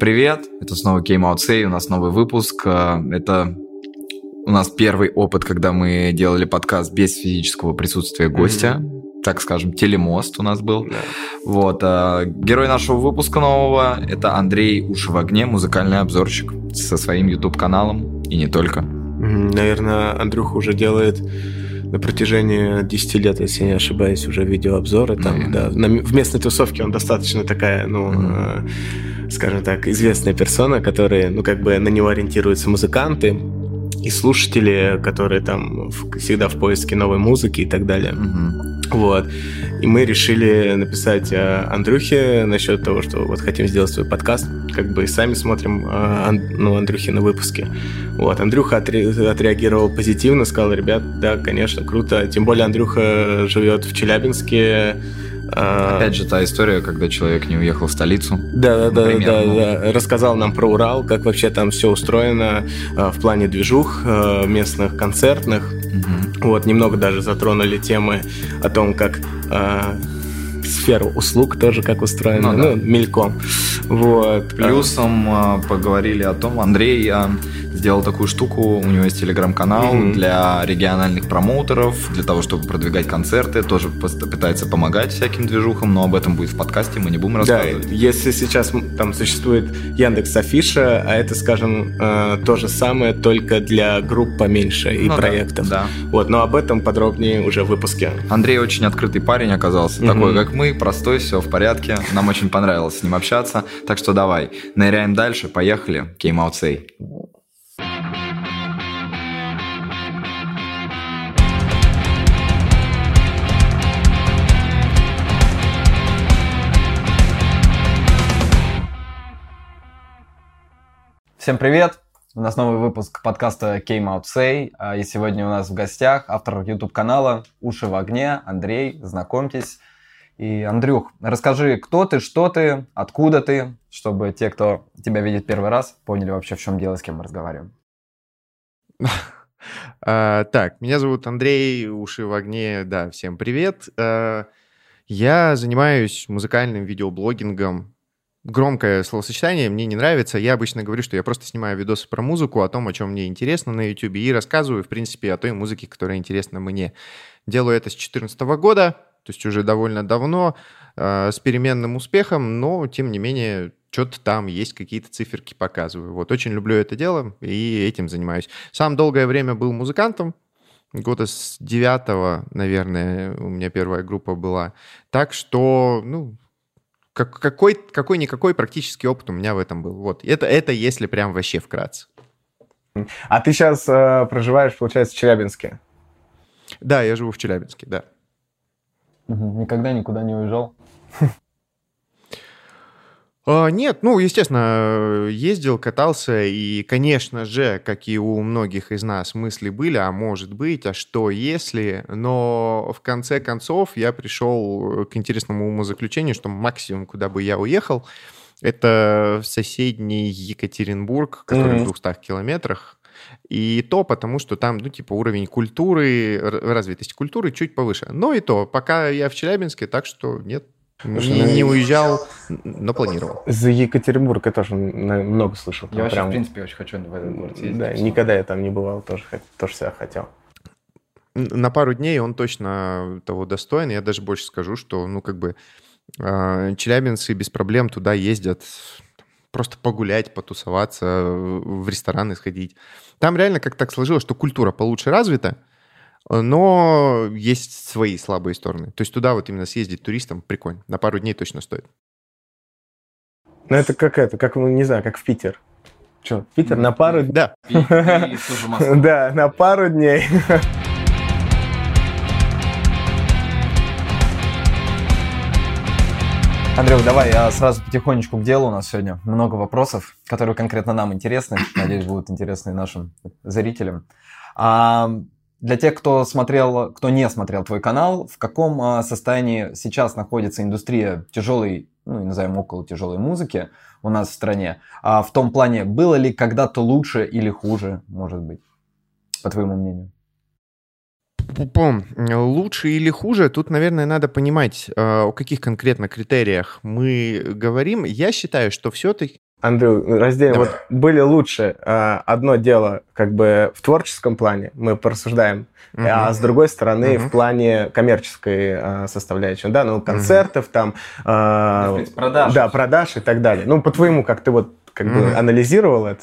Привет, это снова Came Out Say, у нас новый выпуск. Э, это у нас первый опыт, когда мы делали подкаст без физического присутствия гостя. Mm-hmm. Так скажем, телемост у нас был. Yeah. Вот. А, герой нашего выпуска нового – это Андрей Уши в огне, музыкальный обзорщик со своим YouTube-каналом и не только. Mm-hmm. Наверное, Андрюха уже делает на протяжении 10 лет, если не ошибаюсь, уже видеообзоры. Там, да, на, в местной тусовке он достаточно такая, ну, mm-hmm. Скажем так, известная персона, которая, ну, как бы на него ориентируются музыканты и слушатели, которые там всегда в поиске новой музыки и так далее. Mm-hmm. Вот. И мы решили написать э, Андрюхе насчет того, что вот хотим сделать свой подкаст, как бы и сами смотрим э, ну, Андрюхи на выпуске. Вот. Андрюха отре- отреагировал позитивно, сказал, ребят, да, конечно, круто. Тем более Андрюха живет в Челябинске, а, Опять же, та история, когда человек не уехал в столицу. Да, да, да, да, ну. да. Рассказал нам про Урал, как вообще там все устроено а, в плане движух а, местных, концертных. Угу. Вот, немного даже затронули темы о том, как сферу услуг тоже как устроена, ну, да. ну мельком. Вот. Плюсом поговорили о том, Андрей сделал такую штуку. У него есть телеграм-канал mm-hmm. для региональных промоутеров, для того, чтобы продвигать концерты. Тоже пытается помогать всяким движухам, но об этом будет в подкасте, мы не будем рассказывать. Да, если сейчас там существует Яндекс Афиша, а это, скажем, э, то же самое, только для групп поменьше и ну, проектов. Да, да. Вот, но об этом подробнее уже в выпуске. Андрей очень открытый парень оказался, mm-hmm. такой, как мы, простой, все в порядке. Нам очень понравилось с ним общаться. Так что давай, ныряем дальше, поехали. Came out say. Всем привет! У нас новый выпуск подкаста Came Out Say. А, и сегодня у нас в гостях автор YouTube-канала «Уши в огне» Андрей. Знакомьтесь. И, Андрюх, расскажи, кто ты, что ты, откуда ты, чтобы те, кто тебя видит первый раз, поняли вообще, в чем дело, с кем мы разговариваем. А, так, меня зовут Андрей, уши в огне, да, всем привет. А, я занимаюсь музыкальным видеоблогингом громкое словосочетание, мне не нравится. Я обычно говорю, что я просто снимаю видосы про музыку, о том, о чем мне интересно на YouTube, и рассказываю, в принципе, о той музыке, которая интересна мне. Делаю это с 2014 года, то есть уже довольно давно, э, с переменным успехом, но, тем не менее, что-то там есть, какие-то циферки показываю. Вот, очень люблю это дело и этим занимаюсь. Сам долгое время был музыкантом, года с девятого, наверное, у меня первая группа была. Так что, ну, как, какой, какой-никакой практический опыт у меня в этом был. Вот. Это, это если прям вообще вкратце. А ты сейчас э, проживаешь, получается, в Челябинске? Да, я живу в Челябинске, да. Никогда никуда не уезжал? А, нет, ну, естественно, ездил, катался, и, конечно же, как и у многих из нас, мысли были, а может быть, а что если, но в конце концов я пришел к интересному умозаключению, что максимум, куда бы я уехал, это в соседний Екатеринбург, который mm-hmm. в 200 километрах, и то потому, что там, ну, типа, уровень культуры, развитость культуры чуть повыше. Но и то, пока я в Челябинске, так что нет, не, не уезжал, но планировал. За Екатеринбург я тоже много слышал. Я вообще, прям... в принципе, очень хочу в этот город съездить. Да, никогда я там не бывал, тоже, тоже себя хотел. На пару дней он точно того достоин. Я даже больше скажу, что, ну, как бы, э, челябинцы без проблем туда ездят просто погулять, потусоваться, в рестораны сходить. Там реально как так сложилось, что культура получше развита, но есть свои слабые стороны. То есть туда вот именно съездить туристам прикольно. На пару дней точно стоит. Ну, это как это, как, ну, не знаю, как в Питер. Что, Питер на пару... Да. Да, на пару дней. Андрей, давай я сразу потихонечку к делу. У нас сегодня много вопросов, которые конкретно нам интересны. Надеюсь, будут интересны нашим зрителям. А, для тех, кто смотрел, кто не смотрел твой канал, в каком а, состоянии сейчас находится индустрия тяжелой, ну, назовем около тяжелой музыки у нас в стране? А в том плане, было ли когда-то лучше или хуже, может быть, по твоему мнению? Пупом. Лучше или хуже, тут, наверное, надо понимать, а, о каких конкретно критериях мы говорим. Я считаю, что все-таки Андрю, разделим. Вот были лучше. А, одно дело как бы в творческом плане, мы порассуждаем, угу. а с другой стороны угу. в плане коммерческой а, составляющей. Да, ну, концертов угу. там... А, продаж. Да, продаж и так далее. Ну, по-твоему, как ты вот как угу. бы анализировал это?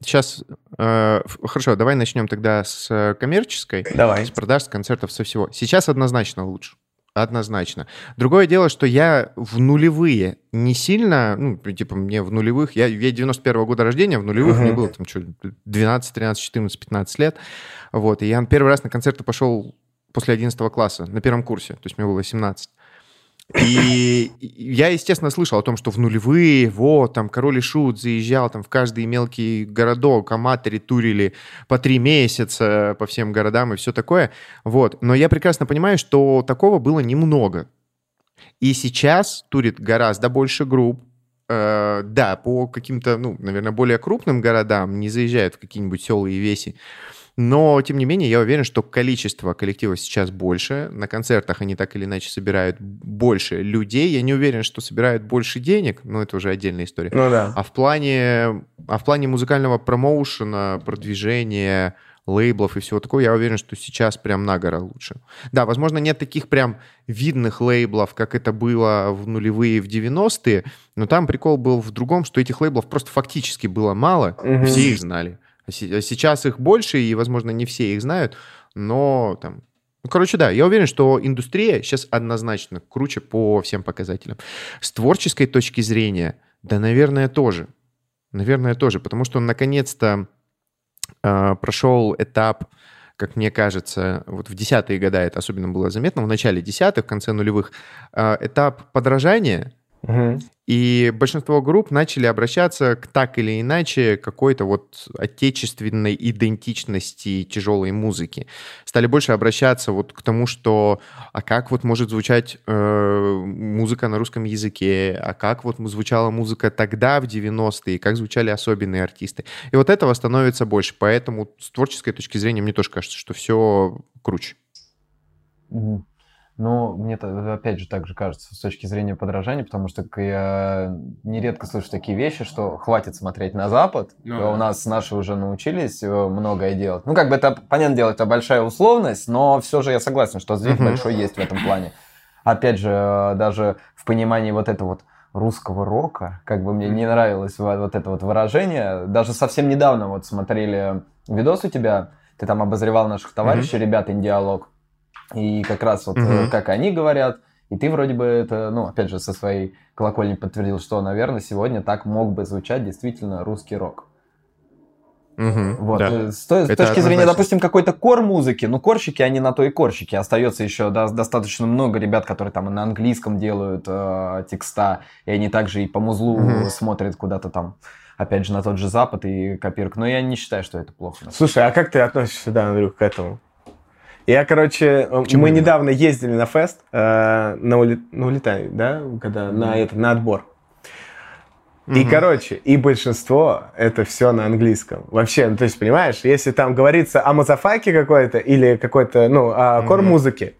Сейчас, э, хорошо, давай начнем тогда с коммерческой. Давай. С продаж, с концертов, со всего. Сейчас однозначно лучше. Однозначно. Другое дело, что я в нулевые не сильно, ну, типа, мне в нулевых, я, я 91-го года рождения, в нулевых uh-huh. мне было там что, 12, 13, 14, 15 лет, вот, и я первый раз на концерты пошел после 11 класса, на первом курсе, то есть мне было 17. И я, естественно, слышал о том, что в нулевые, вот, там, Король и Шут заезжал там в каждый мелкий городок, аматоры турили по три месяца по всем городам и все такое, вот. Но я прекрасно понимаю, что такого было немного. И сейчас турит гораздо больше групп, Uh, да, по каким-то, ну, наверное, более крупным городам не заезжают в какие-нибудь села и веси. Но, тем не менее, я уверен, что количество коллективов сейчас больше. На концертах они так или иначе собирают больше людей. Я не уверен, что собирают больше денег, но это уже отдельная история. Ну да. А в плане, а в плане музыкального промоушена, продвижения, лейблов и всего такого, я уверен, что сейчас прям на гора лучше. Да, возможно, нет таких прям видных лейблов, как это было в нулевые, в 90-е, но там прикол был в другом, что этих лейблов просто фактически было мало, угу. все их знали. А а сейчас их больше, и, возможно, не все их знают, но там... Ну, короче, да, я уверен, что индустрия сейчас однозначно круче по всем показателям. С творческой точки зрения, да, наверное, тоже. Наверное, тоже, потому что он наконец-то э, прошел этап, как мне кажется, вот в десятые годы это особенно было заметно, в начале десятых, в конце нулевых, э, этап подражания, Угу. И большинство групп начали обращаться к так или иначе какой-то вот отечественной идентичности тяжелой музыки. Стали больше обращаться вот к тому, что а как вот может звучать э, музыка на русском языке, а как вот звучала музыка тогда, в 90-е, как звучали особенные артисты. И вот этого становится больше. Поэтому с творческой точки зрения мне тоже кажется, что все круче. Угу. Ну, мне это опять же так же кажется с точки зрения подражания, потому что я нередко слышу такие вещи, что хватит смотреть на Запад, ну, у нас наши уже научились э, многое делать. Ну, как бы это, понятное дело, это большая условность, но все же я согласен, что сдвиг большой есть в этом плане. Опять же, э, даже в понимании вот этого вот русского рока, как бы мне не нравилось вот это вот выражение. Даже совсем недавно вот смотрели видос у тебя, ты там обозревал наших товарищей, ребят, Индиалог. И как раз вот угу. как они говорят, и ты вроде бы это, ну, опять же, со своей колокольни подтвердил, что, наверное, сегодня так мог бы звучать действительно русский рок. Угу, вот. Да. Э, с, той, с точки зрения, допустим, какой-то кор музыки, ну, корщики, они на то и корщики. Остается еще да, достаточно много ребят, которые там на английском делают э, текста, и они также и по музлу угу. смотрят куда-то там опять же, на тот же Запад и копирк. Но я не считаю, что это плохо. Слушай, а как ты относишься, да, Андрюх, к этому? Я, короче, мы именно? недавно ездили на фест, э, на, ули... на улетай, да, когда на это, на отбор. И, mm короче, и большинство это все на английском. Вообще, ну, то есть, понимаешь, если там говорится о мазафаке какой-то или какой-то, ну, о кор-музыке,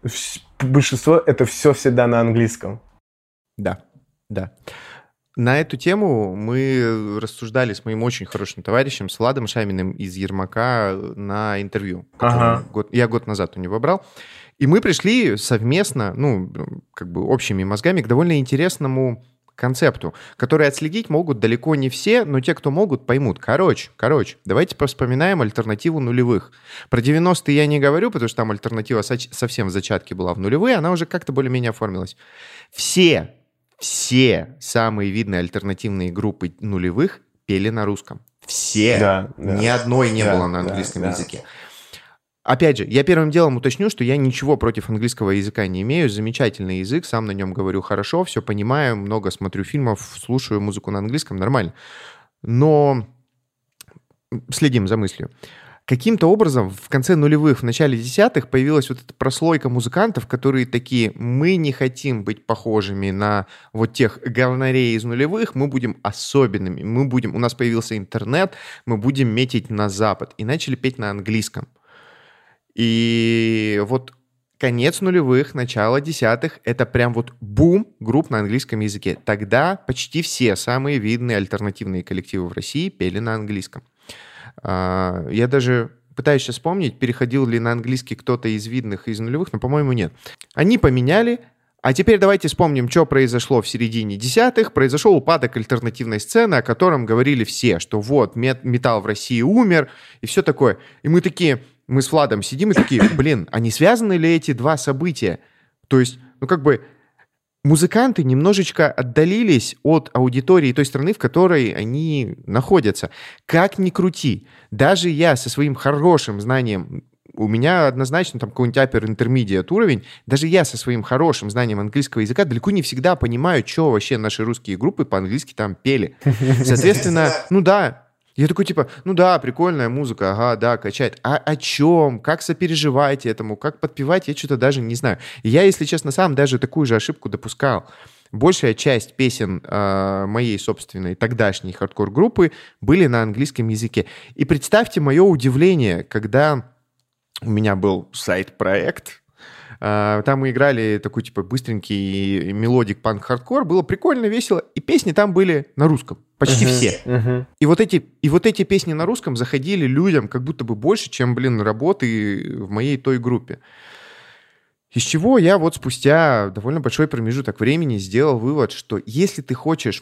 большинство это все всегда на английском. Да, да. На эту тему мы рассуждали с моим очень хорошим товарищем, с Владом Шаминым из Ермака на интервью. Ага. Год, я год назад у него брал. И мы пришли совместно, ну, как бы общими мозгами к довольно интересному концепту, который отследить могут далеко не все, но те, кто могут, поймут. Короче, короче, давайте вспоминаем альтернативу нулевых. Про 90-е я не говорю, потому что там альтернатива совсем в зачатке была в нулевые, она уже как-то более-менее оформилась. Все все самые видные альтернативные группы нулевых пели на русском. Все. Да, да. Ни одной не да, было на английском да, языке. Опять же, я первым делом уточню, что я ничего против английского языка не имею. Замечательный язык, сам на нем говорю хорошо, все понимаю, много смотрю фильмов, слушаю музыку на английском, нормально. Но следим за мыслью каким-то образом в конце нулевых, в начале десятых появилась вот эта прослойка музыкантов, которые такие, мы не хотим быть похожими на вот тех говнарей из нулевых, мы будем особенными, мы будем, у нас появился интернет, мы будем метить на Запад. И начали петь на английском. И вот конец нулевых, начало десятых, это прям вот бум групп на английском языке. Тогда почти все самые видные альтернативные коллективы в России пели на английском. А, я даже пытаюсь сейчас вспомнить, переходил ли на английский кто-то из видных, из нулевых, но, по-моему, нет. Они поменяли а теперь давайте вспомним, что произошло в середине десятых. Произошел упадок альтернативной сцены, о котором говорили все, что вот, металл в России умер и все такое. И мы такие, мы с Владом сидим и такие, блин, а не связаны ли эти два события? То есть, ну как бы, музыканты немножечко отдалились от аудитории той страны, в которой они находятся. Как ни крути, даже я со своим хорошим знанием у меня однозначно там какой-нибудь upper intermediate уровень. Даже я со своим хорошим знанием английского языка далеко не всегда понимаю, что вообще наши русские группы по-английски там пели. Соответственно, ну да, я такой, типа, ну да, прикольная музыка, ага, да, качает. А о чем? Как сопереживать этому? Как подпевать? Я что-то даже не знаю. я, если честно, сам даже такую же ошибку допускал. Большая часть песен э, моей собственной тогдашней хардкор-группы были на английском языке. И представьте мое удивление, когда у меня был side-проект, а, там мы играли такой, типа, быстренький melodic панк-хардкор. Было прикольно, весело. И песни там были на русском. Почти uh-huh, все. Uh-huh. И, вот эти, и вот эти песни на русском заходили людям как будто бы больше, чем, блин, работы в моей той группе. Из чего я вот спустя довольно большой промежуток времени сделал вывод, что если ты хочешь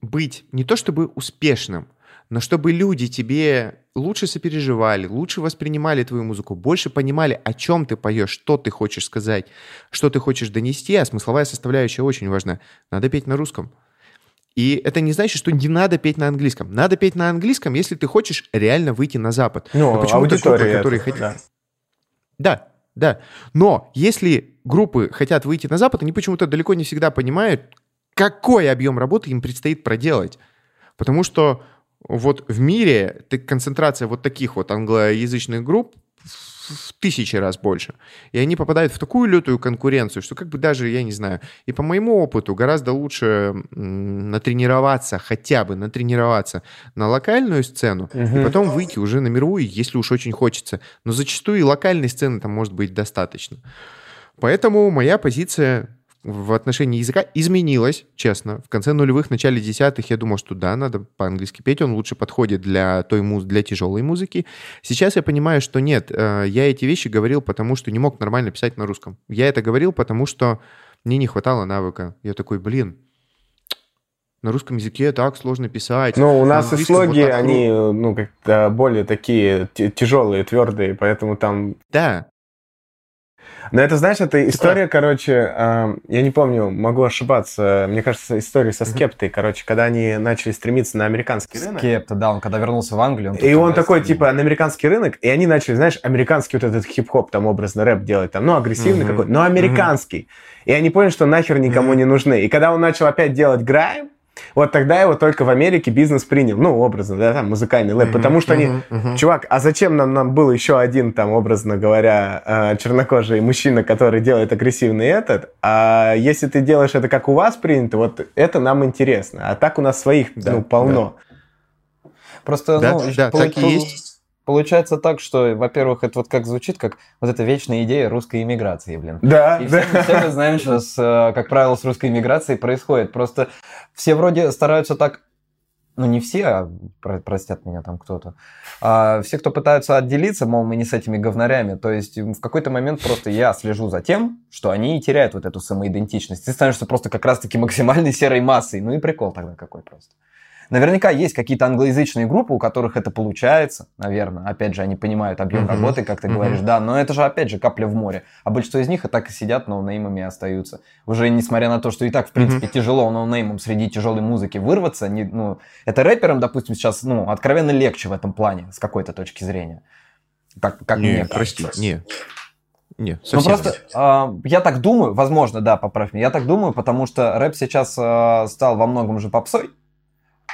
быть не то чтобы успешным, но чтобы люди тебе лучше сопереживали, лучше воспринимали твою музыку, больше понимали, о чем ты поешь, что ты хочешь сказать, что ты хочешь донести, а смысловая составляющая очень важна. Надо петь на русском. И это не значит, что не надо петь на английском. Надо петь на английском, если ты хочешь реально выйти на Запад. Ну, Но почему аудитория, группы, которые хотят... Да. да, да. Но если группы хотят выйти на Запад, они почему-то далеко не всегда понимают, какой объем работы им предстоит проделать. Потому что вот в мире концентрация вот таких вот англоязычных групп в тысячи раз больше. И они попадают в такую лютую конкуренцию, что как бы даже, я не знаю, и по моему опыту гораздо лучше натренироваться, хотя бы натренироваться на локальную сцену, угу. и потом выйти уже на мировую, если уж очень хочется. Но зачастую и локальной сцены там может быть достаточно. Поэтому моя позиция в отношении языка изменилось, честно. В конце нулевых, начале десятых я думал, что да, надо по-английски петь, он лучше подходит для той муз для тяжелой музыки. Сейчас я понимаю, что нет, э, я эти вещи говорил, потому что не мог нормально писать на русском. Я это говорил, потому что мне не хватало навыка. Я такой, блин, на русском языке так сложно писать. Ну, у нас и слоги, вот они, ну, как-то более такие тяжелые, твердые, поэтому там... Да, но это, знаешь, это история, короче, э, я не помню, могу ошибаться, мне кажется, история со Скептой, короче, когда они начали стремиться на американский рынок. Скепта, да, он когда вернулся в Англию. Он и он такой, типа, на американский рынок, и они начали, знаешь, американский вот этот хип-хоп, там, образно, рэп делать, там, ну, агрессивный какой но американский. И они поняли, что нахер никому не нужны. И когда он начал опять делать грайм, вот тогда его только в Америке бизнес принял, ну, образно, да, там, музыкальный лэп, uh-huh, потому что они, uh-huh, uh-huh. чувак, а зачем нам, нам был еще один, там, образно говоря, э, чернокожий мужчина, который делает агрессивный этот, а если ты делаешь это, как у вас принято, вот это нам интересно, а так у нас своих, да, ну, полно. Да. Просто, да, ну, да, так и есть. Получается так, что, во-первых, это вот как звучит, как вот эта вечная идея русской иммиграции, блин. Да, и да. Все, все мы знаем, что, с, э, как правило, с русской иммиграцией происходит. Просто все вроде стараются так ну не все, а, простят меня там кто-то, а все, кто пытаются отделиться, мол, мы не с этими говнарями, то есть в какой-то момент просто я слежу за тем, что они теряют вот эту самоидентичность. Ты становишься просто как раз-таки максимальной серой массой. Ну и прикол тогда какой просто. Наверняка есть какие-то англоязычные группы, у которых это получается, наверное. Опять же, они понимают объем uh-huh. работы, как ты uh-huh. говоришь, да, но это же, опять же, капля в море. А большинство из них и так и сидят ноунеймами и остаются. Уже несмотря на то, что и так, в принципе, uh-huh. тяжело ноунеймом среди тяжелой музыки вырваться, не, ну, это рэперам, допустим, сейчас, ну, откровенно легче в этом плане, с какой-то точки зрения. Как, как не, мне прости, кажется. не. Не, ну просто э, я так думаю, возможно, да, поправь меня, я так думаю, потому что рэп сейчас э, стал во многом уже попсой,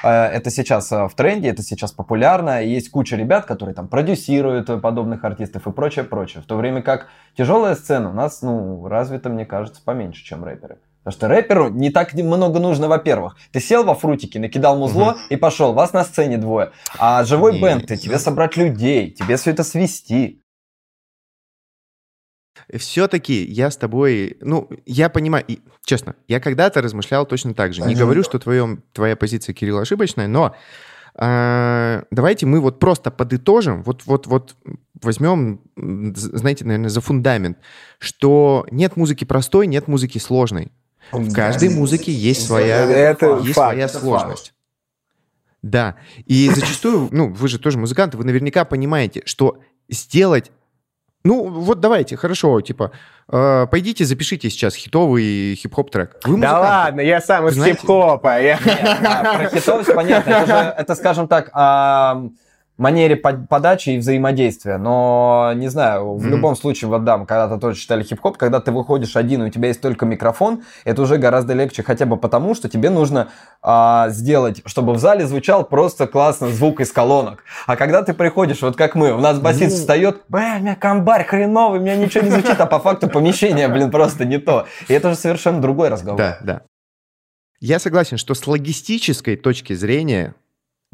это сейчас э, в тренде, это сейчас популярно. Есть куча ребят, которые там продюсируют подобных артистов и прочее, прочее. В то время как тяжелая сцена у нас, ну, развита, мне кажется, поменьше, чем рэперы. Потому что рэперу не так много нужно, во-первых. Ты сел во фрутике, накидал музло угу. и пошел. Вас на сцене двое. А живой Нет. бенд, ты, тебе собрать людей, тебе все это свести. Все-таки я с тобой, ну, я понимаю, и, честно, я когда-то размышлял точно так же. Не Мгм. говорю, что твоем, твоя позиция, Кирилл, ошибочная, но а, давайте мы вот просто подытожим, вот, вот, вот возьмем, знаете, наверное, за фундамент, что нет музыки простой, нет музыки сложной. В каждой музыке есть своя, Это есть факт, своя сложность. Да. И зачастую, ну, вы же тоже музыканты, вы наверняка понимаете, что сделать... Ну, вот давайте, хорошо, типа, э, пойдите, запишите сейчас хитовый хип-хоп трек. Вы Да ладно, я сам из хип-хопа. я- Нет, а, про хитовость понятно. Это, же, это, скажем так, о манере под- подачи и взаимодействия. Но, не знаю, в Мгм. любом случае, вот да, мы когда-то тоже читали хип-хоп, когда ты выходишь один, и у тебя есть только микрофон, это уже гораздо легче, хотя бы потому, что тебе нужно а, сделать, чтобы в зале звучал просто классно звук из колонок. А когда ты приходишь, вот как мы, у нас басист Ну. встает, бля, у меня комбарь хреновый, у меня ничего не звучит, а по факту помещение, блин, просто не то. И это же совершенно другой разговор. Да, да. Я согласен, что с логистической точки зрения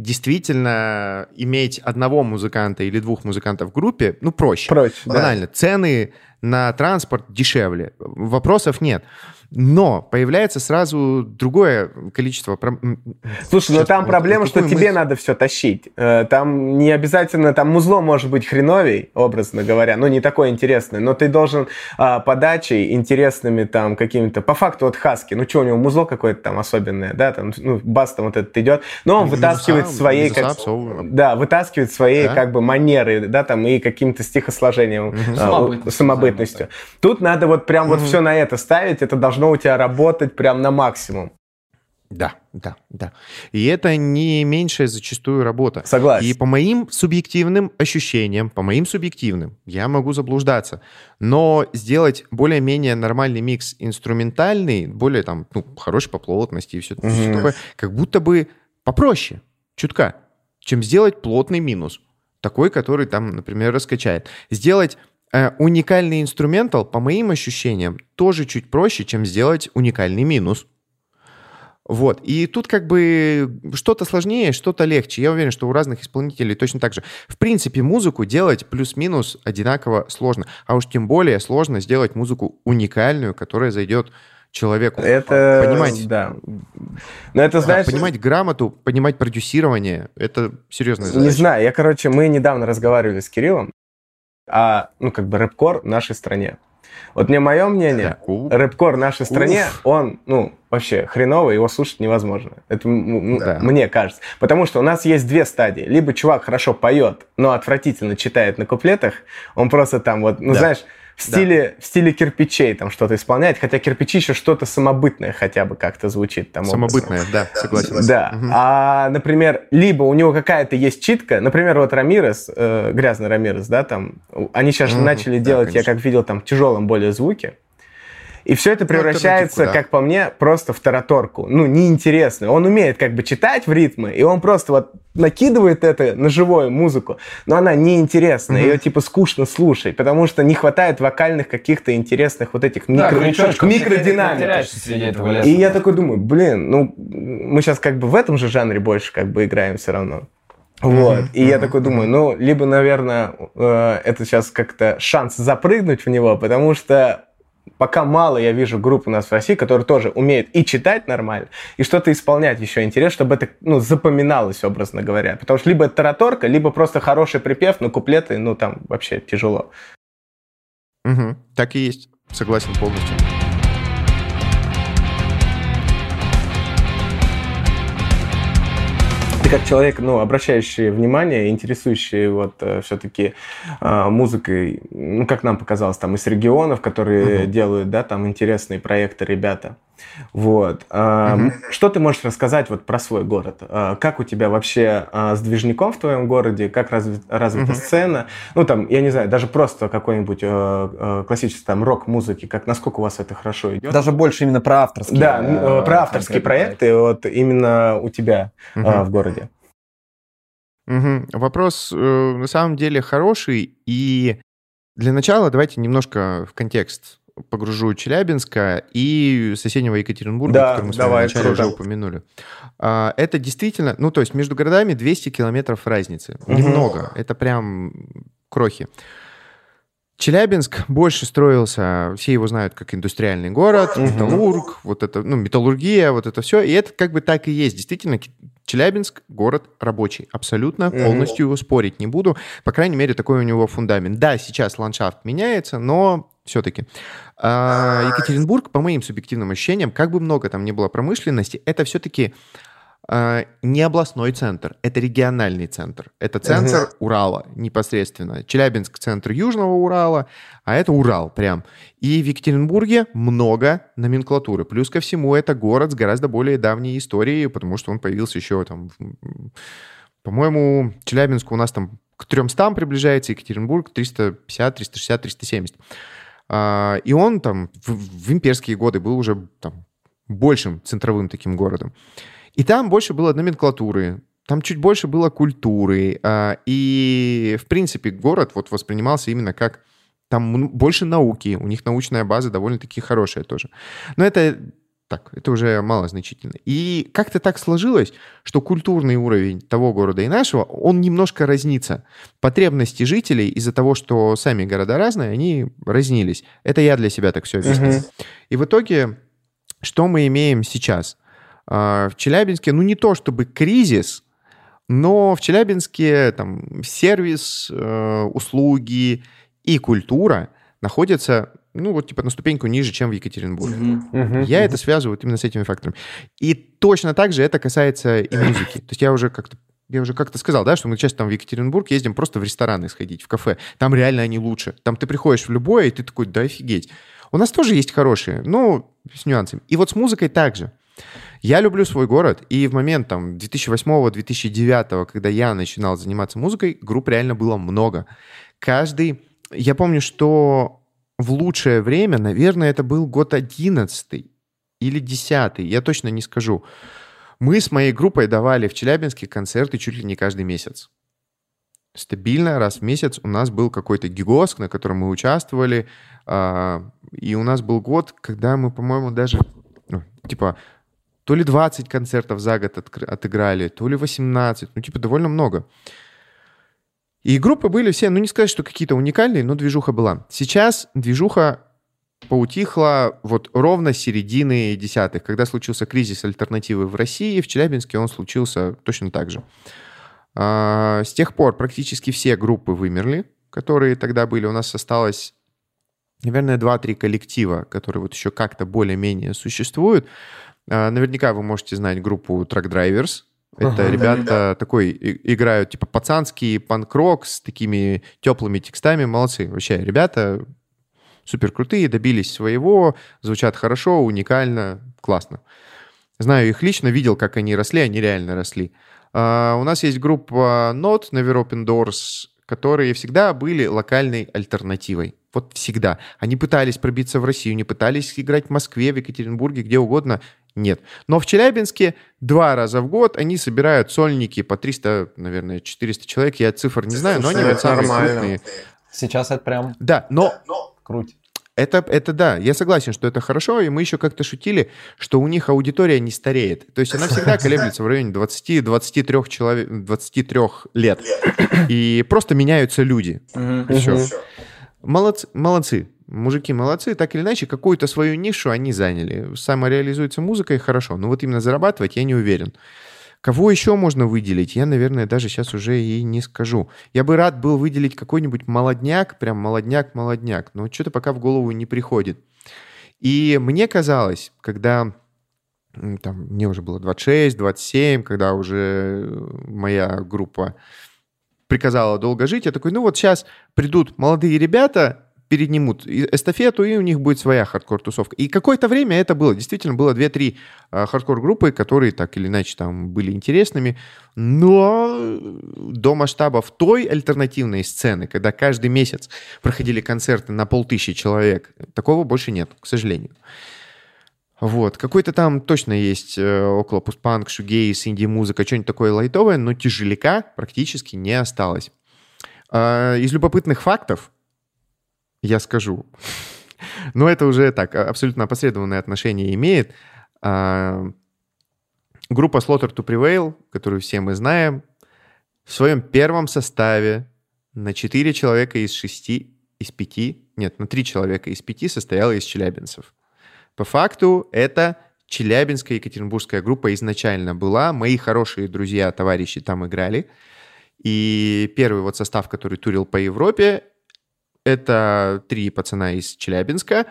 действительно иметь одного музыканта или двух музыкантов в группе, ну, проще. Проще, да. Банально. Цены на транспорт дешевле. Вопросов нет. Но появляется сразу другое количество... Слушай, ну Сейчас, там вот проблема, что тебе мысль? надо все тащить. Э, Там не обязательно, там музло может быть хреновей, образно говоря, ну не такое интересное, но ты должен а, подачей интересными там какими-то, по факту вот Хаски, ну что у него музло какое-то там особенное, да, там, ну бас там вот этот идет, но он Минуса- вытаскивает своей, как, да, вытаскивает своей Да. как бы манеры, да, там и каким-то стихосложением, а, Самобытностью. Тут надо вот прям вот все на это ставить, это должно у тебя работать прям на максимум. Да, да, да. И это не меньшая зачастую работа. Согласен. И по моим субъективным ощущениям, по моим субъективным, я могу заблуждаться, но сделать более-менее нормальный микс инструментальный, более там, ну, хорошей по плотности и все, Мгм. такое, как будто бы попроще, чутка, чем сделать плотный минус. Такой, который там, например, раскачает. Сделать уникальный инструментал, по моим ощущениям, тоже чуть проще, чем сделать уникальный минус. Вот. И тут как бы что-то сложнее, что-то легче. Я уверен, что у разных исполнителей точно так же. В принципе, музыку делать плюс-минус одинаково сложно. А уж тем более сложно сделать музыку уникальную, которая зайдет человеку. Это... Понимать, Да. Но это, знаешь... понимать грамоту, понимать продюсирование, это серьезная Не задача. знаю, я, короче, мы недавно разговаривали с Кириллом о, ну, как бы, рэпкор в нашей стране. Вот мне мое мнение, рэпкор в нашей стране, Уф. он, ну, вообще хреновый, его слушать невозможно. Это Да. мне кажется. Потому что у нас есть две стадии. Либо чувак хорошо поет, но отвратительно читает на куплетах, он просто там вот, ну, Да. знаешь, в Да. стиле, в стиле кирпичей там что-то исполняет, хотя кирпичи еще что-то самобытное хотя бы как-то звучит там. образом. Самобытная, да, согласен. Да. Мгм. А, например, либо у него какая-то есть читка, например, вот Рамирес, э, грязный Рамирес, да, там, они сейчас же Мгм. начали Да, делать, я конечно. как видел, там, тяжелым более звуки. И все это Ну, превращается, да. как по мне, просто в тараторку. Ну, неинтересно. Он умеет как бы читать в ритмы, и он просто вот накидывает это на живую музыку, но она неинтересная, Мгм. ее типа скучно слушать, потому что не хватает вокальных каких-то интересных вот этих микро... микродинамик. И я такой думаю, блин, ну, мы сейчас как бы в этом же жанре больше как бы играем все равно. Вот. Мгм, И я такой думаю, ну, либо, наверное, э, это сейчас как-то шанс запрыгнуть в него, потому что пока мало я вижу групп у нас в России, которые тоже умеют и читать нормально, и что-то исполнять еще интересно, чтобы это ну, запоминалось, образно говоря. Потому что либо это тараторка, либо просто хороший припев, но куплеты, ну, там вообще тяжело. Мгм. Так и есть. Согласен полностью. Ты как человек, ну, обращающий внимание, интересующий вот все-таки музыкой, ну, как нам показалось, там из регионов, которые Мгм. делают, да, там интересные проекты ребята. Вот. Мгм. Что ты можешь рассказать вот про свой город? А, Как у тебя вообще а, с движником в твоем городе? Как разви- развита Мгм. сцена? Ну, там, я не знаю, даже просто какой-нибудь э, э, классический там рок-музыки, как, насколько у вас это хорошо идет? Даже больше именно про авторские. Да, э, про авторские проекты вот именно у тебя а, в городе. Мгм. Вопрос э, на самом деле хороший. И для начала давайте немножко в контекст погружу Челябинска и соседнего Екатеринбурга, Да, который мы с вами давай, вначале круто. уже упомянули. А, Это действительно, ну то есть между городами 200 километров разницы. Мгм. Немного. Это прям крохи. Челябинск больше строился, все его знают как индустриальный город, металлург, вот это, ну, металлургия, вот это все. И это как бы так и есть. Действительно, Челябинск город рабочий. Абсолютно полностью его спорить не буду. По крайней мере, такой у него фундамент. Да, сейчас ландшафт меняется, но все-таки. А, Екатеринбург, по моим субъективным ощущениям, как бы много там ни было промышленности, это все-таки а, не областной центр, это региональный центр. Это центр угу. Урала непосредственно. Челябинск — центр Южного Урала, а это Урал прям. И в Екатеринбурге много номенклатуры. Плюс ко всему это город с гораздо более давней историей, потому что он появился еще там... По-моему, Челябинск у нас там к 300 приближается, Екатеринбург 350, 360, 370. И он там в, в имперские годы был уже там большим центровым таким городом. И там больше было номенклатуры, там чуть больше было культуры. А, и, в принципе, город вот воспринимался именно как там больше науки, у них научная база довольно-таки хорошая тоже. Но это так, это уже мало значительно. И как-то так сложилось, что культурный уровень того города и нашего, он немножко разнится. Потребности жителей из-за того, что сами города разные, они разнились. Это я для себя так все объяснил. Uh-huh. И в итоге, что мы имеем сейчас? А, в Челябинске, ну не то чтобы кризис, но в Челябинске там сервис, э, услуги и культура находятся ну, вот типа на ступеньку ниже, чем в Екатеринбурге. Uh-huh. Uh-huh. Я это связываю вот именно с этими факторами. И точно так же это касается и музыки. То есть я уже как-то я уже как-то сказал, да, что мы часто там в Екатеринбург ездим просто в рестораны сходить, в кафе. Там реально они лучше. Там ты приходишь в любое, и ты такой, да офигеть. У нас тоже есть хорошие, но с нюансами. И вот с музыкой также. Я люблю свой город, и в момент там 2008-2009, когда я начинал заниматься музыкой, групп реально было много. Каждый... Я помню, что в лучшее время, наверное, это был год 11 или 10, я точно не скажу. Мы с моей группой давали в Челябинске концерты чуть ли не каждый месяц. Стабильно раз в месяц у нас был какой-то гигоск, на котором мы участвовали. А, и у нас был год, когда мы, по-моему, даже ну, типа то ли 20 концертов за год отыграли, то ли 18, ну, типа, довольно много. И группы были все, ну, не сказать, что какие-то уникальные, но движуха была. Сейчас движуха поутихла вот ровно с середины десятых, когда случился кризис альтернативы в России, в Челябинске он случился точно так же. А, с тех пор практически все группы вымерли, которые тогда были. У нас осталось, наверное, 2-3 коллектива, которые вот еще как-то более-менее существуют. А, наверняка вы можете знать группу Truck Drivers. Это ага, ребята да. такой играют типа пацанский панк-рок с такими теплыми текстами. Молодцы. Вообще, ребята супер крутые, добились своего, звучат хорошо, уникально, классно. Знаю их лично, видел, как они росли, они реально росли. Uh, у нас есть группа Not, Never Open Doors, которые всегда были локальной альтернативой. Вот всегда. Они пытались пробиться в Россию, не пытались играть в Москве, в Екатеринбурге, где угодно. Нет. Но в Челябинске два раза в год они собирают сольники по 300, наверное, 400 человек. Я цифр не знаю, но они вот самые крупные. Сейчас это прям... Да, но... Круть. Это, это да, я согласен, что это хорошо, и мы еще как-то шутили, что у них аудитория не стареет. То есть она всегда колеблется в районе 20-23 человек, 23 лет. И просто меняются люди. Все. Молодцы, молодцы. Мужики молодцы, так или иначе, какую-то свою нишу они заняли. Самореализуется музыкой хорошо, но вот именно зарабатывать я не уверен. Кого еще можно выделить, я, наверное, даже сейчас уже и не скажу. Я бы рад был выделить какой-нибудь молодняк, прям молодняк-молодняк, но что-то пока в голову не приходит. И мне казалось, когда там, мне уже было 26, 27, когда уже моя группа приказала долго жить, я такой, ну вот сейчас придут молодые ребята, перенимут эстафету, и у них будет своя хардкор-тусовка. И какое-то время это было. Действительно, было 2-3 а, хардкор-группы, которые так или иначе там были интересными. Но до масштабов той альтернативной сцены, когда каждый месяц проходили концерты на полтысячи человек, такого больше нет, к сожалению. Вот. Какой-то там точно есть э, около постпанк, шугейс, инди-музыка, что-нибудь такое лайтовое, но тяжеляка практически не осталось. Э, из любопытных фактов я скажу. Но это уже так, а, абсолютно опосредованное отношение имеет. А, группа Slaughter to Prevail, которую все мы знаем, в своем первом составе на 4 человека из 6 из пяти, нет, на три человека из пяти состояла из челябинцев. По факту это челябинская екатеринбургская группа изначально была. Мои хорошие друзья, товарищи там играли. И первый вот состав, который турил по Европе, это три пацана из Челябинска,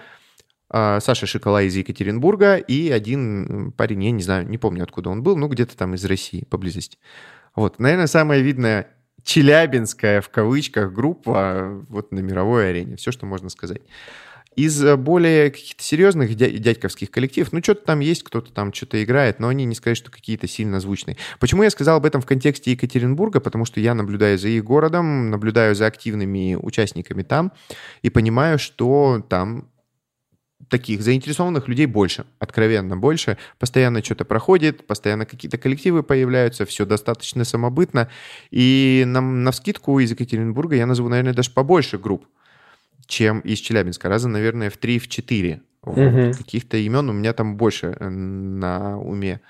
а, Саша Шикола из Екатеринбурга и один парень, я не знаю, не помню, откуда он был, ну, где-то там из России, поблизости. Вот, наверное, самая видная челябинская, в кавычках, группа вот на мировой арене. Все, что можно сказать. Из э, более каких-то серьезных дядьковских коллективов, ну, что-то там есть, кто-то там что-то играет, но они не сказать, что какие-то сильно звучные. Почему я сказал об этом в контексте Екатеринбурга? Потому что я наблюдаю за их городом, наблюдаю за активными участниками там и понимаю, что там таких заинтересованных людей больше, откровенно больше. Постоянно что-то проходит, постоянно какие-то коллективы появляются, все достаточно самобытно. И нам на вскидку из Екатеринбурга я назову, наверное, даже побольше групп чем из Челябинска. Раза, наверное, в 3-4. Угу. Каких-то имен у меня там больше э, на уме.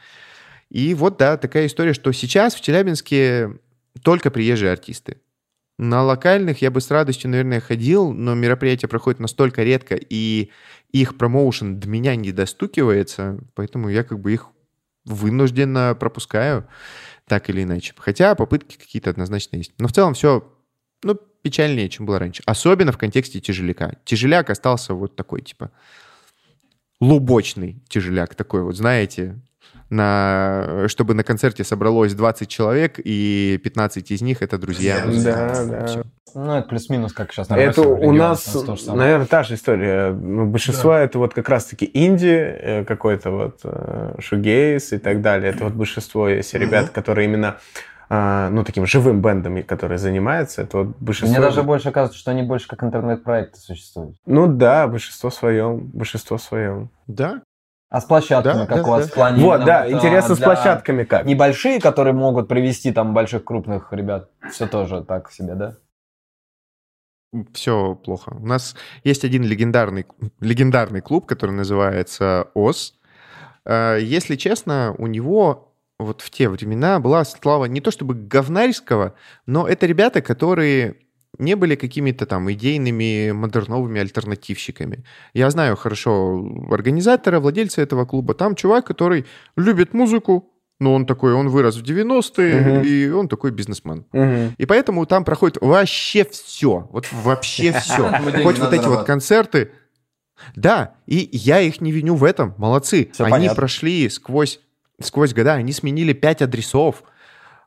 И вот, да, такая история, что сейчас в Челябинске только приезжие артисты. На локальных я бы с радостью, наверное, ходил, но мероприятия проходят настолько редко, и их промоушен до меня не достукивается, поэтому я как бы их вынужденно пропускаю так или иначе. Хотя попытки какие-то однозначно есть. Но в целом все ну, печальнее, чем было раньше. Особенно в контексте тяжеляка. Тяжеляк остался вот такой, типа, лубочный тяжеляк такой вот, знаете, на, чтобы на концерте собралось 20 человек, и 15 из них это друзья. Да, да. Все. Ну, это плюс-минус, как сейчас на Это у нас, наверное, та же история. Ну, большинство да. это вот как раз-таки инди, э, какой-то вот э, шугейс и так далее. Это вот большинство, если ребята, которые именно ну, таким живым бендом, который занимается, это вот большинство... Мне даже больше кажется, что они больше как интернет-проекты существуют. Ну да, большинство своем, большинство своем. Да, а с площадками да, как да, у вас да. в плане? Вот, да, вот, интересно, с площадками как? Небольшие, которые могут привести там больших крупных ребят, все тоже так себе, да? Все плохо. У нас есть один легендарный, легендарный клуб, который называется ОС. А, если честно, у него вот в те времена была слава не то чтобы говнарского, но это ребята, которые не были какими-то там идейными модерновыми альтернативщиками. Я знаю хорошо организатора, владельца этого клуба. Там чувак, который любит музыку, но он такой, он вырос в 90-е, угу. и он такой бизнесмен. Угу. И поэтому там проходит вообще все. Вот вообще все. Хоть вот эти вот концерты. Да, и я их не виню в этом. Молодцы. Они прошли сквозь сквозь года они сменили пять адресов.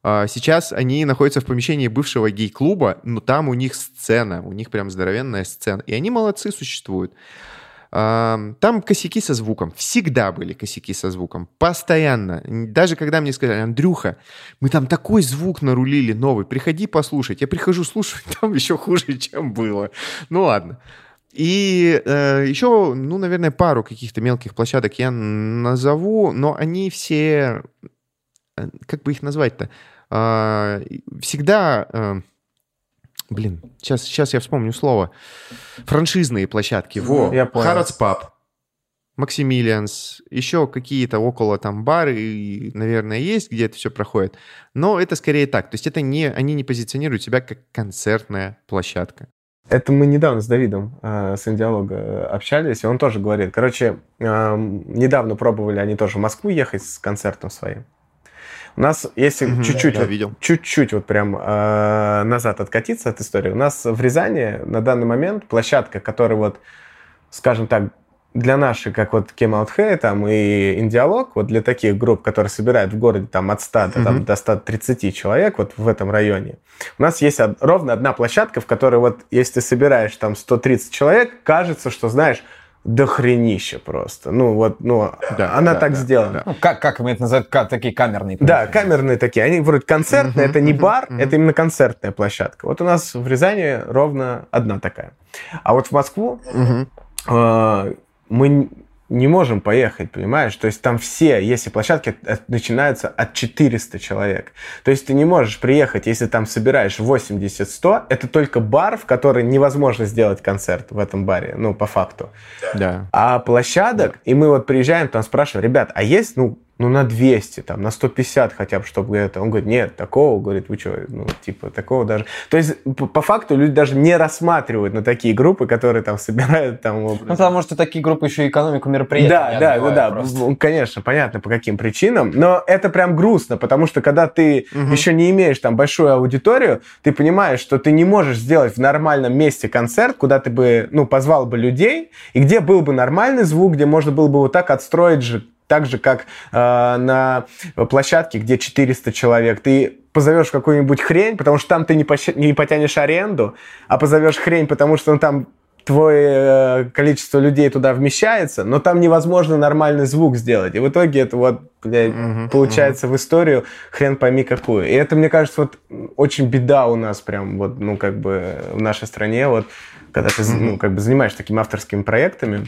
А, сейчас они находятся в помещении бывшего гей-клуба, но там у них сцена, у них прям здоровенная сцена. И они молодцы существуют. А, там косяки со звуком. Всегда были косяки со звуком. Постоянно. Даже когда мне сказали, Андрюха, мы там такой звук нарулили новый, приходи послушать. Я прихожу слушать, там еще хуже, чем было. Ну ладно. И э, еще, ну, наверное, пару каких-то мелких площадок я назову, но они все, э, как бы их назвать-то, э, всегда, э, блин, сейчас, сейчас я вспомню слово, франшизные площадки. Во, я понял. Паб, Максимилианс, еще какие-то около там бары, наверное, есть, где это все проходит. Но это скорее так. То есть это не, они не позиционируют себя как концертная площадка. Это мы недавно с Давидом э, с Индиалога общались, и он тоже говорит. Короче, э, недавно пробовали они тоже в Москву ехать с концертом своим. У нас, если угу, чуть-чуть, вот, чуть-чуть вот прям э, назад откатиться от истории, у нас в Рязани на данный момент площадка, которая вот, скажем так, для нашей, как вот Came Out Hey, там и Индиалог, вот для таких групп, которые собирают в городе там от 100 до, там, до 130 человек вот в этом районе, у нас есть од- ровно одна площадка, в которой вот если ты собираешь там 130 человек, кажется, что, знаешь, до хренища просто. Ну, вот, ну, да, она да, так да, сделана. Да. Ну, как, как мы это называем? Как, такие камерные. Да, камерные такие. Они вроде концертные, uh-huh, это не бар, uh-huh. это именно концертная площадка. Вот у нас в Рязани ровно одна такая. А вот в Москву uh-huh. э, мы не можем поехать, понимаешь? То есть там все, если площадки начинаются от 400 человек. То есть ты не можешь приехать, если там собираешь 80-100, это только бар, в который невозможно сделать концерт в этом баре, ну, по факту. Да. А площадок, да. и мы вот приезжаем, там спрашиваем, ребят, а есть, ну, ну, на 200, там, на 150 хотя бы, чтобы это. Он говорит, нет, такого, говорит, вы что, ну, типа, такого даже. То есть, по, по факту, люди даже не рассматривают на такие группы, которые там собирают там... Ну, потому что такие группы еще экономику мероприятий Да, да, да, да, просто. конечно, понятно, по каким причинам, но это прям грустно, потому что когда ты угу. еще не имеешь там большую аудиторию, ты понимаешь, что ты не можешь сделать в нормальном месте концерт, куда ты бы, ну, позвал бы людей, и где был бы нормальный звук, где можно было бы вот так отстроить же так же, как э, на площадке, где 400 человек. Ты позовешь какую-нибудь хрень, потому что там ты не, пощ... не потянешь аренду, а позовешь хрень, потому что ну, там твое э, количество людей туда вмещается, но там невозможно нормальный звук сделать. И в итоге это вот, блядь, получается в историю хрен пойми какую. И это, мне кажется, вот очень беда у нас прям вот, ну, как бы в нашей стране, вот, когда ты, ну, как бы занимаешься такими авторскими проектами,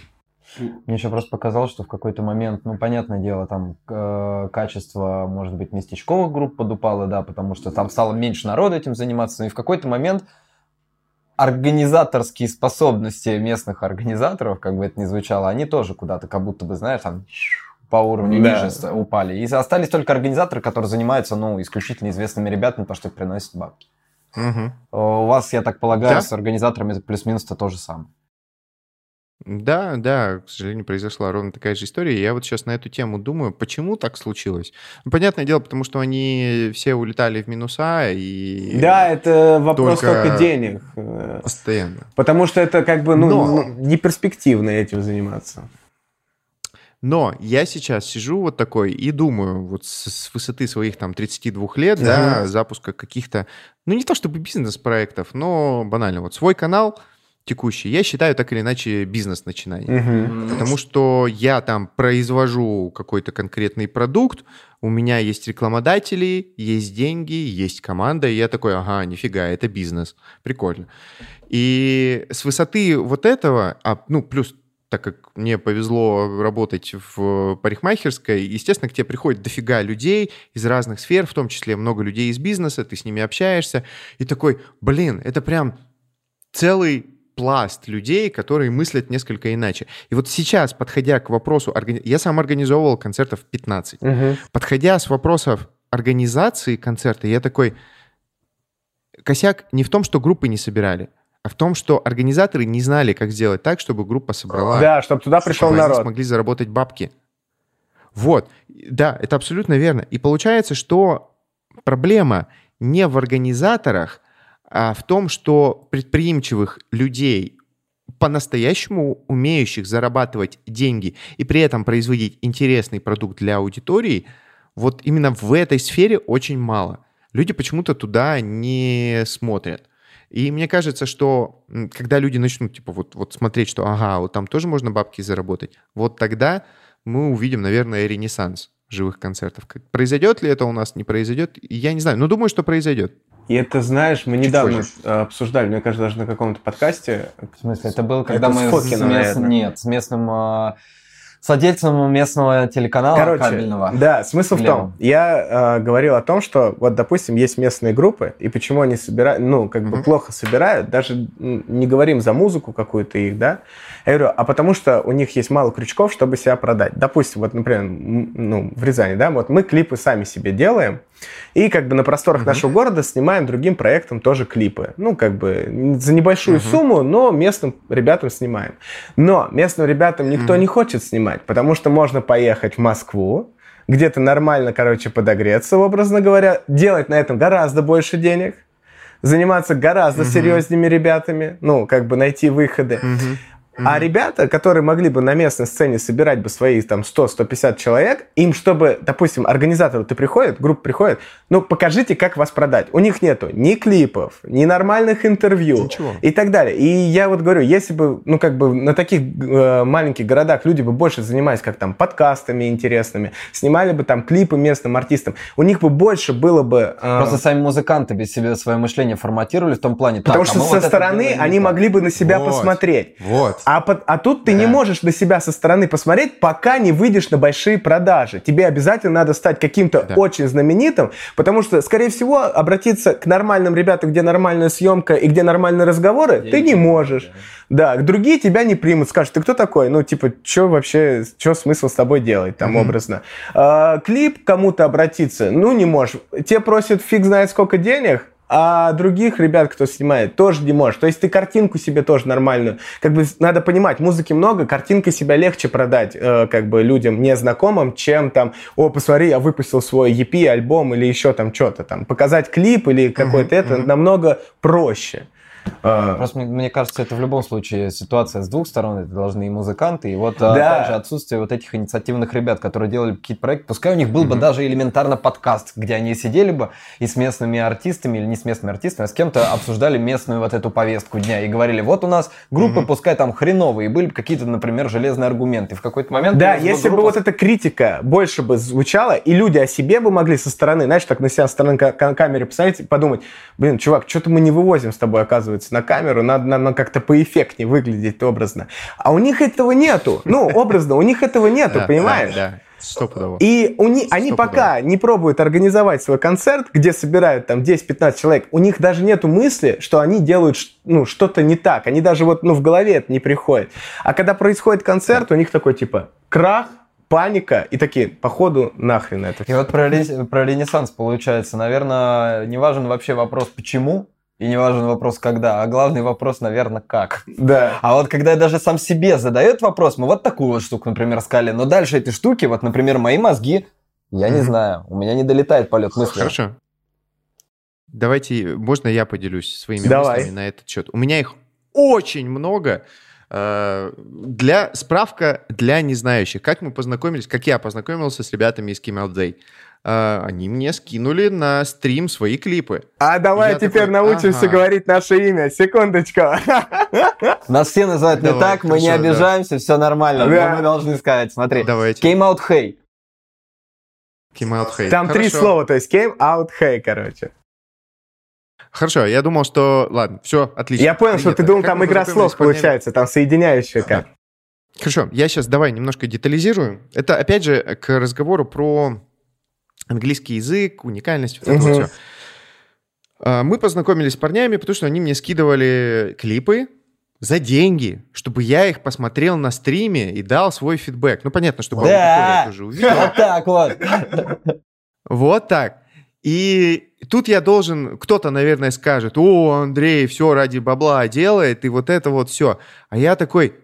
мне еще просто показалось, что в какой-то момент, ну, понятное дело, там э, качество, может быть, местечковых групп подупало, да, потому что там стало меньше народа этим заниматься, и в какой-то момент организаторские способности местных организаторов, как бы это ни звучало, они тоже куда-то как будто бы, знаешь, там по уровню да. ниже упали. И остались только организаторы, которые занимаются, ну, исключительно известными ребятами, потому что это приносит бабки. Угу. У вас, я так полагаю, да? с организаторами плюс-минус то же самое. Да, да, к сожалению, произошла ровно такая же история. Я вот сейчас на эту тему думаю, почему так случилось? Ну, понятное дело, потому что они все улетали в минуса и... Да, это вопрос только, только денег. Постоянно. Потому что это как бы, ну, Но... ну не перспективно этим заниматься. Но я сейчас сижу вот такой и думаю, вот с, с высоты своих там 32 лет, да, запуска каких-то, ну не то чтобы бизнес-проектов, но банально, вот свой канал — текущий, я считаю так или иначе бизнес начинание. Угу. Потому что я там произвожу какой-то конкретный продукт, у меня есть рекламодатели, есть деньги, есть команда, и я такой, ага, нифига, это бизнес, прикольно. И с высоты вот этого, а, ну, плюс так как мне повезло работать в парикмахерской, естественно, к тебе приходит дофига людей из разных сфер, в том числе много людей из бизнеса, ты с ними общаешься, и такой, блин, это прям целый пласт людей, которые мыслят несколько иначе. И вот сейчас, подходя к вопросу... Я сам организовывал концертов 15. Угу. Подходя с вопросов организации концерта, я такой... Косяк не в том, что группы не собирали, а в том, что организаторы не знали, как сделать так, чтобы группа собрала... Да, чтобы туда пришел чтобы народ. Они смогли заработать бабки. Вот. Да, это абсолютно верно. И получается, что проблема не в организаторах, в том, что предприимчивых людей, по-настоящему умеющих зарабатывать деньги и при этом производить интересный продукт для аудитории, вот именно в этой сфере очень мало. Люди почему-то туда не смотрят. И мне кажется, что когда люди начнут типа вот, вот смотреть, что ага, вот там тоже можно бабки заработать, вот тогда мы увидим, наверное, ренессанс живых концертов. Произойдет ли это у нас, не произойдет, я не знаю, но думаю, что произойдет. И это, знаешь, мы Чуть недавно позже. обсуждали, мне кажется, даже на каком-то подкасте. В смысле, это был, когда это мы с, Фокина, с мест... Нет, с местным а, с владельцем местного телеканала Короче, кабельного. Да, смысл Левым. в том, я э, говорил о том, что вот, допустим, есть местные группы, и почему они собирают, ну, как mm-hmm. бы плохо собирают, даже не говорим за музыку какую-то их, да, я говорю, а потому что у них есть мало крючков, чтобы себя продать. Допустим, вот, например, ну, в Рязани, да, вот мы клипы сами себе делаем, и как бы на просторах mm-hmm. нашего города снимаем другим проектом тоже клипы. Ну, как бы за небольшую mm-hmm. сумму, но местным ребятам снимаем. Но местным ребятам никто mm-hmm. не хочет снимать, потому что можно поехать в Москву, где-то нормально, короче, подогреться, образно говоря, делать на этом гораздо больше денег, заниматься гораздо mm-hmm. серьезными ребятами, ну, как бы найти выходы. Mm-hmm. Mm-hmm. А ребята, которые могли бы на местной сцене собирать бы свои там 100-150 человек, им чтобы, допустим, организатору ты приходит, группа приходит, ну покажите, как вас продать. У них нету ни клипов, ни нормальных интервью Ничего. и так далее. И я вот говорю, если бы, ну как бы на таких э, маленьких городах люди бы больше занимались как там подкастами интересными, снимали бы там клипы местным артистам, у них бы больше было бы... Э... Просто сами музыканты без себя свое мышление форматировали в том плане. Потому так, что а со вот стороны они могли бы на себя вот, посмотреть. Вот. А, под- а тут ты не Да. можешь на себя со стороны посмотреть, пока не выйдешь на большие продажи. Тебе обязательно надо стать каким-то Да. очень знаменитым, потому что, скорее всего, обратиться к нормальным ребятам, где нормальная съемка и где нормальные разговоры, ты не можешь. Да, другие тебя не примут, скажут, ты кто такой? Ну, типа, что вообще, что смысл с тобой делать, там, образно. А, клип кому-то обратиться, ну, не можешь. Те просят фиг знает сколько денег, а других ребят, кто снимает, тоже не можешь. То есть ты картинку себе тоже нормальную. Как бы надо понимать, музыки много, картинкой себя легче продать э, как бы людям незнакомым, чем там, о, посмотри, я выпустил свой EP, альбом или еще там что-то там. Показать клип или какой-то это намного проще. Э, Просто мне, кажется, это в любом случае ситуация с двух сторон. Это должны и музыканты, и вот а, Да. также отсутствие вот этих инициативных ребят, которые делали какие-то проекты. Пускай у них был бы даже элементарно подкаст, где они сидели бы и с местными артистами, или не с местными артистами, а с кем-то обсуждали местную вот эту повестку дня и говорили, вот у нас группы, пускай там хреновые, были бы какие-то, например, железные аргументы. В какой-то момент... Да, если бы группа вот эта критика больше бы звучала, и люди о себе бы могли со стороны, знаешь, так на себя со стороны ка- ка- камеры посмотреть и подумать, блин, чувак, что-то мы не вывозим с тобой, оказывается, на камеру, надо, надо как-то поэффектнее выглядеть образно. А у них этого нету. Ну, образно, у них этого нету, Да, понимаешь? Да, да. Стопудово. И у ни- они пока не пробуют организовать свой концерт, где собирают там 10-15 человек, у них даже нету мысли, что они делают ну, что-то не так. Они даже вот ну, в голове это не приходит. А когда происходит концерт, у них такой типа крах, паника и такие, походу, нахрен это И вот про, про Ренессанс получается, наверное, не важен вообще вопрос почему, и не важен вопрос когда, а главный вопрос, наверное, как. Да. А вот когда я даже сам себе задает вопрос, мы вот такую вот штуку, например, сказали, но дальше этой штуки, вот, например, мои мозги, я не знаю, у меня не долетает полет мысли. Хорошо. Давайте, можно я поделюсь своими Давай. мыслями на этот счет? У меня их очень много. Э, Для справка для незнающих. Как мы познакомились, как я познакомился с ребятами из Kim Out Day. Э, Они мне скинули на стрим свои клипы. А давай Я теперь такой, научимся ага. говорить наше имя. Секундочку. Нас все называют не Давай, так, мы не хорошо, да. обижаемся, все нормально, Да. но мы должны сказать, смотри. Давайте. Came out hey. Kim Out Hate. Там три Хорошо. слова, то есть came out hey, короче. Хорошо, я думал, что... Ладно, все, отлично. Я понял, что ты Принято. думал, Как там игра слов получается, там соединяющая как. Хорошо, я сейчас давай немножко детализирую. Это, опять же, к разговору про английский язык, уникальность, вот это вот Мгм. всё. А, Мы познакомились с парнями, потому что они мне скидывали клипы за деньги, чтобы я их посмотрел на стриме и дал свой фидбэк. Ну, понятно, чтобы аудитория Да, тоже увидела. вот так вот. Вот так. И тут я должен, кто-то, наверное, скажет, о, Андрей, все ради бабла делает, и вот это вот все. А я такой,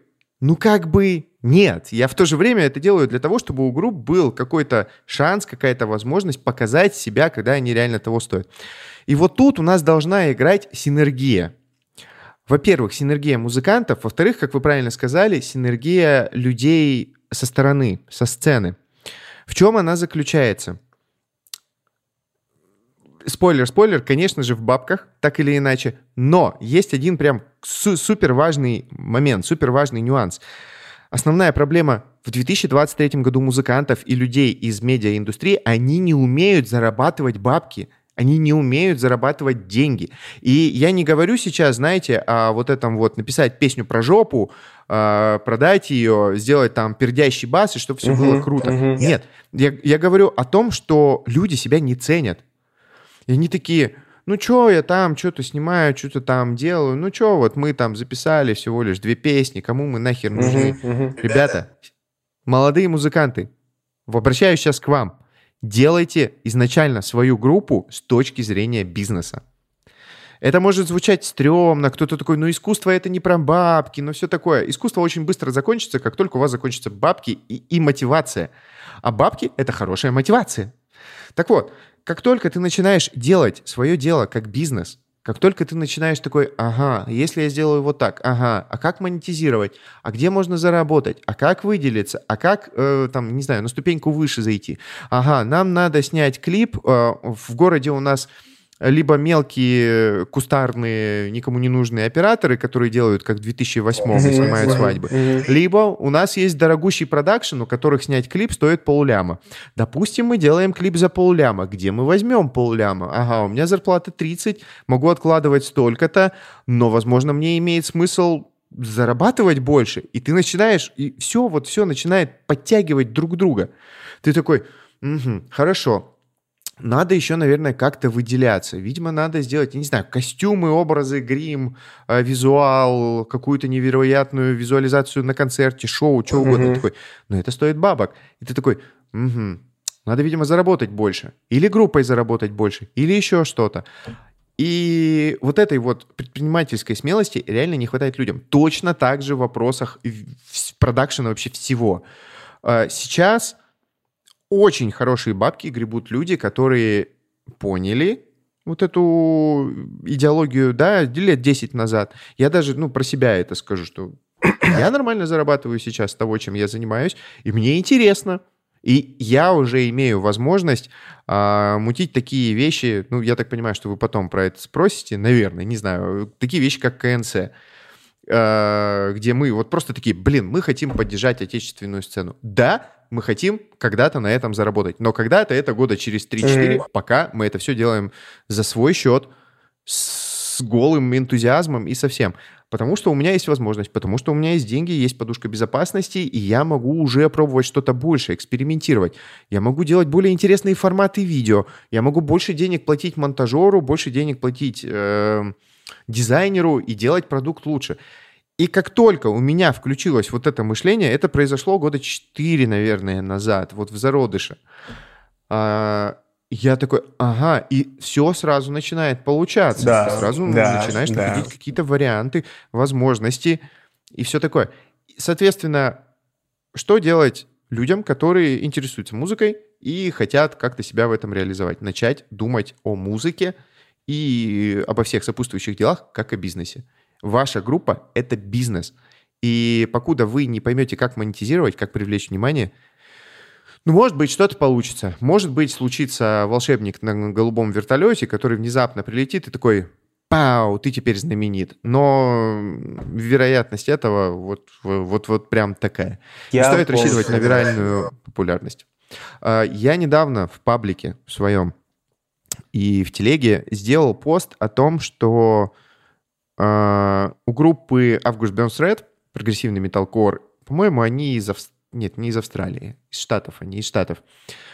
ну как бы нет. Я в то же время это делаю для того, чтобы у групп был какой-то шанс, какая-то возможность показать себя, когда они реально того стоят. И вот тут у нас должна играть синергия. Во-первых, синергия музыкантов. Во-вторых, как вы правильно сказали, синергия людей со стороны, со сцены. В чем она заключается? Спойлер, спойлер, конечно же, в бабках, так или иначе. Но есть один прям су- супер важный момент, супер важный нюанс. Основная проблема в 2023 году музыкантов и людей из медиаиндустрии, они не умеют зарабатывать бабки. Они не умеют зарабатывать деньги. И я не говорю сейчас, знаете, о вот этом вот написать песню про жопу, э, продать ее, сделать там пердящий бас, и чтобы все было круто. Нет, я, я говорю о том, что люди себя не ценят. И они такие, ну что я там что-то снимаю, что-то там делаю, ну что, вот мы там записали всего лишь две песни, кому мы нахер нужны? Ребята, молодые музыканты, обращаюсь сейчас к вам. Делайте изначально свою группу с точки зрения бизнеса. Это может звучать стрёмно, кто-то такой, ну искусство это не про бабки, но все такое. Искусство очень быстро закончится, как только у вас закончатся бабки и, и мотивация. А бабки — это хорошая мотивация. Так вот, как только ты начинаешь делать свое дело как бизнес, как только ты начинаешь такой, ага, если я сделаю вот так, ага, а как монетизировать, а где можно заработать, а как выделиться, а как, э, там, не знаю, на ступеньку выше зайти, ага, нам надо снять клип, э, в городе у нас либо мелкие кустарные, никому не нужные операторы, которые делают, как в 2008 снимают свадьбы, либо у нас есть дорогущий продакшн, у которых снять клип стоит полляма. Допустим, мы делаем клип за полляма. Где мы возьмем полляма? Ага, у меня зарплата 30, могу откладывать столько-то, но, возможно, мне имеет смысл зарабатывать больше, и ты начинаешь, и все, вот все начинает подтягивать друг друга. Ты такой, угу, хорошо, надо еще, наверное, как-то выделяться. Видимо, надо сделать, я не знаю, костюмы, образы, грим, э, визуал, какую-то невероятную визуализацию на концерте, шоу, что угодно. Ты такой, но это стоит бабок. И ты такой, угу, надо, видимо, заработать больше. Или группой заработать больше, или еще что-то. И вот этой вот предпринимательской смелости реально не хватает людям. Точно так же в вопросах продакшена вообще всего. А, сейчас очень хорошие бабки гребут люди, которые поняли вот эту идеологию, да, лет 10 назад. Я даже, ну, про себя это скажу, что я нормально зарабатываю сейчас того, чем я занимаюсь, и мне интересно. И я уже имею возможность а, мутить такие вещи, ну, я так понимаю, что вы потом про это спросите, наверное, не знаю, такие вещи, как КНЦ, а, где мы вот просто такие, блин, мы хотим поддержать отечественную сцену. Да, мы хотим когда-то на этом заработать, но когда-то это года через 3-4, mm-hmm. пока мы это все делаем за свой счет, с голым энтузиазмом и совсем. Потому что у меня есть возможность, потому что у меня есть деньги, есть подушка безопасности, и я могу уже пробовать что-то больше, экспериментировать. Я могу делать более интересные форматы видео. Я могу больше денег платить монтажеру, больше денег платить э, дизайнеру и делать продукт лучше. И как только у меня включилось вот это мышление, это произошло года 4, наверное, назад, вот в зародыше. А, я такой, ага, и все сразу начинает получаться. Да, Ты сразу да, начинаешь да. находить какие-то варианты, возможности и все такое. Соответственно, что делать людям, которые интересуются музыкой и хотят как-то себя в этом реализовать? Начать думать о музыке и обо всех сопутствующих делах, как о бизнесе. Ваша группа — это бизнес. И покуда вы не поймете, как монетизировать, как привлечь внимание — ну, может быть, что-то получится. Может быть, случится волшебник на голубом вертолете, который внезапно прилетит и такой, пау, ты теперь знаменит. Но вероятность этого вот, вот, вот прям такая. Я стоит рассчитывать на виральную популярность. А, я недавно в паблике в своем и в телеге сделал пост о том, что у группы Август Burns Red, прогрессивный металкор, по-моему, они из Австралии, нет, не из Австралии, из Штатов, они из Штатов.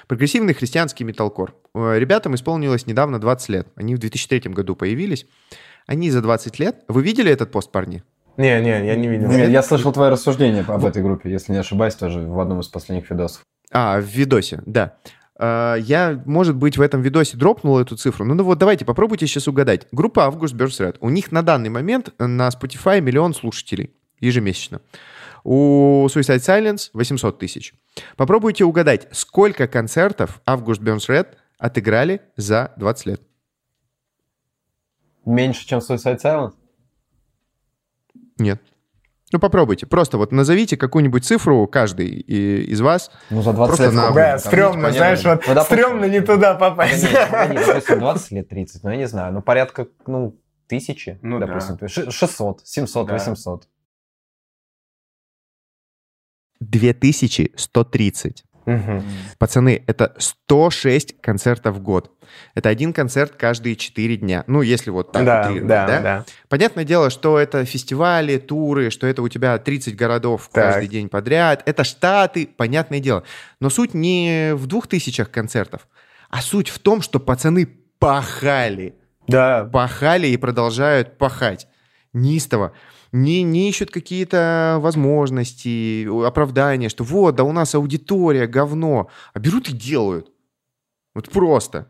Прогрессивный христианский металкор. Э, ребятам исполнилось недавно 20 лет. Они в 2003 году появились. Они за 20 лет... Вы видели этот пост, парни? Не, не, я не видел. Нет, я слышал твое рассуждение об этой группе, если не ошибаюсь, тоже в одном из последних видосов. А, в видосе, да. Э, я, может быть, в этом видосе дропнул эту цифру. Ну, ну вот давайте попробуйте сейчас угадать. Группа Август Burst Red. У них на данный момент на Spotify миллион слушателей ежемесячно. У Suicide Silence 800 тысяч. Попробуйте угадать, сколько концертов Август Burns Red отыграли за 20 лет. Меньше, чем Suicide Silence? Нет. Ну, попробуйте. Просто вот назовите какую-нибудь цифру каждый из вас. Ну, за 20 лет. На... Да, стрёмно, знаешь, вот ну, допустим, стрёмно не туда попасть. Ну, не, допустим, 20 лет, 30, ну, я не знаю, ну, порядка, ну, тысячи, ну, допустим. Да. 600, 700, да. 800. 2130. Угу. Пацаны, это 106 концертов в год. Это один концерт каждые 4 дня. Ну, если вот так да, да, да? да. Понятное дело, что это фестивали, туры, что это у тебя 30 городов так. каждый день подряд. Это штаты, понятное дело. Но суть не в двух тысячах концертов, а суть в том, что пацаны пахали. Да. Пахали и продолжают пахать. Неистово не, не ищут какие-то возможности, оправдания, что вот, да у нас аудитория, говно. А берут и делают. Вот просто.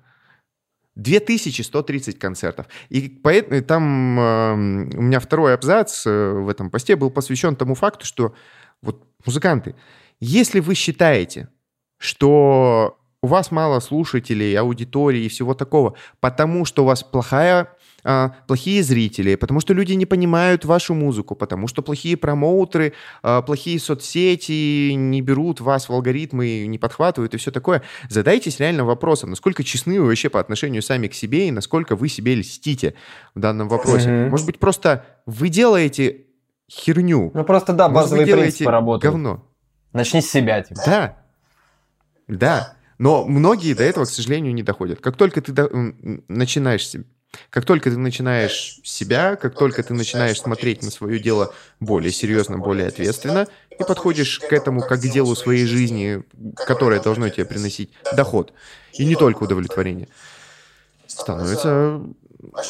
2130 концертов. И поэтому там э, у меня второй абзац э, в этом посте был посвящен тому факту, что вот музыканты, если вы считаете, что у вас мало слушателей, аудитории и всего такого, потому что у вас плохая а, плохие зрители, потому что люди не понимают вашу музыку, потому что плохие промоутеры, а, плохие соцсети не берут вас в алгоритмы, не подхватывают и все такое. Задайтесь реально вопросом, насколько честны вы вообще по отношению сами к себе и насколько вы себе льстите в данном вопросе. Mm-hmm. Может быть, просто вы делаете херню. Ну просто да, базовый Может, принцип работает. Говно. Начни с себя. Типа. Да. Да. Но многие до этого, к сожалению, не доходят. Как только ты до... начинаешь Как только ты начинаешь себя, как только ты начинаешь смотреть на свое дело более серьезно, более ответственно, и подходишь к этому как к делу своей жизни, которое должно тебе приносить доход, и не только удовлетворение, становится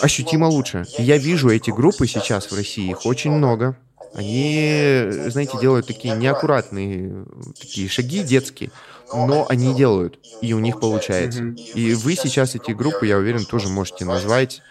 ощутимо лучше. Я вижу эти группы сейчас в России, их очень много. Они, знаете, делают такие неаккуратные такие шаги детские, но они делают, и у них получается. И вы сейчас эти группы, я уверен, тоже можете назвать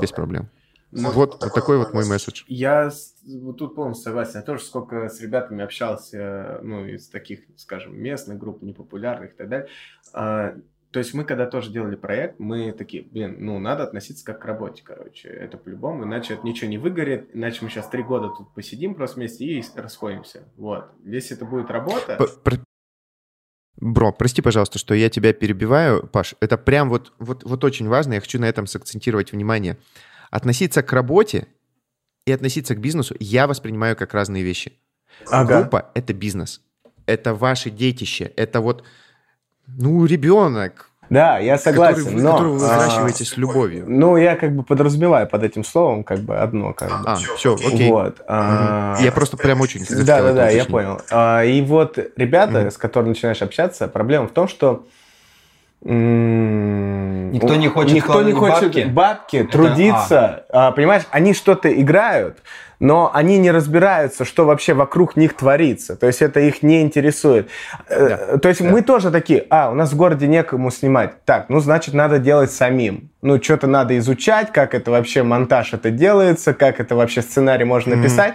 без проблем. Ну, вот, вот такой вот мой месседж. Я вот тут полностью согласен. Я тоже сколько с ребятами общался, ну, из таких, скажем, местных групп, непопулярных и так далее. А, то есть мы, когда тоже делали проект, мы такие, блин, ну, надо относиться как к работе, короче. Это по-любому, иначе это ничего не выгорит, иначе мы сейчас три года тут посидим просто вместе и расходимся. Вот. Если это будет работа... Бро, прости, пожалуйста, что я тебя перебиваю, Паш. Это прям вот, вот, вот очень важно, я хочу на этом сакцентировать внимание. Относиться к работе и относиться к бизнесу я воспринимаю как разные вещи. Ага. Группа — это бизнес. Это ваше детище. Это вот, ну, ребенок, да, я согласен, который, но... Которого вы выращиваете а, с любовью. Ну, я как бы подразумеваю под этим словом как бы одно. Как бы. А, все, окей. Вот. А, я просто прям очень Да, да, да, я понял. А, и вот ребята, mm. с которыми начинаешь общаться, проблема в том, что Никто не хочет, Никто не хочет бабки, бабки Это... трудиться. А. Понимаешь, они что-то играют, но они не разбираются, что вообще вокруг них творится. То есть это их не интересует. Э, да. То есть да. мы тоже такие, а, у нас в городе некому снимать. Так, ну, значит, надо делать самим. Ну, что-то надо изучать, как это вообще монтаж это делается, как это вообще сценарий можно написать.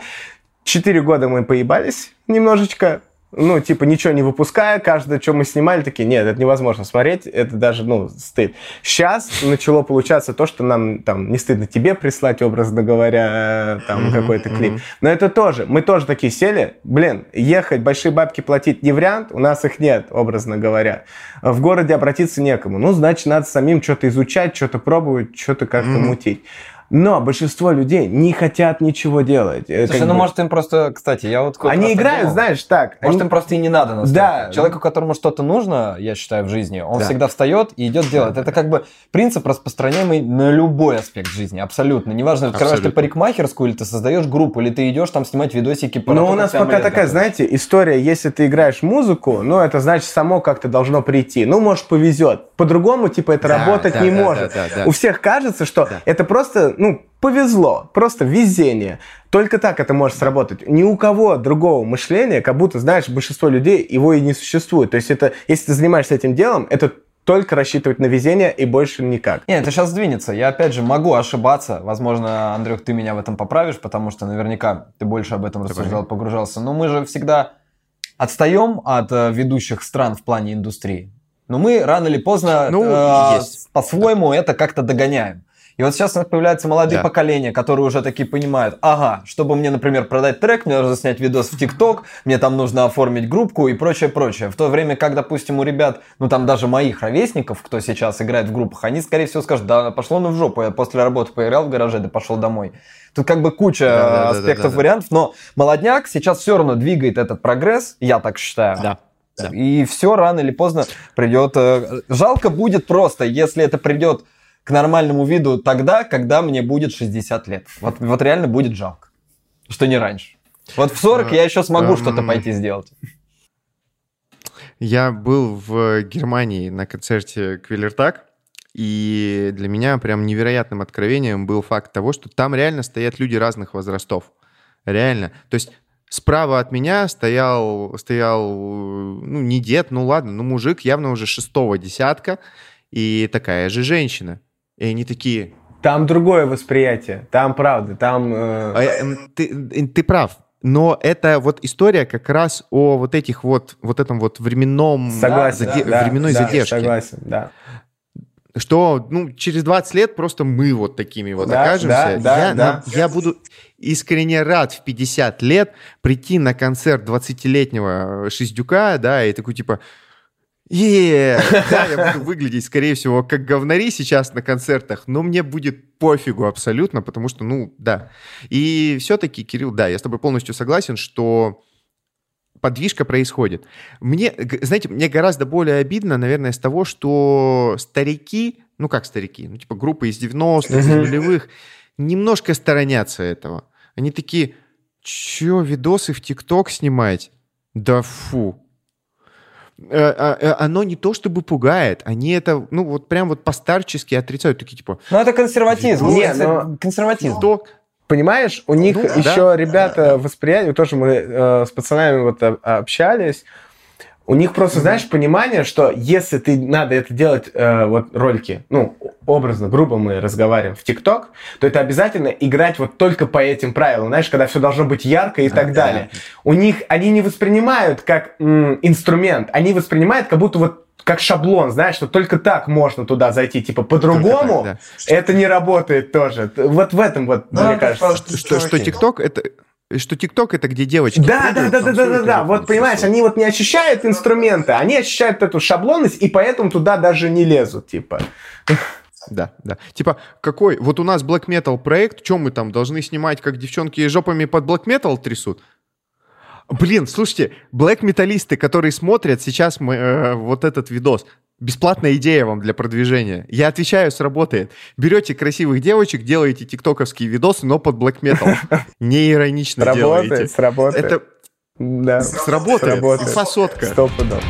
Четыре года мы поебались немножечко, ну, типа, ничего не выпуская, каждое, что мы снимали, такие, нет, это невозможно смотреть, это даже, ну, стыд. Сейчас начало получаться то, что нам, там, не стыдно тебе прислать, образно говоря, там, mm-hmm, какой-то клип. Mm-hmm. Но это тоже, мы тоже такие сели, блин, ехать, большие бабки платить не вариант, у нас их нет, образно говоря. В городе обратиться некому. Ну, значит, надо самим что-то изучать, что-то пробовать, что-то как-то mm-hmm. мутить. Но большинство людей не хотят ничего делать. Слушай, как ну бы... может им просто, кстати, я вот... Они играют, думал. знаешь, так. Может они... им просто и не надо настолько. Да. Человеку, которому что-то нужно, я считаю, в жизни, он да. всегда встает и идет делать. Это как бы принцип, распространяемый на любой аспект жизни, абсолютно. Неважно, открываешь ты парикмахерскую, или ты создаешь группу, или ты идешь там снимать видосики про Но у нас пока такая, знаете, история, если ты играешь музыку, ну, это значит само как-то должно прийти. Ну, может, повезет. По-другому, типа, это да, работать да, не да, может. Да, да, да. У всех кажется, что да. это просто, ну, повезло, просто везение. Только так это может сработать. Ни у кого другого мышления, как будто, знаешь, большинство людей его и не существует. То есть это, если ты занимаешься этим делом, это только рассчитывать на везение и больше никак. Нет, это сейчас сдвинется. Я опять же могу ошибаться. Возможно, Андрюх, ты меня в этом поправишь, потому что наверняка ты больше об этом рассуждал, погружался. Но мы же всегда отстаем от э, ведущих стран в плане индустрии. Но мы рано или поздно ну, э, по-своему это как-то догоняем. И вот сейчас у нас появляются молодые да. поколения, которые уже такие понимают, ага, чтобы мне, например, продать трек, мне нужно снять видос в ТикТок, мне там нужно оформить группку и прочее, прочее. В то время как, допустим, у ребят, ну там даже моих ровесников, кто сейчас играет в группах, они, скорее всего, скажут, да, пошло ну в жопу, я после работы поиграл в гараже, да пошел домой. Тут как бы куча да, да, аспектов, да, да, да, вариантов, но молодняк сейчас все равно двигает этот прогресс, я так считаю. Да. Да. И все рано или поздно придет. Э, жалко будет просто, если это придет к нормальному виду тогда, когда мне будет 60 лет. Вот, вот реально будет жалко, что не раньше. Вот в 40 я еще смогу эм. что-то пойти сделать. Я был в Германии на концерте Квиллертак, и для меня прям невероятным откровением был факт того, что там реально стоят люди разных возрастов. Реально. То есть справа от меня стоял, стоял ну, не дед, ну ладно, ну мужик явно уже шестого десятка, и такая же женщина. И они такие... Там другое восприятие, там правда, там... Э... А, ты, ты прав, но это вот история как раз о вот этих вот, вот этом вот временном... Согласен, заде... да, временной да, задержке. Согласен, да. Что, ну, через 20 лет просто мы вот такими вот да, окажемся. Да, да, я, да. я буду искренне рад в 50 лет прийти на концерт 20-летнего Шиздюка, да, и такой типа, Yeah! Да, я буду выглядеть, скорее всего, как говнари сейчас на концертах, но мне будет пофигу абсолютно, потому что, ну, да. И все-таки, Кирилл, да, я с тобой полностью согласен, что подвижка происходит. Мне, знаете, мне гораздо более обидно, наверное, с того, что старики ну как старики, ну типа группы из 90-х, из нулевых, немножко сторонятся этого. Они такие, чё, видосы в ТикТок снимать? Да фу. Э, а, э, Оно не то чтобы пугает, они это, ну вот прям вот постарчески отрицают, такие типа... Ну, это консерватизм. Не, Это но- Консерватизм. ТикТок, Понимаешь, у них Ну, еще да. ребята восприятие, тоже мы э, с пацанами вот об- общались, у них просто, знаешь, понимание, что если ты надо это делать, э, вот ролики, ну, образно, грубо мы разговариваем в ТикТок, то это обязательно играть вот только по этим правилам, знаешь, когда все должно быть ярко и так далее. У них, они не воспринимают как м, инструмент, они воспринимают как будто вот как шаблон, знаешь, что только так можно туда зайти, типа по-другому так, это не работает тоже. Вот в этом вот, Ну, мне кажется. что, что чуваки. ТикТок это... Что ТикТок это где девочки Да, да, прыгают, да, да, да, да, да. Вот понимаешь, они вот не ощущают инструмента, они ощущают эту шаблонность, и поэтому туда даже не лезут, типа. Да, да. Типа, какой... Вот у нас Black Metal проект, что мы там должны снимать, как девчонки жопами под Black Metal трясут? Блин, слушайте, Black металлисты, которые смотрят сейчас мы, э, вот этот видос, бесплатная идея вам для продвижения. Я отвечаю, сработает. Берете красивых девочек, делаете тиктоковские видосы, но под Black Metal. Не иронично Сработает, делаете. сработает. Это да. сработает. Сработает. Фасотка. Сто пудов.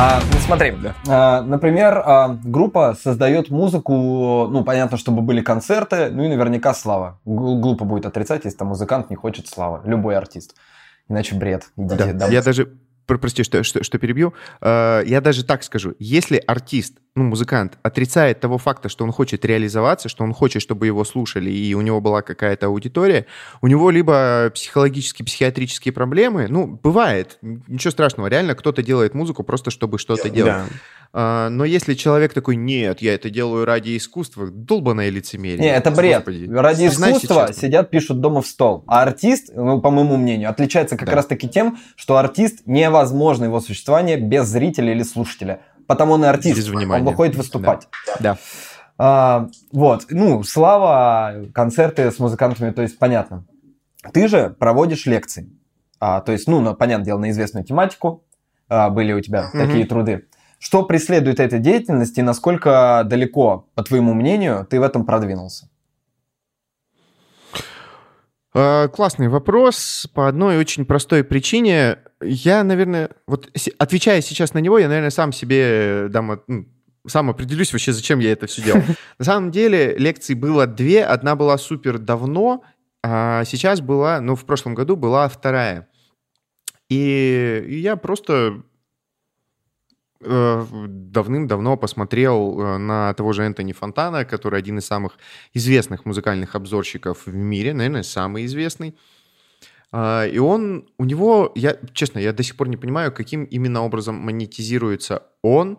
А, ну смотри, а, например, а, группа создает музыку, ну, понятно, чтобы были концерты, ну и наверняка слава. Гл- Глупо будет отрицать, если там музыкант не хочет славы. Любой артист. Иначе бред. Идите Да, домой. я даже, про- прости, что, что, что перебью, Э, я даже так скажу, если артист, ну, музыкант, отрицает того факта, что он хочет реализоваться, что он хочет, чтобы его слушали, и у него была какая-то аудитория, у него либо психологические, психиатрические проблемы, ну, бывает, ничего страшного, реально кто-то делает музыку просто, чтобы что-то делать. Да. А, но если человек такой, нет, я это делаю ради искусства, долбанное лицемерие. Не, это бред. Господи. Ради искусства честно. сидят, пишут дома в стол. А артист, ну, по моему мнению, отличается как Да. раз-таки тем, что артист невозможно его существование без зрителя или слушателя. Потому он и артист. Без внимания. Он выходит выступать. Да. А, вот, ну, слава, концерты с музыкантами, то есть понятно. Ты же проводишь лекции. А, то есть, ну, на, понятное дело, на известную тематику а, были у тебя Мгм. такие труды. Что преследует этой деятельности и насколько далеко, по твоему мнению, ты в этом продвинулся? Э, Классный вопрос по одной очень простой причине. Я, наверное, вот отвечая сейчас на него, я, наверное, сам себе дам, от- ну, сам определюсь вообще, зачем я это все делал. На самом деле лекций было две. Одна была супер давно, а сейчас была, ну, в прошлом году была вторая. И, и я просто э, давным-давно посмотрел э, на того же Энтони Фонтана, который один из самых известных музыкальных обзорщиков в мире, наверное, самый известный. А, И он, у него, я, честно, я до сих пор не понимаю, каким именно образом монетизируется он,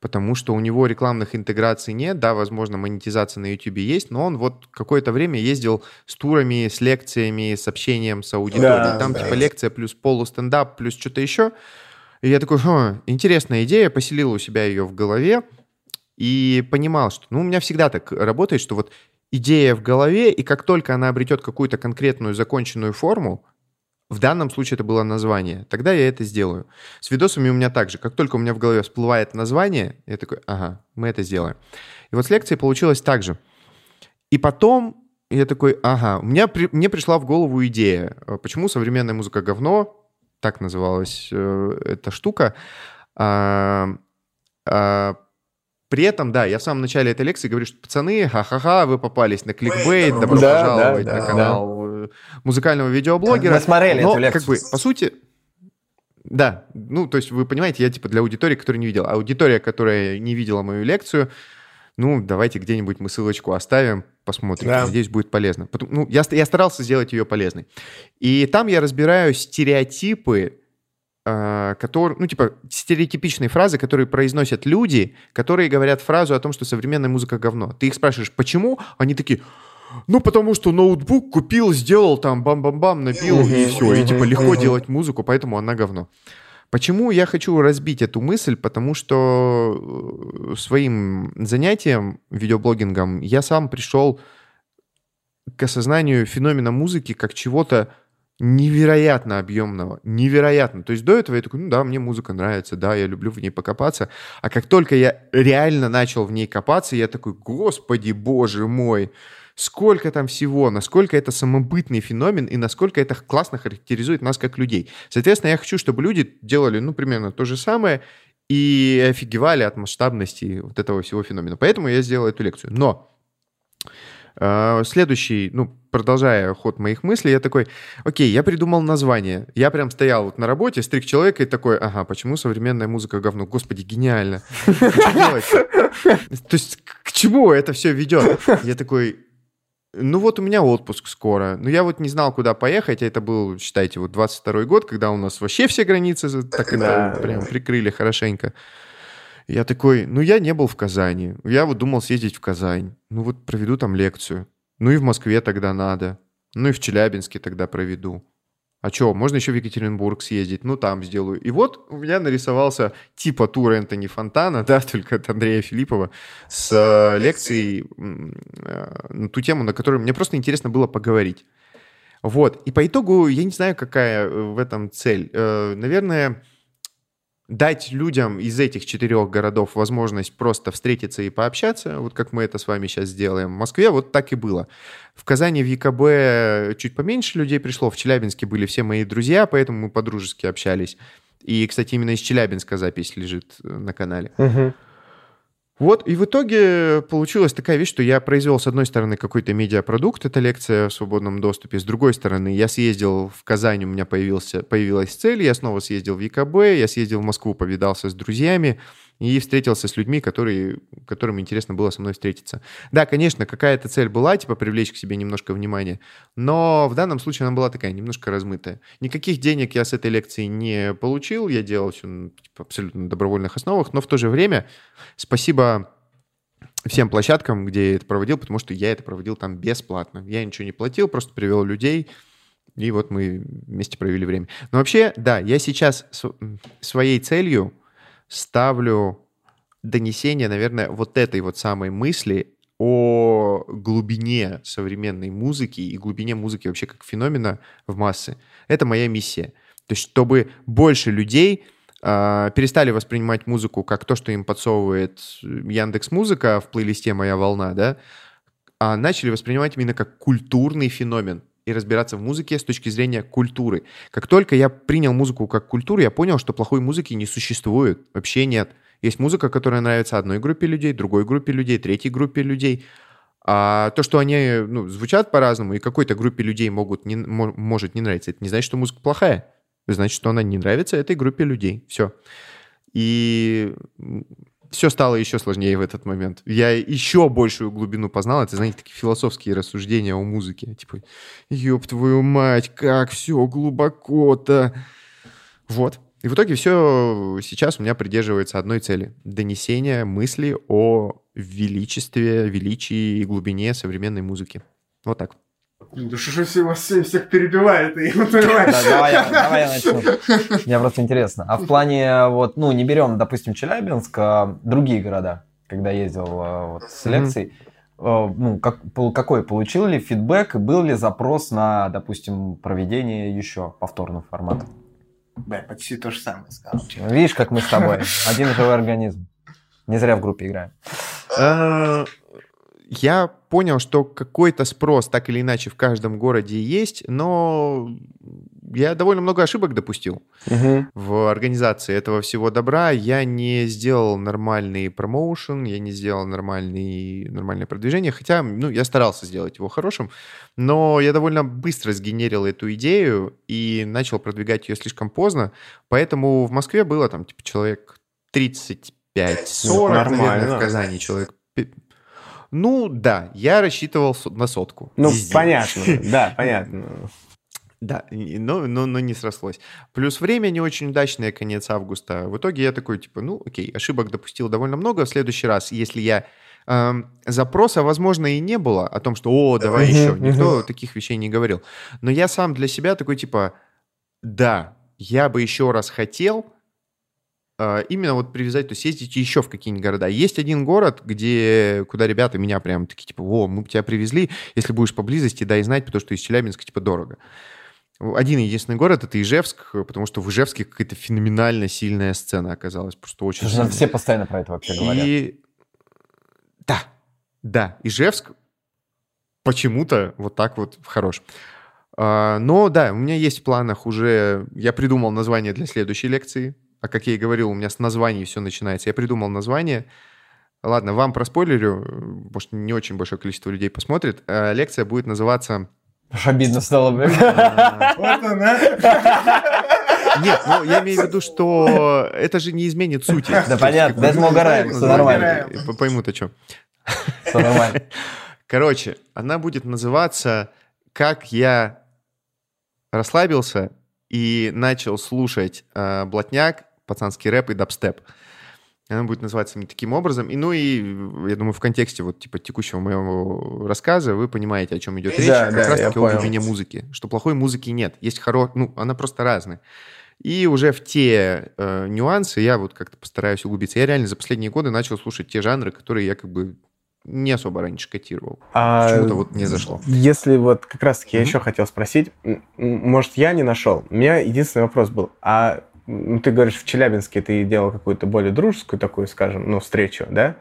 потому что у него рекламных интеграций нет, да, возможно, монетизация на YouTube есть, но он вот какое-то время ездил с турами, с лекциями, с общением с аудиторией. Да, Там да. типа лекция плюс полустендап плюс что-то еще. И я такой, «Хм, интересная идея, поселил у себя ее в голове и понимал, что, ну, у меня всегда так работает, что вот идея в голове, и как только она обретет какую-то конкретную законченную форму, в данном случае это было название, тогда я это сделаю. С видосами у меня так же. Как только у меня в голове всплывает название, я такой, ага, мы это сделаем. И вот с лекцией получилось так же. И потом я такой, ага, у меня при- мне пришла в голову идея, э, почему современная музыка говно, так называлась э, эта штука. А, а, при этом, да, я в самом начале этой лекции говорю, что пацаны, ха-ха-ха, вы попались на кликбейт, добро Да, пожаловать да, на да, канал э, музыкального видеоблогера. Мы смотрели Но, эту лекцию. как бы, по сути, да, ну, то есть вы понимаете, я типа для аудитории, которая не видела. Аудитория, которая не видела мою лекцию, ну, давайте где-нибудь мы ссылочку оставим, посмотрим. Да. Надеюсь, будет полезно. Ну, я, я старался сделать ее полезной. И там я разбираю стереотипы, э, которые, ну, типа, стереотипичные фразы, которые произносят люди, которые говорят фразу о том, что современная музыка говно. Ты их спрашиваешь, почему? Они такие, ну, потому что ноутбук купил, сделал там бам-бам-бам, набил, и все. И, типа, легко делать музыку, поэтому она говно. Почему я хочу разбить эту мысль? Потому что э, своим занятием, видеоблогингом, я сам пришел к осознанию феномена музыки как чего-то невероятно объемного, невероятно. То есть до этого я такой, ну да, мне музыка нравится, да, я люблю в ней покопаться. А как только я реально начал в ней копаться, я такой, господи, боже мой, сколько там всего, насколько это самобытный феномен и насколько это классно характеризует нас как людей. Соответственно, я хочу, чтобы люди делали, ну, примерно то же самое и офигевали от масштабности вот этого всего феномена. Поэтому я сделал эту лекцию. Но э, следующий, ну, продолжая ход моих мыслей, я такой, окей, я придумал название. Я прям стоял вот на работе, стрик человека и такой, ага, почему современная музыка говно? Господи, гениально. То есть к чему это все ведет? Я такой, ну вот у меня отпуск скоро. Ну я вот не знал, куда поехать. А это был, считайте, вот 22 год, когда у нас вообще все границы так это прям прикрыли хорошенько. Я такой, ну я не был в Казани. Я вот думал съездить в Казань. Ну вот проведу там лекцию. Ну и в Москве тогда надо. Ну и в Челябинске тогда проведу. А что, можно еще в Екатеринбург съездить? Ну, там сделаю. И вот у меня нарисовался типа тур Энтони Фонтана, да, только от Андрея Филиппова, с э, лекцией э, на ту тему, на которую мне просто интересно было поговорить. Вот. И по итогу я не знаю, какая в этом цель. Э, наверное, дать людям из этих четырех городов возможность просто встретиться и пообщаться, вот как мы это с вами сейчас сделаем. В Москве вот так и было. В Казани в ЕКБ чуть поменьше людей пришло, в Челябинске были все мои друзья, поэтому мы по-дружески общались. И, кстати, именно из Челябинска запись лежит э, на канале. Угу. Вот, и в итоге получилась такая вещь, что я произвел, с одной стороны, какой-то медиапродукт, это лекция в свободном доступе, с другой стороны, я съездил в Казань, у меня появился, появилась цель, я снова съездил в ЕКБ, я съездил в Москву, повидался с друзьями, и встретился с людьми, которые, которым интересно было со мной встретиться. Да, конечно, какая-то цель была, типа привлечь к себе немножко внимания, но в данном случае она была такая немножко размытая. Никаких денег я с этой лекции не получил, я делал все типа, абсолютно на добровольных основах, но в то же время спасибо всем площадкам, где я это проводил, потому что я это проводил там бесплатно. Я ничего не платил, просто привел людей, и вот мы вместе провели время. Но вообще, да, я сейчас своей целью ставлю донесение, наверное, вот этой вот самой мысли о глубине современной музыки и глубине музыки вообще как феномена в массы. Это моя миссия. То есть, чтобы больше людей э, перестали воспринимать музыку как то, что им подсовывает Яндекс Музыка в плейлисте «Моя волна», да, а начали воспринимать именно как культурный феномен и разбираться в музыке с точки зрения культуры. Как только я принял музыку как культуру, я понял, что плохой музыки не существует. Вообще нет. Есть музыка, которая нравится одной группе людей, другой группе людей, третьей группе людей. А то, что они ну, звучат по-разному, и какой-то группе людей могут не, может не нравиться, это не значит, что музыка плохая. Значит, что она не нравится этой группе людей. Все. И все стало еще сложнее в этот момент. Я еще большую глубину познал. Это, знаете, такие философские рассуждения о музыке. Типа, ёб твою мать, как все глубоко-то. Вот. И в итоге все сейчас у меня придерживается одной цели. Донесение мысли о величестве, величии и глубине современной музыки. Вот так. Да что же все вас всех перебивает и Да, давай, я, давай я начну. Мне просто интересно. А в плане, вот, ну, не берем, допустим, Челябинск, а другие города, когда ездил а, вот, с лекцией, mm-hmm. ну, как, какой, получил ли фидбэк, был ли запрос на, допустим, проведение еще повторного формата? Да, почти то же самое сказал. Видишь, как мы с тобой. Один живой организм. Не зря в группе играем. Я понял, что какой-то спрос так или иначе в каждом городе есть, но я довольно много ошибок допустил угу. в организации этого всего добра. Я не сделал нормальный промоушен, я не сделал нормальный, нормальное продвижение, хотя ну, я старался сделать его хорошим, но я довольно быстро сгенерил эту идею и начал продвигать ее слишком поздно, поэтому в Москве было там типа человек 35-40, наверное, в Казани человек ну, да, я рассчитывал на сотку. Ну, везде. понятно, да, понятно. Да, но, но, но не срослось. Плюс время не очень удачное, конец августа. В итоге я такой, типа, ну, окей, ошибок допустил довольно много. В следующий раз, если я... Э, запроса, возможно, и не было о том, что, о, давай еще. Никто таких вещей не говорил. Но я сам для себя такой, типа, да, я бы еще раз хотел, именно вот привязать, то есть ездите еще в какие-нибудь города. Есть один город, где, куда ребята меня прям такие, типа, о, мы тебя привезли, если будешь поблизости, дай знать, потому что из Челябинска, типа, дорого. один единственный город это Ижевск, потому что в Ижевске какая-то феноменально сильная сцена оказалась, просто очень. Слушай, все постоянно про это вообще говорят. И да, да, Ижевск почему-то вот так вот хорош. А, Но да, у меня есть в планах уже, я придумал название для следующей лекции, а как я и говорил, у меня с названий все начинается. Я придумал название. Ладно, вам проспойлерю, может, не очень большое количество людей посмотрит. А, Лекция будет называться... Аж обидно стало, блин. Вот она. Нет, ну я имею в виду, что это же не изменит сути. Да понятно, даже мы угораем, все нормально. Поймут о чем. Все нормально. Короче, она будет называться «Как я расслабился и начал слушать э, блатняк, пацанский рэп и дабстеп». Она будет называться таким образом. И, ну и, я думаю, в контексте вот типа текущего моего рассказа вы понимаете, о чем идет речь. Да, как да, раз я таки о глубине музыки. Что плохой музыки нет. Есть хоро... Ну, она просто разная. И уже в те э, нюансы я вот как-то постараюсь углубиться. Я реально за последние годы начал слушать те жанры, которые я как бы не особо раньше котировал. А Почему-то вот не зашло. Если вот как раз-таки я Мгм. еще хотел спросить, может, я не нашел. У меня единственный вопрос был, а ну, ты говоришь, в Челябинске ты делал какую-то более дружескую такую, скажем, ну, встречу, да?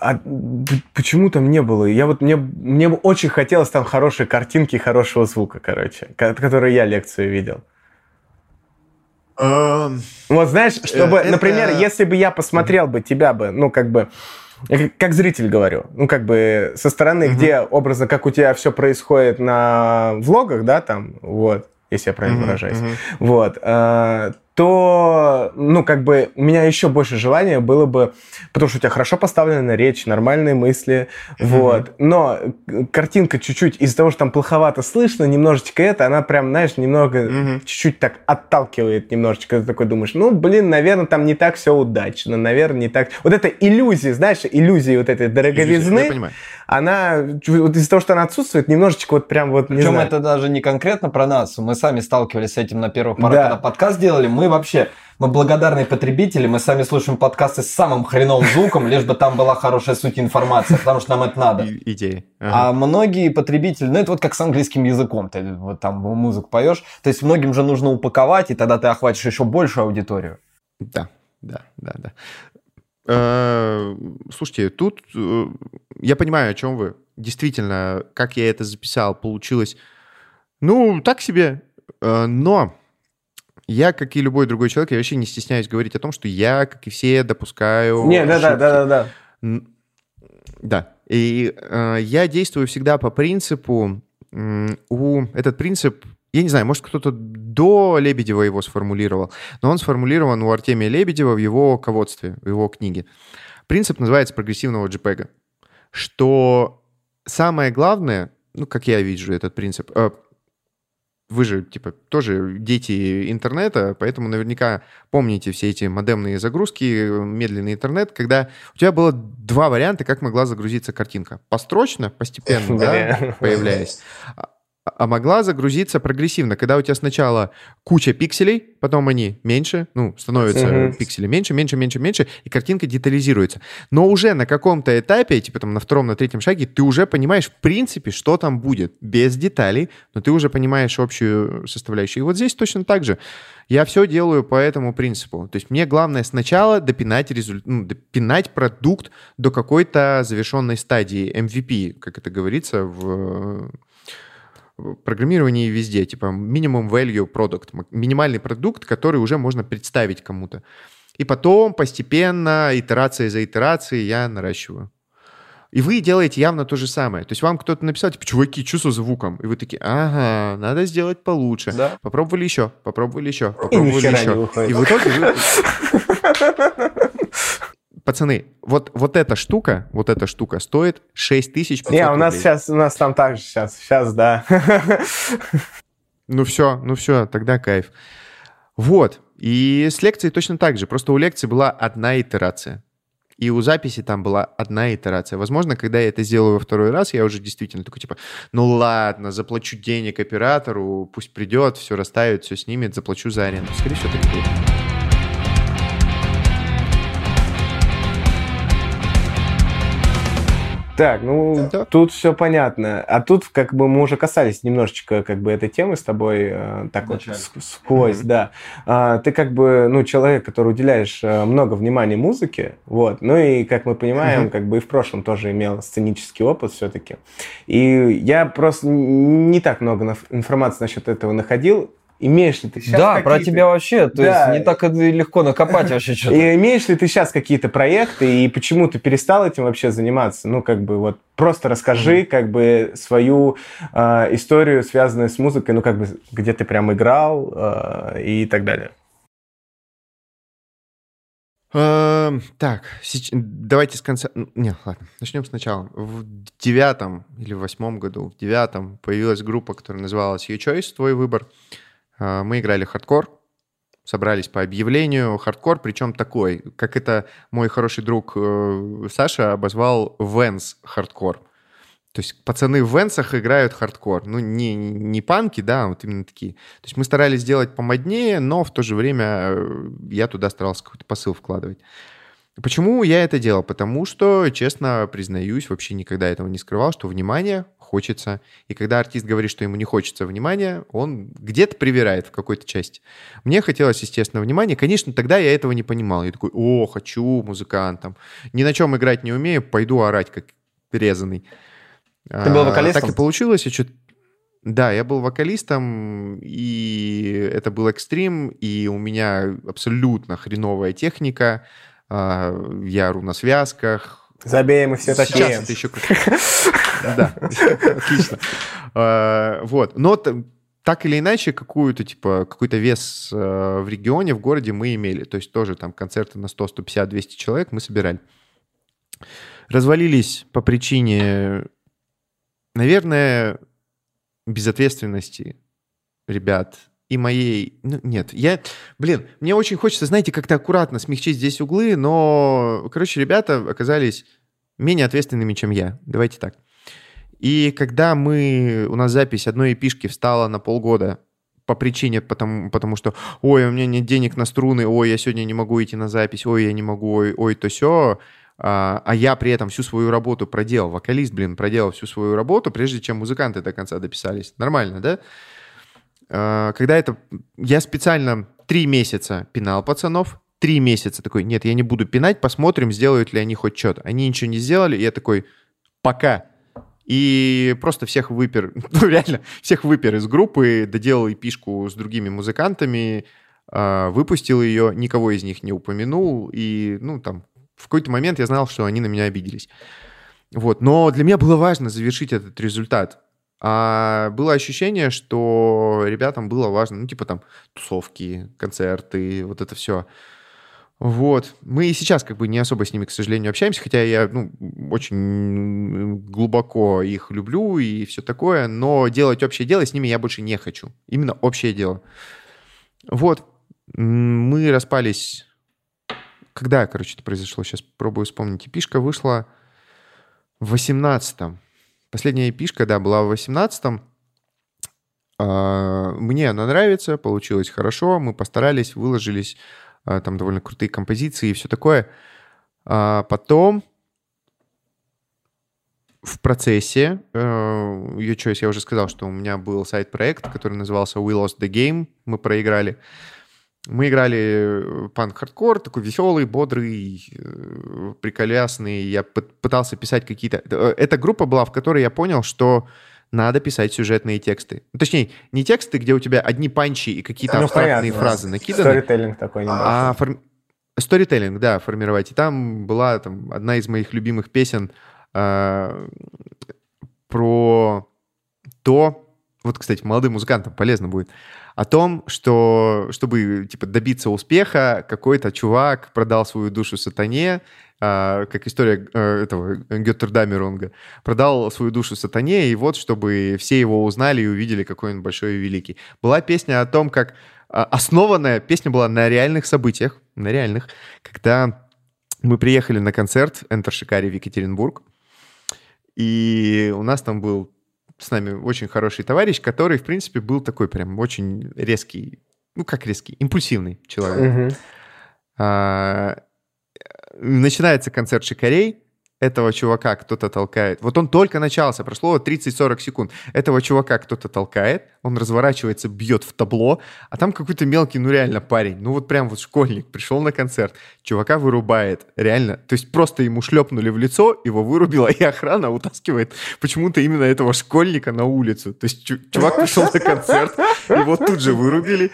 А почему там не было? Я вот мне, мне бы очень хотелось там хорошей картинки, хорошего звука, короче, ко- которые я лекцию видел. Вот знаешь, чтобы, это- например, если бы я посмотрел бы тебя бы, ну, как бы, я как- зритель говорю, ну, как бы, со стороны, где образно, как у тебя все происходит на влогах, да, там, вот, если я правильно выражаюсь, вот, э, то, ну, как бы, у меня еще больше желания было бы, потому что у тебя хорошо поставлена речь, нормальные мысли, вот, но картинка чуть-чуть, из-за того, что там плоховато слышно, немножечко это, она прям, знаешь, немного, Мгм. чуть-чуть так отталкивает немножечко, ты такой думаешь, ну, блин, наверное, там не так все удачно, наверное, не так... Вот эта иллюзия, знаешь, иллюзия вот этой дороговизны. Она, вот из-за того, что она отсутствует, немножечко вот прям вот, не Причем знаю. это даже не конкретно про нас. Мы сами сталкивались с этим на первых порах, Да. когда подкаст делали. Мы вообще, мы благодарные потребители, мы сами слушаем подкасты с самым хреновым звуком, лишь бы там была хорошая суть информации, потому что нам это надо. Идеи. Ага. А многие потребители, ну это вот как с английским языком, ты вот там музыку поешь, то есть многим же нужно упаковать, и тогда ты охватишь еще большую аудиторию. Да, да, да, да. Э, Слушайте, тут э, я понимаю, о чем вы. Действительно, как я это записал, получилось, ну, так себе. Э, Но я, как и любой другой человек, я вообще не стесняюсь говорить о том, что я, как и все, допускаю Не, да, да, да, да, да. Да. И я действую всегда по принципу, у этот принцип, я не знаю, может кто-то до Лебедева его сформулировал, но он сформулирован у Артемия Лебедева в его ководстве, в его книге. Принцип называется прогрессивного JPEG, что самое главное, ну, как я вижу этот принцип, э, вы же, типа, тоже дети интернета, поэтому наверняка помните все эти модемные загрузки, медленный интернет, когда у тебя было два варианта, как могла загрузиться картинка. Построчно, постепенно, Да. появляясь. А- могла загрузиться прогрессивно, когда у тебя сначала куча пикселей, потом они меньше, ну, становятся Мгм. пиксели меньше, меньше, меньше, меньше, и картинка детализируется. Но уже на каком-то этапе, типа там на втором, на третьем шаге, ты уже понимаешь, в принципе, что там будет. Без деталей, но ты уже понимаешь общую составляющую. И вот здесь точно так же. Я все делаю по этому принципу. То есть мне главное сначала допинать, результ... ну, допинать продукт до какой-то завершенной стадии MVP, как это говорится в программировании везде, типа minimum value product, минимальный продукт, который уже можно представить кому-то. И потом постепенно, итерация за итерацией я наращиваю. И вы делаете явно то же самое. То есть вам кто-то написал, типа, чуваки, что со звуком? И вы такие, ага, надо сделать получше. Да. Попробовали еще, попробовали еще, попробовали не еще. И в итоге вы... Пацаны, вот, вот эта штука, вот эта штука стоит 6500 Не, у нас рублей. сейчас, у нас там так же сейчас, сейчас, да. Ну все, ну все, тогда кайф. Вот. И с лекцией точно так же. Просто у лекции была одна итерация. И у записи там была одна итерация. Возможно, когда я это сделаю во второй раз, я уже действительно такой, типа, ну ладно, заплачу денег оператору, пусть придет, все расставит, все снимет, заплачу за аренду. Скорее всего, так и будет. Так, ну Да. тут все понятно. А тут как бы мы уже касались немножечко как бы этой темы с тобой э, так вот Вначале. с- сквозь, да. А, ты как бы ну человек, который уделяешь э, много внимания музыке, вот. Ну и как мы понимаем, как бы и в прошлом тоже имел сценический опыт все-таки. И я просто не так много информации насчет этого находил. Имеешь ли ты сейчас да, про тебя вообще, то Да. есть не так легко накопать вообще что-то. И имеешь ли ты сейчас какие-то проекты, и почему ты перестал этим вообще заниматься? Ну, как бы вот просто расскажи, как бы, свою э, историю, связанную с музыкой, ну, как бы, где ты прям играл э, и так далее. Эм, Так, давайте с конца... Не, ладно, начнем сначала. В девятом или в восьмом году, в девятом появилась группа, которая называлась Your Choice, твой выбор. Э, Мы играли хардкор, собрались по объявлению. Хардкор, причем такой, как это мой хороший друг э, Саша обозвал Vans хардкор. То есть пацаны в Венсах играют хардкор. Ну, не, не панки, да, а вот именно такие. То есть мы старались сделать помоднее, но в то же время э, я туда старался какой-то посыл вкладывать. Почему я это делал? Потому что, честно признаюсь, вообще никогда этого не скрывал, что внимание хочется. И когда артист говорит, что ему не хочется внимания, он где-то привирает в какой-то части. Мне хотелось, естественно, внимания. Конечно, тогда я этого не понимал. Я такой, о, хочу музыкантом. Ни на чем играть не умею, пойду орать, как резанный. Ты был А, вокалистом? Так и получилось. Я чё- Да, я был вокалистом, и это был экстрим, и у меня абсолютно хреновая техника. А, Я ору на связках, Забей, мы все такие. Сейчас это еще как... Да, отлично. А, Вот, но так или иначе какую-то, типа, какой-то вес э, в регионе, в городе мы имели. То есть тоже там концерты на 100, 150, 200 человек мы собирали. Развалились по причине, наверное, безответственности ребят и моей... Ну, нет, я... Блин, мне очень хочется, знаете, как-то аккуратно смягчить здесь углы, но, короче, ребята оказались менее ответственными, чем я. Давайте так. И когда мы... У нас запись одной эпишки встала на полгода по причине, потому, потому что, ой, у меня нет денег на струны, ой, я сегодня не могу идти на запись, ой, я не могу, ой, ой то все. А, а я при этом всю свою работу проделал, вокалист, блин, проделал всю свою работу, прежде чем музыканты до конца дописались. Нормально, да? А, когда это... Я специально три месяца пинал пацанов, три месяца такой, нет, я не буду пинать, посмотрим, сделают ли они хоть что-то. Они ничего не сделали, и я такой, пока. И просто всех выпер, ну реально, всех выпер из группы, доделал эпишку с другими музыкантами, а, выпустил ее, никого из них не упомянул, и, ну, там, в какой-то момент я знал, что они на меня обиделись. Вот, но для меня было важно завершить этот результат. А было ощущение, что ребятам было важно, ну, типа там тусовки, концерты, вот это все. Вот. Мы и сейчас как бы не особо с ними, к сожалению, общаемся, хотя я ну, очень глубоко их люблю и все такое, но делать общее дело с ними я больше не хочу. Именно общее дело. Вот. Мы распались... Когда, короче, это произошло? Сейчас пробую вспомнить. Эпишка вышла в 18-м. Последняя эпишка, да, была в 18-м. А, Мне она нравится, получилось хорошо, мы постарались, выложились, а, там довольно крутые композиции и все такое. А Потом в процессе, э, ее choice, я уже сказал, что у меня был сайт-проект, который назывался We Lost the Game, мы проиграли. Мы играли панк-хардкор, такой веселый, бодрый, э, приколясный. Я пы- пытался писать какие-то... э, Эта группа была, в которой я понял, что надо писать сюжетные тексты. Ну, Точнее, не тексты, где у тебя одни панчи и какие-то Ну, абстрактные понятно. фразы накиданы, Сторителлинг такой небольшой. а форм- сторителлинг, да, формировать. И там была там, одна из моих любимых песен а, про то, вот, кстати, молодым музыкантам полезно будет, о том, что чтобы типа добиться успеха, какой-то чувак продал свою душу сатане, а, как история э, этого Геттердамеронга, продал свою душу сатане, и вот, чтобы все его узнали и увидели, какой он большой и великий. Была песня о том, как а, основанная, песня была на реальных событиях, на реальных, когда мы приехали на концерт Enter Shikari в Екатеринбург, и у нас там был с нами очень хороший товарищ, который, в принципе, был такой прям очень резкий, ну как резкий, импульсивный человек. Мгм. А, начинается концерт Шикарей, этого чувака кто-то толкает. Вот он только начался, прошло 30-40 секунд. Этого чувака кто-то толкает, он разворачивается, бьет в табло, а там какой-то мелкий, ну реально парень, ну вот прям вот школьник пришел на концерт, чувака вырубает, реально. То есть просто ему шлепнули в лицо, его вырубило, и охрана утаскивает почему-то именно этого школьника на улицу. То есть чувак пришел на концерт, его тут же вырубили,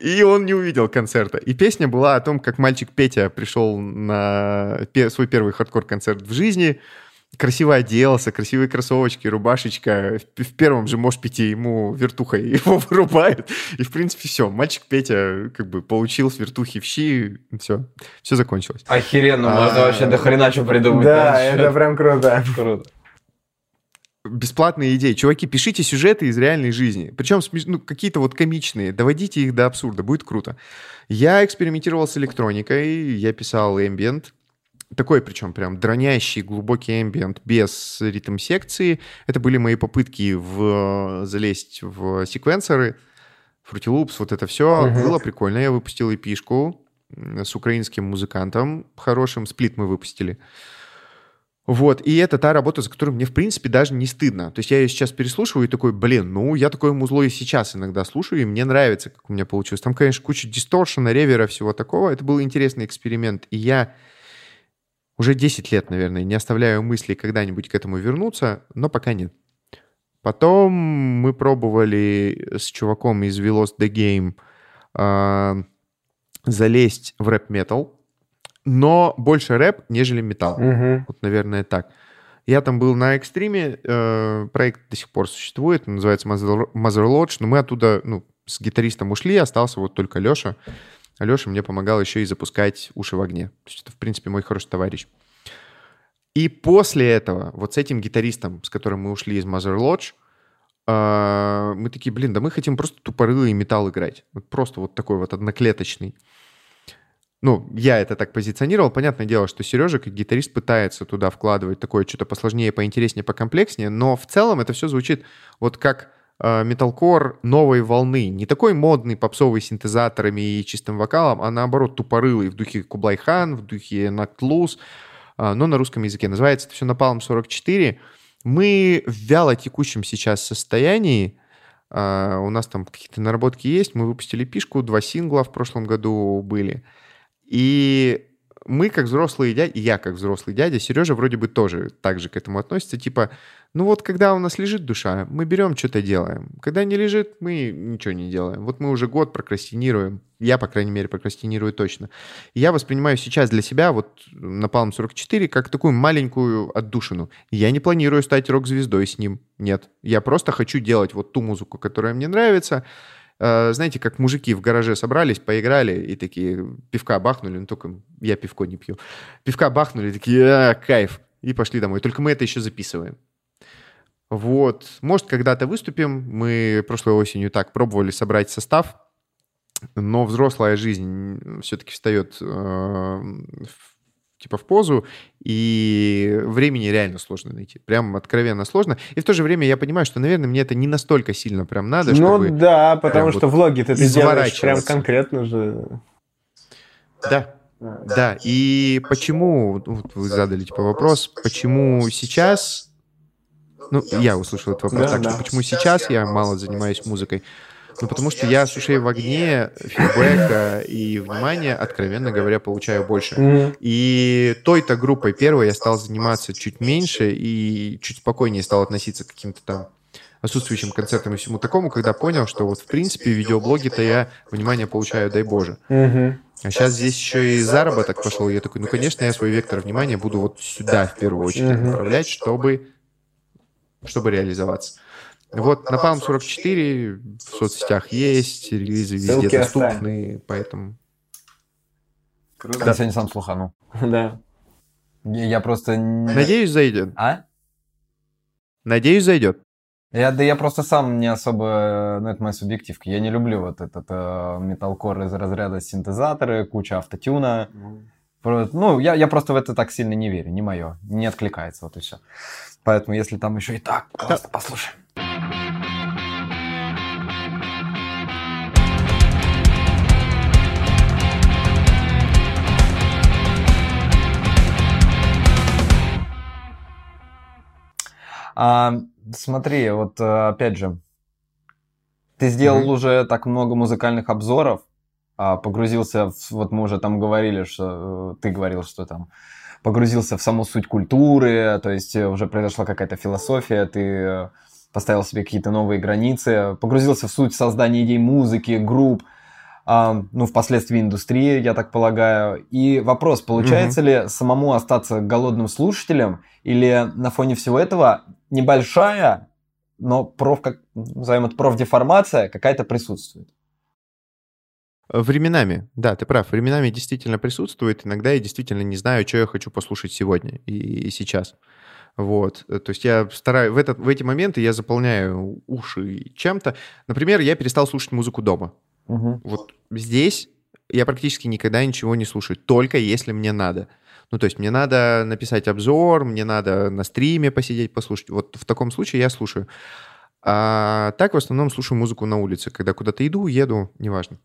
и он не увидел концерта. И песня была о том, как мальчик Петя пришел на свой первый хардкор-концерт в жизни, красиво оделся, красивые кроссовочки, рубашечка. В первом же пяти ему вертухой его вырубают. И, в принципе, все. Мальчик Петя как бы получил с вертухи в щи, все, все закончилось. Охеренно, можно вообще до хрена что придумать. Да, это прям круто. Круто бесплатные идеи. Чуваки, пишите сюжеты из реальной жизни. Причем ну, какие-то вот комичные. Доводите их до абсурда. Будет круто. Я экспериментировал с электроникой. Я писал ambient. Такой, причем прям дронящий, глубокий ambient без ритм-секции. Это были мои попытки в, залезть в секвенсоры. Fruity Loops, вот это все. Угу. Было прикольно. Я выпустил эпишку с украинским музыкантом хорошим. Сплит мы выпустили. Вот, и это та работа, за которую мне, в принципе, даже не стыдно. То есть я ее сейчас переслушиваю и такой, блин, ну, я такое музло и сейчас иногда слушаю, и мне нравится, как у меня получилось. Там, конечно, куча дисторшена, ревера, всего такого. Это был интересный эксперимент, и я уже 10 лет, наверное, не оставляю мысли когда-нибудь к этому вернуться, но пока нет. Потом мы пробовали с чуваком из Veloz The Game э, залезть в рэп-метал, но больше рэп, нежели металл. Угу. Вот, наверное, так. Я там был на экстриме, э, проект до сих пор существует, называется Mother, Mother Lodge, но мы оттуда, ну, с гитаристом ушли, остался вот только Леша. А Леша мне помогал еще и запускать уши в огне. То есть это, в принципе, мой хороший товарищ. И после этого, вот с этим гитаристом, с которым мы ушли из Mother Lodge, э, мы такие, блин, да мы хотим просто тупорылый металл играть. Вот просто вот такой вот одноклеточный ну, я это так позиционировал. Понятное дело, что Сережа, как гитарист, пытается туда вкладывать такое что-то посложнее, поинтереснее, покомплекснее, но в целом это все звучит вот как э, металкор новой волны. Не такой модный, попсовый синтезаторами и чистым вокалом, а наоборот тупорылый в духе Кублай Хан, в духе Нактлус, э, но на русском языке. Называется это все Напалм 44. Мы в вяло текущем сейчас состоянии, Uh, у нас там какие-то наработки есть. Мы выпустили пишку, два сингла в прошлом году были. И мы, как взрослые дяди, я, как взрослый дядя, Сережа вроде бы тоже так же к этому относится. Типа, ну вот когда у нас лежит душа, мы берем, что-то делаем. Когда не лежит, мы ничего не делаем. Вот мы уже год прокрастинируем. Я, по крайней мере, прокрастинирую точно. Я воспринимаю сейчас для себя вот на Palm 44 как такую маленькую отдушину. Я не планирую стать рок-звездой с ним. Нет. Я просто хочу делать вот ту музыку, которая мне нравится, знаете, как мужики в гараже собрались, поиграли и такие пивка бахнули, ну только я пивко не пью. Пивка бахнули, такие, а, кайф, и пошли домой. Только мы это еще записываем. Вот. Может, когда-то выступим. Мы прошлой осенью так пробовали собрать состав, но взрослая жизнь все-таки встает э, типа в позу, и времени реально сложно найти. Прям откровенно сложно. И в то же время я понимаю, что, наверное, мне это не настолько сильно прям надо, ну, чтобы... Ну да, потому что вот влоги ты делаешь прям конкретно же. Да, да. И почему, вот вы задали типа вопрос, почему сейчас... Ну, я услышал этот вопрос, да, так да. что почему сейчас я мало занимаюсь музыкой? Ну, потому что я с ушей в огне фидбэка и внимания, откровенно говоря, получаю больше. Mm-hmm. И той-то группой первой я стал заниматься чуть меньше и чуть спокойнее стал относиться к каким-то там отсутствующим концертам и всему такому, когда понял, что вот в принципе видеоблоги-то я внимание получаю, дай боже. Mm-hmm. А сейчас здесь еще и заработок пошел. Я такой, ну, конечно, я свой вектор внимания буду вот сюда в первую очередь mm-hmm. направлять, чтобы, чтобы реализоваться. Вот на Palm 44 в соцсетях есть, релизы везде Ссылки доступны, оставим. поэтому... Круто. Да. Я сегодня сам слуханул. Да. Я просто... Надеюсь, зайдет. А? Надеюсь, зайдет. Я, да я просто сам не особо, ну это моя субъективка, я не люблю вот этот э, металкор из разряда синтезаторы, куча автотюна. Mm. Ну, я, я просто в это так сильно не верю, не мое, не откликается, вот и все. Поэтому если там еще и так, просто да. послушаем. А, смотри, вот э, опять же, ты сделал mm-hmm. уже так много музыкальных обзоров, а, погрузился, в, вот мы уже там говорили, что э, ты говорил, что там погрузился в саму суть культуры, то есть э, уже произошла какая-то философия, ты поставил себе какие-то новые границы, погрузился в суть создания идей музыки, групп, а, ну, впоследствии индустрии, я так полагаю. И вопрос, получается mm-hmm. ли самому остаться голодным слушателем, или на фоне всего этого небольшая, но проф, как, назовем это профдеформация какая-то присутствует? Временами, да, ты прав, временами действительно присутствует. Иногда я действительно не знаю, что я хочу послушать сегодня и, сейчас. Вот, то есть я стараюсь, в, этот, в эти моменты я заполняю уши чем-то. Например, я перестал слушать музыку дома. Угу. Вот здесь я практически никогда ничего не слушаю, только если мне надо. Ну, то есть мне надо написать обзор, мне надо на стриме посидеть, послушать. Вот в таком случае я слушаю. А так в основном слушаю музыку на улице, когда куда-то иду, еду, неважно.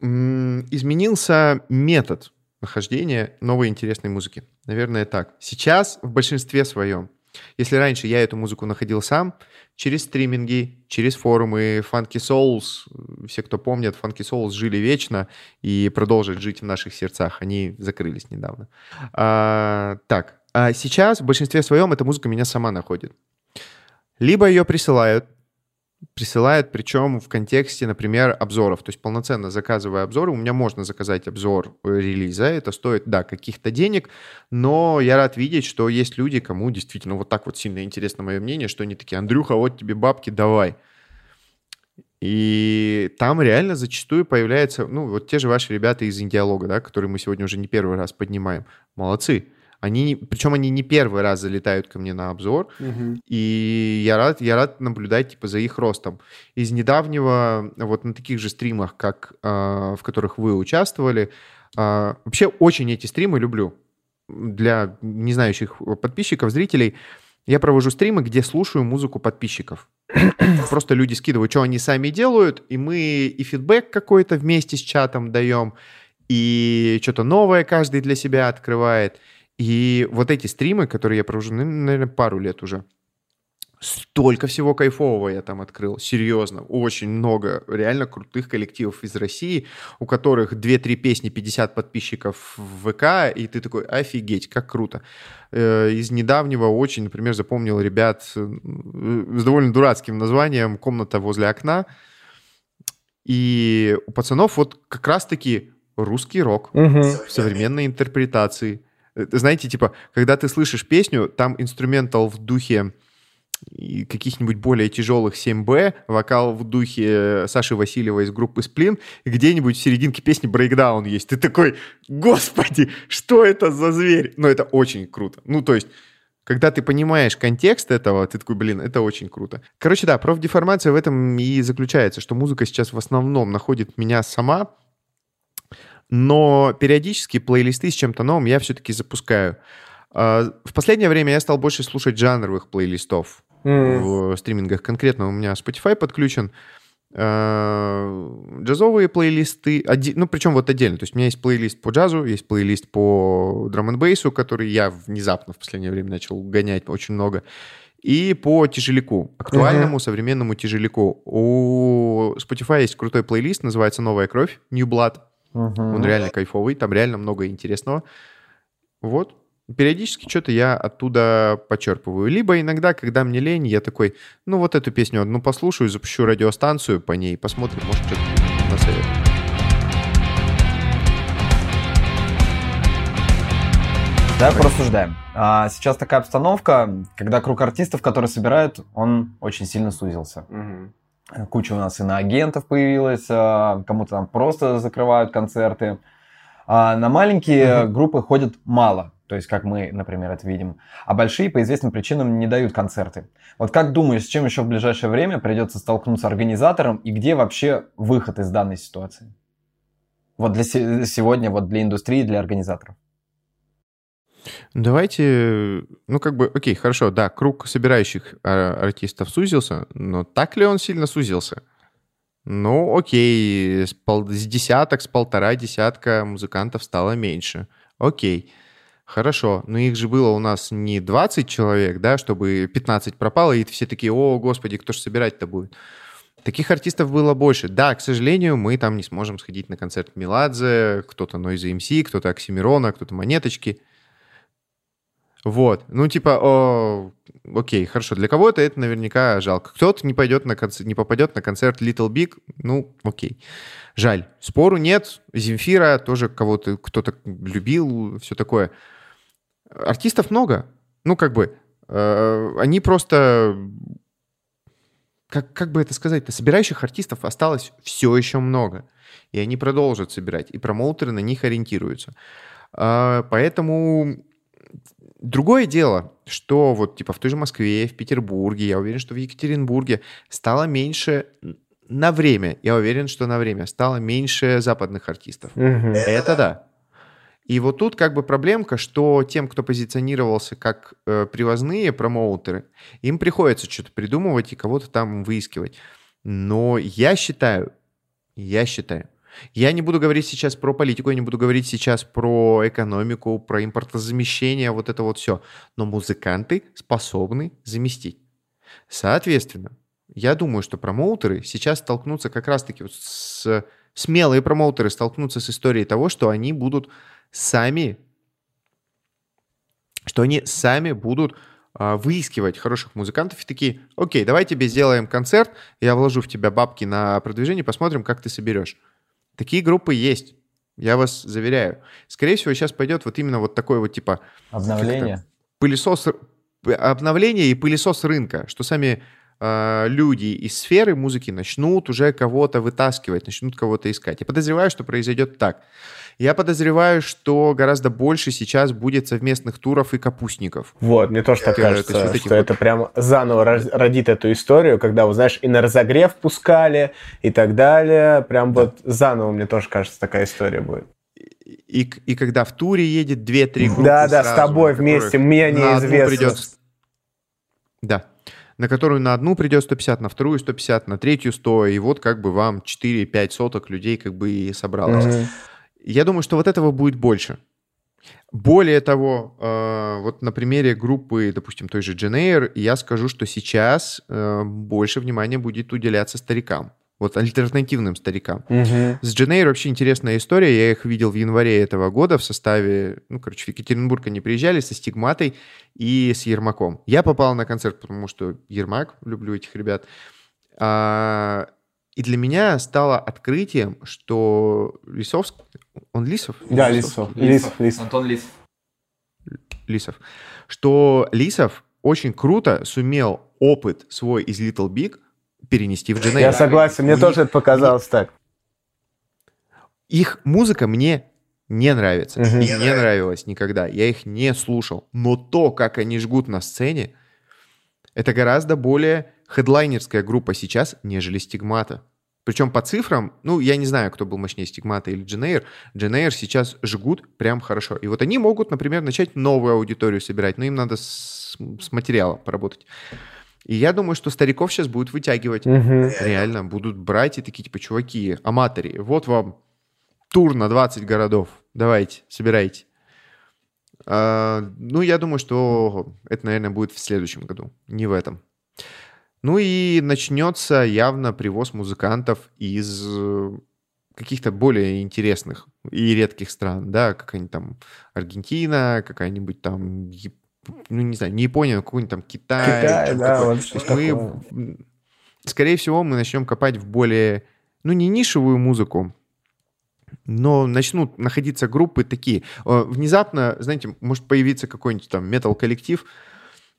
Изменился метод нахождения новой интересной музыки. Наверное, так. Сейчас в большинстве своем если раньше я эту музыку находил сам, через стриминги, через форумы, Funky Souls, все, кто помнят, Funky Souls жили вечно и продолжат жить в наших сердцах. Они закрылись недавно. А, так, а сейчас в большинстве своем эта музыка меня сама находит. Либо ее присылают, присылают, причем в контексте, например, обзоров. То есть полноценно заказывая обзоры, у меня можно заказать обзор э, релиза, это стоит, да, каких-то денег, но я рад видеть, что есть люди, кому действительно вот так вот сильно интересно мое мнение, что они такие, Андрюха, вот тебе бабки, давай. И там реально зачастую появляются, ну, вот те же ваши ребята из Индиалога, да, которые мы сегодня уже не первый раз поднимаем. Молодцы. Они, причем они не первый раз залетают ко мне на обзор, угу. и я рад, я рад наблюдать типа за их ростом. Из недавнего, вот на таких же стримах, как э, в которых вы участвовали, э, вообще очень эти стримы люблю. Для незнающих подписчиков, зрителей, я провожу стримы, где слушаю музыку подписчиков. Просто люди скидывают, что они сами делают, и мы и фидбэк какой-то вместе с чатом даем, и что-то новое каждый для себя открывает. И вот эти стримы, которые я провожу, наверное, пару лет уже, столько всего кайфового я там открыл. Серьезно, очень много реально крутых коллективов из России, у которых 2-3 песни, 50 подписчиков в ВК, и ты такой, офигеть, как круто. Э, из недавнего очень, например, запомнил ребят с довольно дурацким названием «Комната возле окна». И у пацанов вот как раз-таки русский рок угу. в современной интерпретации – Э, знаете, типа, когда ты слышишь песню, там инструментал в духе каких-нибудь более тяжелых 7Б, вокал в духе Саши Васильева из группы Сплин, где-нибудь в серединке песни брейкдаун есть. Ты такой, господи, что это за зверь? Ну, это очень круто. Ну, то есть, когда ты понимаешь контекст этого, ты такой, блин, это очень круто. Короче, да, профдеформация в этом и заключается, что музыка сейчас в основном находит меня сама, но периодически плейлисты с чем-то новым я все-таки запускаю. А, в последнее время я стал больше слушать жанровых плейлистов mm. в стримингах. Конкретно у меня Spotify подключен. А, джазовые плейлисты, ну, причем вот отдельно. То есть у меня есть плейлист по джазу, есть плейлист по драм н бейсу который я внезапно в последнее время начал гонять очень много. И по тяжеляку, актуальному uh-huh. современному тяжеляку. У Spotify есть крутой плейлист, называется «Новая кровь», New Blood. Угу. Он реально кайфовый, там реально много интересного. Вот. Периодически что-то я оттуда почерпываю. Либо иногда, когда мне лень, я такой, ну вот эту песню одну послушаю, запущу радиостанцию по ней, посмотрим, может что-то насоветует. Давай порассуждаем. А, сейчас такая обстановка, когда круг артистов, которые собирают, он очень сильно сузился. Угу. Куча у нас иноагентов появилась, а, кому-то там просто закрывают концерты. А на маленькие uh-huh. группы ходят мало, то есть как мы, например, это видим. А большие по известным причинам не дают концерты. Вот как думаешь, с чем еще в ближайшее время придется столкнуться организаторам и где вообще выход из данной ситуации? Вот для сегодня, вот для индустрии, для организаторов. Давайте, ну как бы, окей, хорошо, да, круг собирающих а, артистов сузился, но так ли он сильно сузился? Ну, окей, с, пол, с десяток, с полтора десятка музыкантов стало меньше. Окей. Хорошо, но их же было у нас не 20 человек, да, чтобы 15 пропало, и все такие, о, господи, кто же собирать-то будет? Таких артистов было больше. Да, к сожалению, мы там не сможем сходить на концерт Меладзе, кто-то Noise MC, кто-то Оксимирона, кто-то Монеточки. Вот. Ну, типа, о, окей, хорошо. Для кого-то это наверняка жалко. Кто-то не, пойдет на концерт, не попадет на концерт Little Big, ну, окей. Жаль. Спору нет. Земфира тоже кого-то кто-то любил, все такое. Артистов много. Ну, как бы, э, они просто... Как, как бы это сказать-то? Собирающих артистов осталось все еще много. И они продолжат собирать. И промоутеры на них ориентируются. Э, поэтому Другое дело, что вот типа в той же Москве, в Петербурге, я уверен, что в Екатеринбурге стало меньше на время, я уверен, что на время стало меньше западных артистов. Угу. Это да. И вот тут как бы проблемка, что тем, кто позиционировался как э, привозные промоутеры, им приходится что-то придумывать и кого-то там выискивать. Но я считаю, я считаю, я не буду говорить сейчас про политику, я не буду говорить сейчас про экономику, про импортозамещение, вот это вот все. Но музыканты способны заместить. Соответственно, я думаю, что промоутеры сейчас столкнутся как раз-таки вот с... Смелые промоутеры столкнутся с историей того, что они будут сами... Что они сами будут а, выискивать хороших музыкантов и такие, окей, давай тебе сделаем концерт, я вложу в тебя бабки на продвижение, посмотрим, как ты соберешь. Такие группы есть. Я вас заверяю. Скорее всего, сейчас пойдет вот именно вот такой вот типа... Обновление. Пылесос... Обновление и пылесос рынка, что сами э, люди из сферы музыки начнут уже кого-то вытаскивать, начнут кого-то искать. Я подозреваю, что произойдет так. Я подозреваю, что гораздо больше сейчас будет совместных туров и капустников. Вот, мне тоже так кажется, есть, вот что вот... это прям заново родит эту историю, когда, вот, знаешь, и на разогрев пускали и так далее. Прям да. вот заново, мне тоже кажется, такая история будет. И, и когда в туре едет 2-3 группы Да, да, сразу, с тобой вместе, мне неизвестно. Придет... Да, на которую на одну придет 150, на вторую 150, на третью 100, и вот как бы вам 4-5 соток людей как бы и собралось. Mm-hmm. Я думаю, что вот этого будет больше. Более того, э, вот на примере группы, допустим, той же Дженейр, я скажу, что сейчас э, больше внимания будет уделяться старикам. Вот альтернативным старикам. Угу. С Дженейр вообще интересная история. Я их видел в январе этого года в составе... Ну, короче, в Екатеринбург они приезжали со Стигматой и с Ермаком. Я попал на концерт, потому что Ермак, люблю этих ребят. А, и для меня стало открытием, что Лисовск... Он Лисов? Да, Лисов. Лисов. Лисов. Антон Лисов. Лисов. Что Лисов очень круто сумел опыт свой из Little Big перенести в Дженейро. Я согласен, мне тоже это показалось так. Их музыка мне не нравится. Угу. И не нравилась никогда. Я их не слушал. Но то, как они жгут на сцене, это гораздо более хедлайнерская группа сейчас, нежели Стигмата. Причем по цифрам, ну, я не знаю, кто был мощнее, Стигмата или Дженейр. Дженейр сейчас жгут прям хорошо. И вот они могут, например, начать новую аудиторию собирать, но им надо с, с материалом поработать. И я думаю, что стариков сейчас будут вытягивать. Угу. Реально, будут брать и такие, типа, чуваки, аматори, вот вам тур на 20 городов. Давайте, собирайте. А, ну, я думаю, что это, наверное, будет в следующем году, не в этом. Ну и начнется явно привоз музыкантов из э, каких-то более интересных и редких стран, да, какая-нибудь там Аргентина, какая-нибудь там, ну не знаю, не Япония, какой-нибудь там Китай. Китай, да, вот мы, скорее всего, мы начнем копать в более, ну не нишевую музыку, но начнут находиться группы такие. Э, внезапно, знаете, может появиться какой-нибудь там метал-коллектив,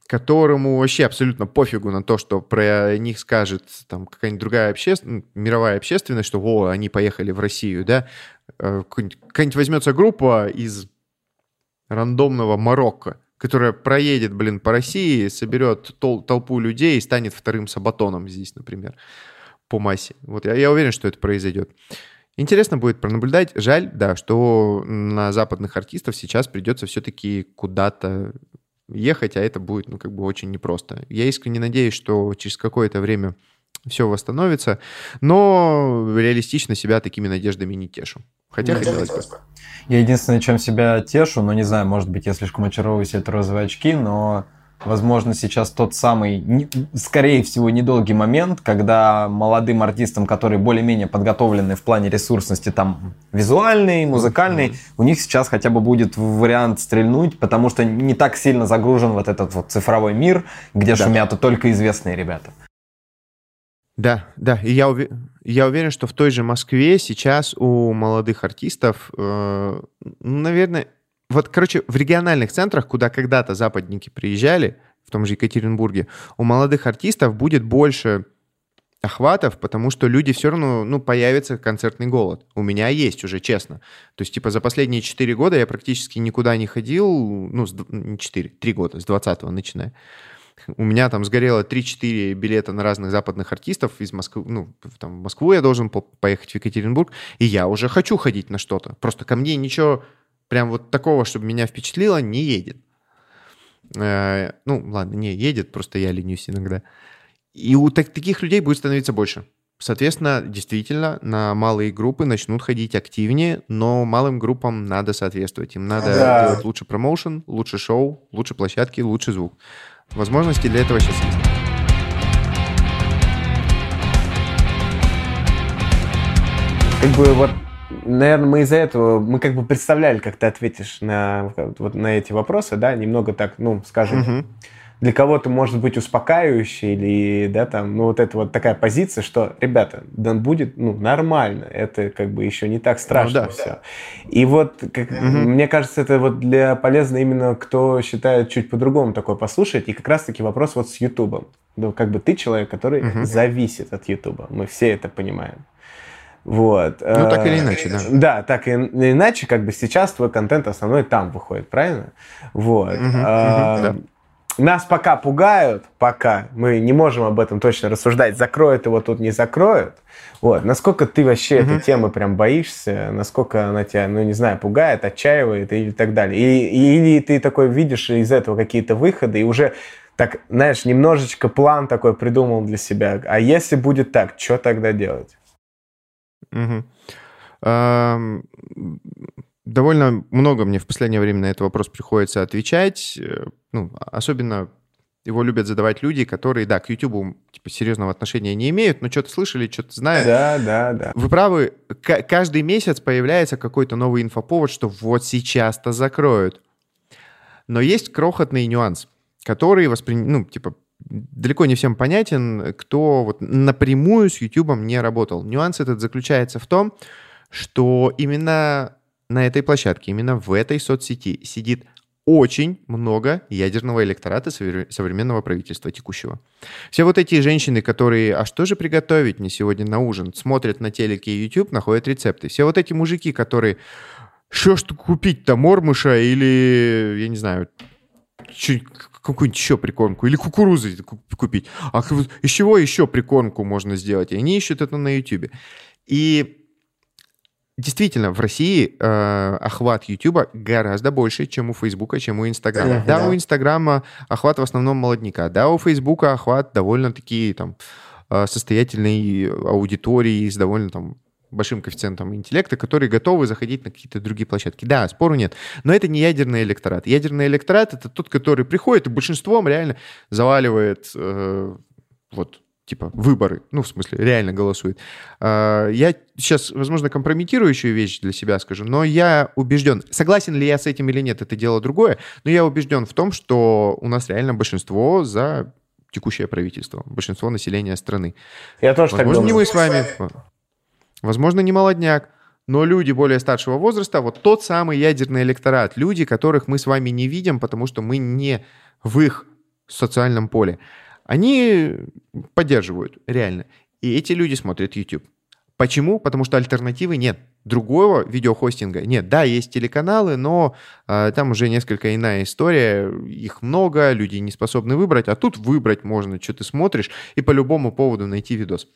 которому вообще абсолютно пофигу на то, что про них скажет там какая-нибудь другая общественность, мировая общественность, что о, они поехали в Россию, да, э, какая-нибудь возьмется группа из рандомного Марокко, которая проедет, блин, по России, соберет тол- толпу людей и станет вторым сабатоном здесь, например, по массе. Вот я, я уверен, что это произойдет. Интересно будет пронаблюдать. Жаль, да, что на западных артистов сейчас придется все-таки куда-то ехать, а это будет, ну, как бы очень непросто. Я искренне надеюсь, что через какое-то время все восстановится, но реалистично себя такими надеждами не тешу. Хотя хотелось бы. Я единственное, чем себя тешу, но не знаю, может быть, я слишком очаровываюсь это розовые очки, но возможно, сейчас тот самый, скорее всего, недолгий момент, когда молодым артистам, которые более-менее подготовлены в плане ресурсности, там, визуальный, музыкальный, mm-hmm. у них сейчас хотя бы будет вариант стрельнуть, потому что не так сильно загружен вот этот вот цифровой мир, где да. шумят только известные ребята. Да, да, и я, ув... я уверен, что в той же Москве сейчас у молодых артистов, э, наверное, вот, короче, в региональных центрах, куда когда-то западники приезжали, в том же Екатеринбурге, у молодых артистов будет больше охватов, потому что люди все равно, ну, появится концертный голод. У меня есть уже, честно. То есть, типа, за последние 4 года я практически никуда не ходил, ну, с, не 4, 3 года, с 20-го начиная. У меня там сгорело 3-4 билета на разных западных артистов из Москвы. Ну, там, в Москву я должен поехать в Екатеринбург, и я уже хочу ходить на что-то. Просто ко мне ничего прям вот такого, чтобы меня впечатлило, не едет. Э, ну, ладно, не едет, просто я ленюсь иногда. И у так, таких людей будет становиться больше. Соответственно, действительно, на малые группы начнут ходить активнее, но малым группам надо соответствовать. Им надо да. делать лучше промоушен, лучше шоу, лучше площадки, лучше звук. Возможности для этого сейчас есть. Как бы вот наверное, мы из-за этого, мы как бы представляли, как ты ответишь на, вот, на эти вопросы, да, немного так, ну, скажем, угу. для кого-то может быть успокаивающий или, да, там, ну, вот это вот такая позиция, что, ребята, да будет, ну, нормально, это как бы еще не так страшно ну, да. все. И вот, как, угу. мне кажется, это вот для полезно именно, кто считает чуть по-другому такое послушать, и как раз-таки вопрос вот с Ютубом. Ну, как бы ты человек, который угу. зависит от Ютуба, мы все это понимаем. Вот. Ну, так или иначе, да. Да, так и иначе, как бы сейчас твой контент основной там выходит, правильно? Вот. Угу, а, угу, да. Нас пока пугают, пока мы не можем об этом точно рассуждать, закроют его тут, не закроют. Вот. Насколько ты вообще угу. этой темы прям боишься, насколько она тебя, ну, не знаю, пугает, отчаивает или так далее. И, или ты такой видишь из этого какие-то выходы и уже так, знаешь, немножечко план такой придумал для себя. А если будет так, что тогда делать? Угу. Довольно много мне в последнее время на этот вопрос приходится отвечать. Э, ну, особенно его любят задавать люди, которые, да, к YouTube типа серьезного отношения не имеют, но что-то слышали, что-то знают. Да, да, да. Вы правы, К- каждый месяц появляется какой-то новый инфоповод, что вот сейчас-то закроют. Но есть крохотный нюанс, который воспри... ну, типа, далеко не всем понятен, кто вот напрямую с YouTube не работал. Нюанс этот заключается в том, что именно на этой площадке, именно в этой соцсети сидит очень много ядерного электората современного правительства текущего. Все вот эти женщины, которые, а что же приготовить мне сегодня на ужин, смотрят на телеке YouTube, находят рецепты. Все вот эти мужики, которые, что ж купить-то, мормыша или, я не знаю, какую-нибудь еще прикормку, или кукурузы купить. А из чего еще прикормку можно сделать? И они ищут это на YouTube. И Действительно, в России э, охват YouTube гораздо больше, чем у Фейсбука, чем у Инстаграма. Uh-huh. Да, у Инстаграма охват в основном молодняка. Да, у Фейсбука охват довольно-таки там э, состоятельной аудитории с довольно там большим коэффициентом интеллекта, которые готовы заходить на какие-то другие площадки. Да, спору нет. Но это не ядерный электорат. Ядерный электорат — это тот, который приходит и большинством реально заваливает э, вот типа выборы, ну, в смысле, реально голосует. Э, я сейчас, возможно, компрометирующую вещь для себя скажу, но я убежден, согласен ли я с этим или нет, это дело другое, но я убежден в том, что у нас реально большинство за текущее правительство, большинство населения страны. Я тоже Возможно, так думаю. не мы с вами, возможно, не молодняк, но люди более старшего возраста, вот тот самый ядерный электорат, люди, которых мы с вами не видим, потому что мы не в их социальном поле, они поддерживают, реально. И эти люди смотрят YouTube. Почему? Потому что альтернативы нет. Другого видеохостинга нет. Да, есть телеканалы, но э, там уже несколько иная история. Их много, люди не способны выбрать. А тут выбрать можно, что ты смотришь, и по любому поводу найти видос.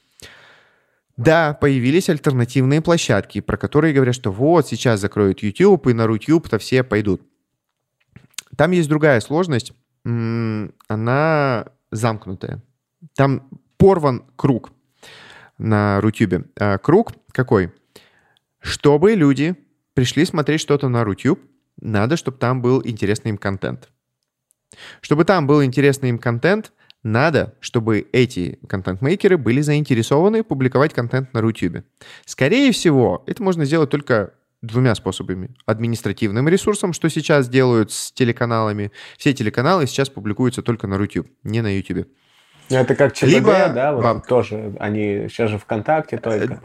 Да, появились альтернативные площадки, про которые говорят, что вот сейчас закроют YouTube, и на YouTube-то все пойдут. Там есть другая сложность. Она замкнутая. Там порван круг на Рутюбе. А круг какой? Чтобы люди пришли смотреть что-то на Рутюб, надо, чтобы там был интересный им контент. Чтобы там был интересный им контент, надо, чтобы эти контент-мейкеры были заинтересованы публиковать контент на Рутюбе. Скорее всего, это можно сделать только двумя способами. Административным ресурсом, что сейчас делают с телеканалами. Все телеканалы сейчас публикуются только на YouTube, не на YouTube. Ну, это как ЧБД, Либо да? Вот бабка. тоже. Они сейчас же ВКонтакте только.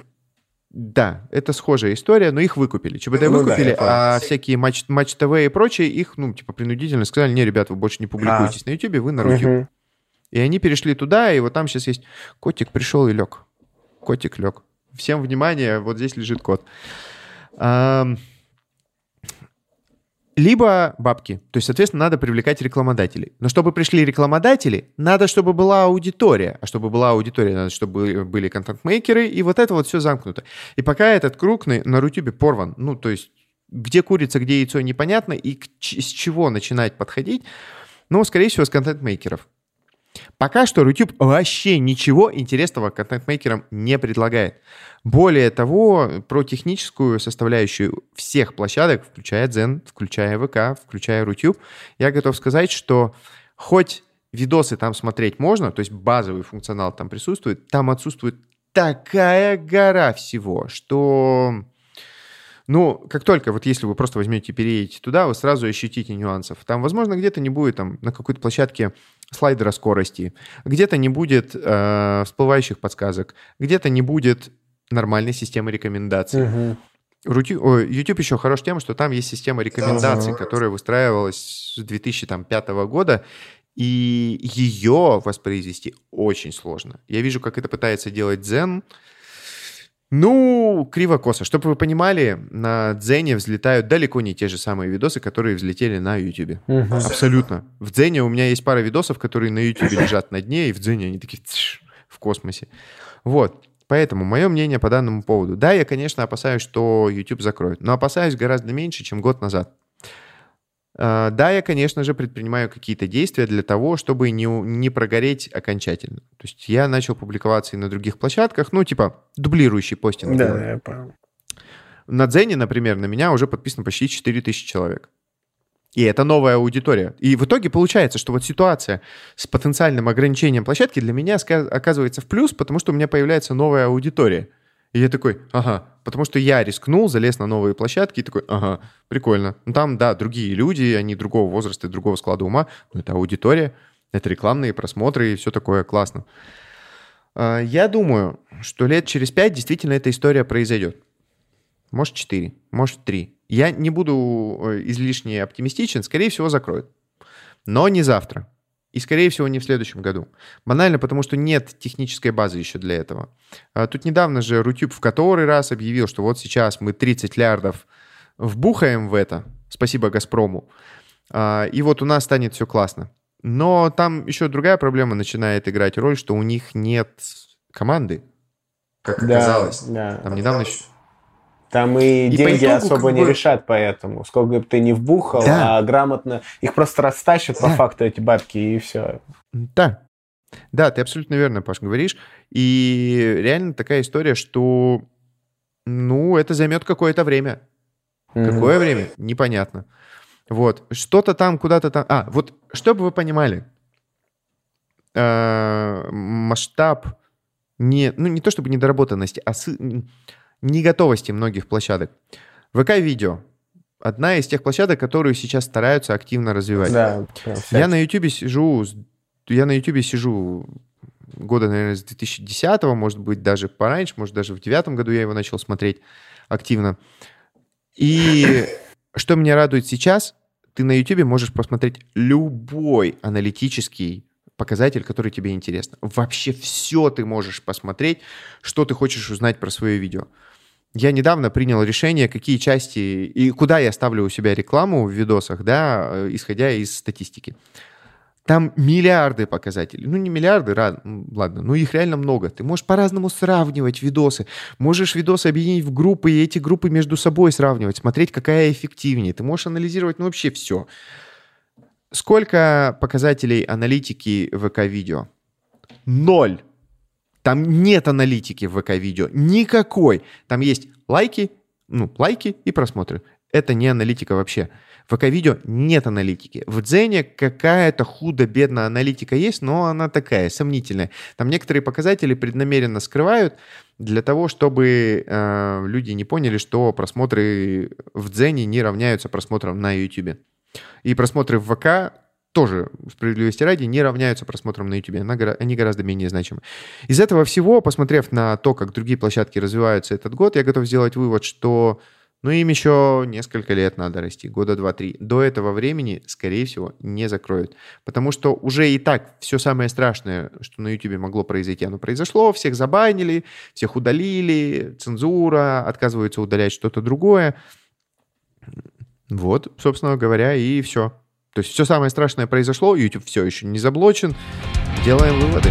Да, это схожая история, но их выкупили. ЧБД Ну да, выкупили, понял. а всякие матч, матч ТВ и прочие, их, ну, типа, принудительно сказали, не, ребят, вы больше не публикуетесь на YouTube, вы на Рутюб. Мгм. И они перешли туда, и вот там сейчас есть котик пришел и лег. Котик лег. Всем внимание, вот здесь лежит кот. Либо бабки. То есть, соответственно, надо привлекать рекламодателей. Но чтобы пришли рекламодатели, надо, чтобы была аудитория. А чтобы была аудитория, надо, чтобы были контент-мейкеры. И вот это вот все замкнуто. И пока этот круг на, на Рутюбе порван, ну, то есть, где курица, где яйцо, непонятно, и к с чего начинать подходить, ну, скорее всего, с контент-мейкеров. Пока что YouTube вообще ничего интересного контент-мейкерам не предлагает. Более того, про техническую составляющую всех площадок, включая Zen, включая ВК, включая Рутюб, я готов сказать, что хоть видосы там смотреть можно, то есть базовый функционал там присутствует, там отсутствует такая гора всего, что... Ну, как только, вот если вы просто возьмете и переедете туда, вы сразу ощутите нюансов. Там, возможно, где-то не будет там на какой-то площадке слайдера скорости, где-то не будет э, всплывающих подсказок, где-то не будет нормальной системы рекомендаций. YouTube еще хорош тем, что там есть система рекомендаций, Ага. которая выстраивалась с 2005 года, и ее воспроизвести очень сложно. Я вижу, как это пытается делать Zen. Ну, криво-косо. Чтобы вы понимали, на Дзене взлетают далеко не те же самые видосы, которые взлетели на YouTube. Мгм. Абсолютно. В Дзене у меня есть пара видосов, которые на YouTube лежат на дне, и в Дзене они такие тш, в космосе. Вот. Поэтому мое мнение по данному поводу. Да, я, конечно, опасаюсь, что YouTube закроют, но опасаюсь гораздо меньше, чем год назад. А, Да, я, конечно же, предпринимаю какие-то действия для того, чтобы не, не прогореть окончательно. То есть я начал публиковаться и на других площадках, ну, типа, дублирующий постинг. Да, делаю. я понял. На Дзене, например, на меня уже подписано почти 4000 человек. И это новая аудитория. И в итоге получается, что вот ситуация с потенциальным ограничением площадки для меня оказывается в плюс, потому что у меня появляется новая аудитория. И я такой, ага, потому что я рискнул, залез на новые площадки и такой, ага, прикольно. Ну там, да, другие люди, они другого возраста и другого склада ума, но это аудитория, это рекламные просмотры и все такое классно. А, Я думаю, что лет через пять действительно эта история произойдет. Может, 4, может, 3. Я не буду э, излишне оптимистичен, скорее всего, закроют. Но не завтра. И, скорее всего, не в следующем году. Банально, потому что нет технической базы еще для этого. А Тут недавно же Рутюб в который раз объявил, что вот сейчас мы 30 лярдов вбухаем в это, спасибо «Газпрому», а, и вот у нас станет все классно. Но там еще другая проблема начинает играть роль, что у них нет команды, как Да, оказалось. да. Там недавно еще... Там и, И по деньги итогу особо не бы- решат поэтому. Сколько бы ты не вбухал, Да. а грамотно... Их просто растащат по Да. факту эти бабки, и все. Да. Да, ты абсолютно верно, Паш, говоришь. И реально такая история, что, ну, это займет какое-то время. Какое время? Непонятно. Вот. Что-то там, куда-то там... А, вот, чтобы вы понимали, э, масштаб не, ну, не то чтобы недоработанности, а сы- не готовости многих площадок. ВК-видео. Одна из тех площадок, которые сейчас стараются активно развивать. Да, Я на Ютубе сижу, я на Ютубе сижу года, наверное, с 2010, может быть, даже пораньше, может, даже в девятом году я его начал смотреть активно. И что меня радует сейчас, ты на Ютубе можешь посмотреть любой аналитический показатель, который тебе интересно. Вообще все ты можешь посмотреть, что ты хочешь узнать про свое видео. Я недавно принял решение, какие части и куда я ставлю у себя рекламу в видосах, да, э, исходя из статистики. Там миллиарды показателей. Ну, не миллиарды, ладно, но их реально много. Ты можешь по-разному сравнивать видосы. Можешь видосы объединить в группы, и эти группы между собой сравнивать, смотреть, какая эффективнее. Ты можешь анализировать, ну, вообще все. Сколько показателей аналитики ВК-видео? Ноль. Там нет аналитики в ВК-видео. Никакой. Там есть лайки, Ну, лайки и просмотры. Это не аналитика вообще. В ВК-видео нет аналитики. В Дзене какая-то худо-бедно аналитика есть, но она такая, сомнительная. Там некоторые показатели преднамеренно скрывают для того, чтобы э, люди не поняли, что просмотры в Дзене не равняются просмотрам на YouTube. И просмотры в ВК тоже, справедливости ради, не равняются просмотрам на YouTube. Они гораздо менее значимы. Из этого всего, посмотрев на то, как другие площадки развиваются этот год, я готов сделать вывод, что ну, им еще несколько лет надо расти, года два-три. До этого времени, скорее всего, не закроют. Потому что уже и так все самое страшное, что на YouTube могло произойти, оно произошло. Всех забанили, всех удалили, цензура, отказываются удалять что-то другое. Вот, собственно говоря, и все. То есть все самое страшное произошло, YouTube все еще не заблочен. Делаем выводы.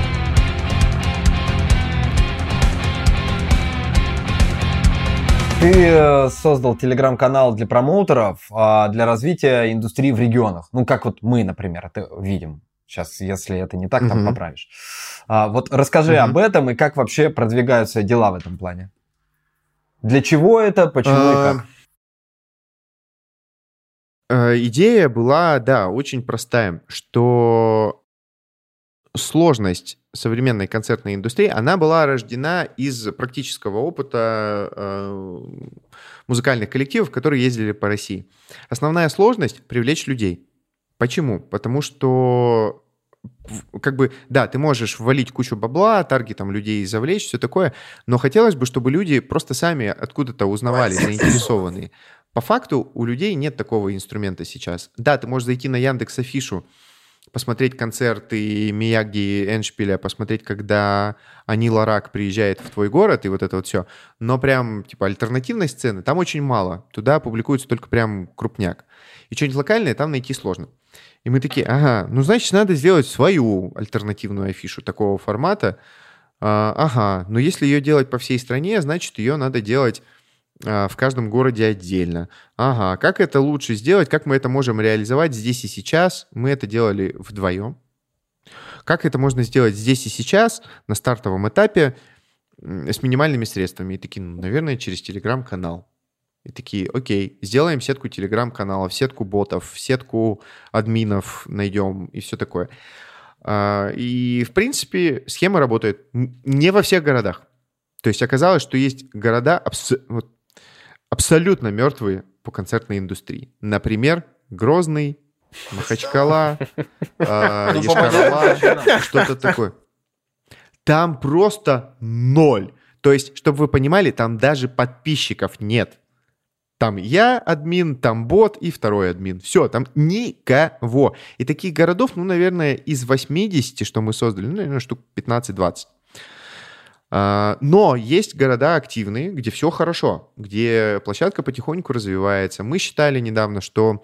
Ты э, создал телеграм-канал для промоутеров, а, для развития индустрии в регионах. Ну, как вот мы, например, это видим. Сейчас, если это не так, там uh-huh. поправишь. А, вот расскажи uh-huh. об этом и как вообще продвигаются дела в этом плане. Для чего это, почему и а, как? Э, идея была, да, очень простая, что сложность современной концертной индустрии, она была рождена из практического опыта э, музыкальных коллективов, которые ездили по России. Основная сложность — привлечь людей. Почему? Потому что как бы, да, ты можешь ввалить кучу бабла, таргетом людей завлечь, все такое, но хотелось бы, чтобы люди просто сами откуда-то узнавали, заинтересованные. По факту у людей нет такого инструмента сейчас. Да, ты можешь зайти на Яндекс Афишу, посмотреть концерты Мияги Эншпиля, посмотреть, когда Ани Ларак приезжает в твой город и вот это вот все. Но прям, типа, альтернативной сцены там очень мало. Туда публикуется только прям крупняк. И что-нибудь локальное там найти сложно. И мы такие, ага, ну, значит, надо сделать свою альтернативную афишу такого формата. А, ага, но если ее делать по всей стране, значит, ее надо делать в каждом городе отдельно. Ага, как это лучше сделать, как мы это можем реализовать здесь и сейчас? Мы это делали вдвоем. Как это можно сделать здесь и сейчас, на стартовом этапе, с минимальными средствами? И такие, ну, наверное, через телеграм-канал. И такие, окей, сделаем сетку телеграм-каналов, сетку ботов, сетку админов найдем и все такое. А, и, в принципе, схема работает не во всех городах. То есть оказалось, что есть города, вот абсолютно мертвые по концертной индустрии. Например, Грозный, Махачкала, а, ну, что-то такое. Там просто ноль. То есть, чтобы вы понимали, там даже подписчиков нет. Там я админ, там бот и второй админ. Все, там никого. И таких городов, ну, наверное, из 80, что мы создали, ну, наверное, штук 15-20. А, но есть города активные, где все хорошо, где площадка потихоньку развивается. Мы считали недавно, что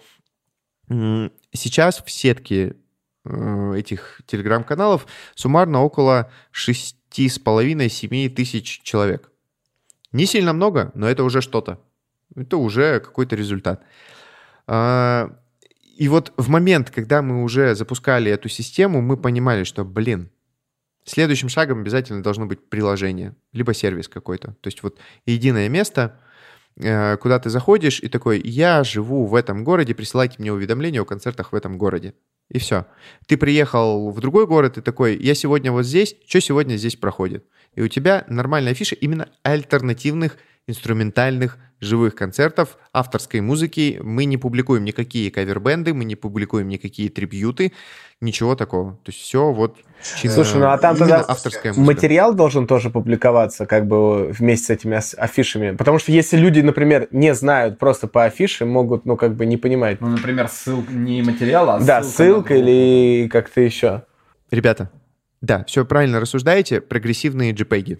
сейчас в сетке э, этих телеграм-каналов суммарно около 6,5-7 тысяч человек. Не сильно много, но это уже что-то. Это уже какой-то результат. А, и вот в момент, когда мы уже запускали эту систему, мы понимали, что, блин, Следующим шагом обязательно должно быть приложение, либо сервис какой-то. То есть вот единое место, э, куда ты заходишь и такой, я живу в этом городе, присылайте мне уведомления о концертах в этом городе. И все. Ты приехал в другой город и такой, я сегодня вот здесь, что сегодня здесь проходит? И у тебя нормальная афиша именно альтернативных инструментальных живых концертов, авторской музыки. Мы не публикуем никакие кавербенды, мы не публикуем никакие трибьюты, ничего такого. То есть все вот чисто Слушай, ну а там тогда авторская музыка. материал должен тоже публиковаться как бы вместе с этими афишами. Потому что если люди, например, не знают просто по афише, могут, ну, как бы не понимать. Ну, например, ссылка, не материал, а ссылка. Да, ссылка или как-то еще. Ребята, да, все правильно рассуждаете, прогрессивные JPEG.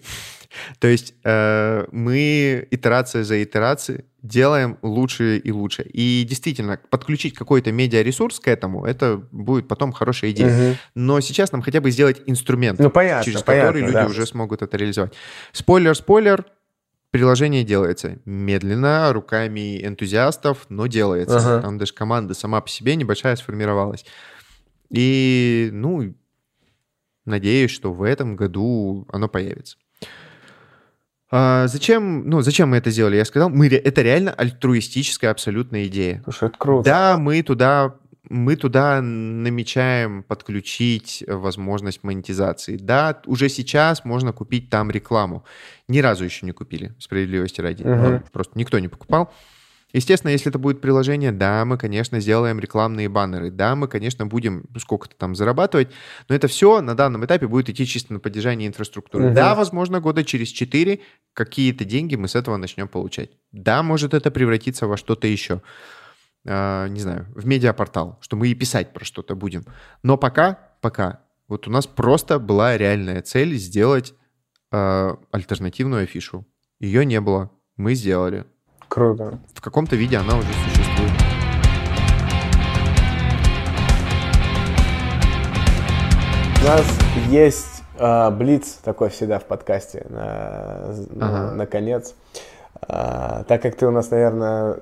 То есть э, мы итерация за итерацией делаем лучше и лучше. И действительно, подключить какой-то медиаресурс к этому, это будет потом хорошая идея. Угу. Но сейчас нам хотя бы сделать инструмент, ну, понятно, через понятно, который люди да. уже смогут это реализовать. Спойлер, спойлер, приложение делается медленно, руками энтузиастов, но делается. Ага. Там даже команда сама по себе небольшая сформировалась. И, ну, надеюсь, что в этом году оно появится. А, зачем, ну, зачем мы это сделали? Я сказал, мы, это реально альтруистическая абсолютная идея. Слушай, это круто. Да, мы туда, мы туда намечаем подключить возможность монетизации. Да, уже сейчас можно купить там рекламу. Ни разу еще не купили, справедливости ради. Ну, Просто никто не покупал. Естественно, если это будет приложение, да, мы, конечно, сделаем рекламные баннеры, да, мы, конечно, будем сколько-то там зарабатывать, но это все на данном этапе будет идти чисто на поддержание инфраструктуры. Мгм. Да, возможно, года через 4 какие-то деньги мы с этого начнем получать. Да, может это превратиться во что-то еще. А, не знаю, в медиапортал, что мы и писать про что-то будем. Но пока, пока, вот у нас просто была реальная цель сделать а, альтернативную афишу. Ее не было, мы сделали. Круто. В каком-то виде она уже существует. У нас есть э, блиц такой всегда в подкасте на, Ага. наконец. А, так как ты у нас, наверное,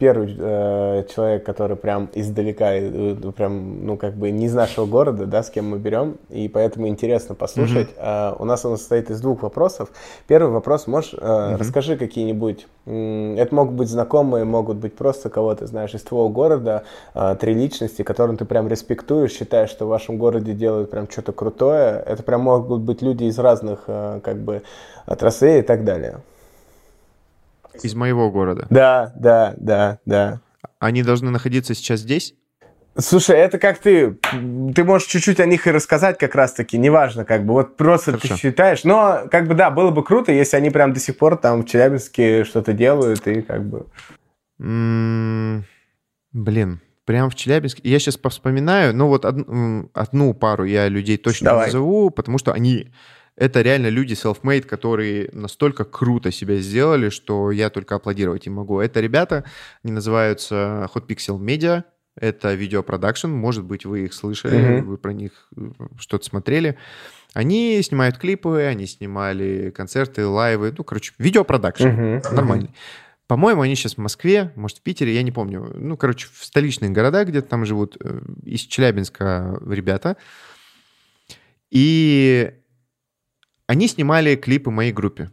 первый э, человек, который прям издалека, э, прям, ну, как бы не из нашего города, да, с кем мы берем, и поэтому интересно послушать. А, у нас он состоит из двух вопросов. Первый вопрос, можешь, э, расскажи какие-нибудь, м, это могут быть знакомые, могут быть просто кого-то, знаешь, из твоего города, э, три личности, которым ты прям респектуешь, считаешь, что в вашем городе делают прям что-то крутое. Это прям могут быть люди из разных, э, как бы, отраслей и так далее. Из моего города. Да, да, да, да. Они должны находиться сейчас здесь? Слушай, это как ты, ты можешь чуть-чуть о них и рассказать как раз-таки, неважно, как бы, вот просто ты Хорошо. считаешь, но, как бы, да, было бы круто, если они прям до сих пор там в Челябинске что-то делают и как бы... М, Блин, прям в Челябинске. Я сейчас повспоминаю, ну вот од- одну пару я людей точно Давай. назову, потому что они... Это реально люди self-made, которые настолько круто себя сделали, что я только аплодировать им могу. Это ребята, они называются Hot Pixel Media, это видеопродакшн, может быть, вы их слышали, Мгм. вы про них э, что-то смотрели. Они снимают клипы, они снимали концерты, лайвы, ну, короче, видеопродакшн. Мгм. Нормальный. По-моему, они сейчас в Москве, может, в Питере, я не помню. Ну, короче, в столичных городах где-то там живут э, из Челябинска ребята. И они снимали клипы моей группе.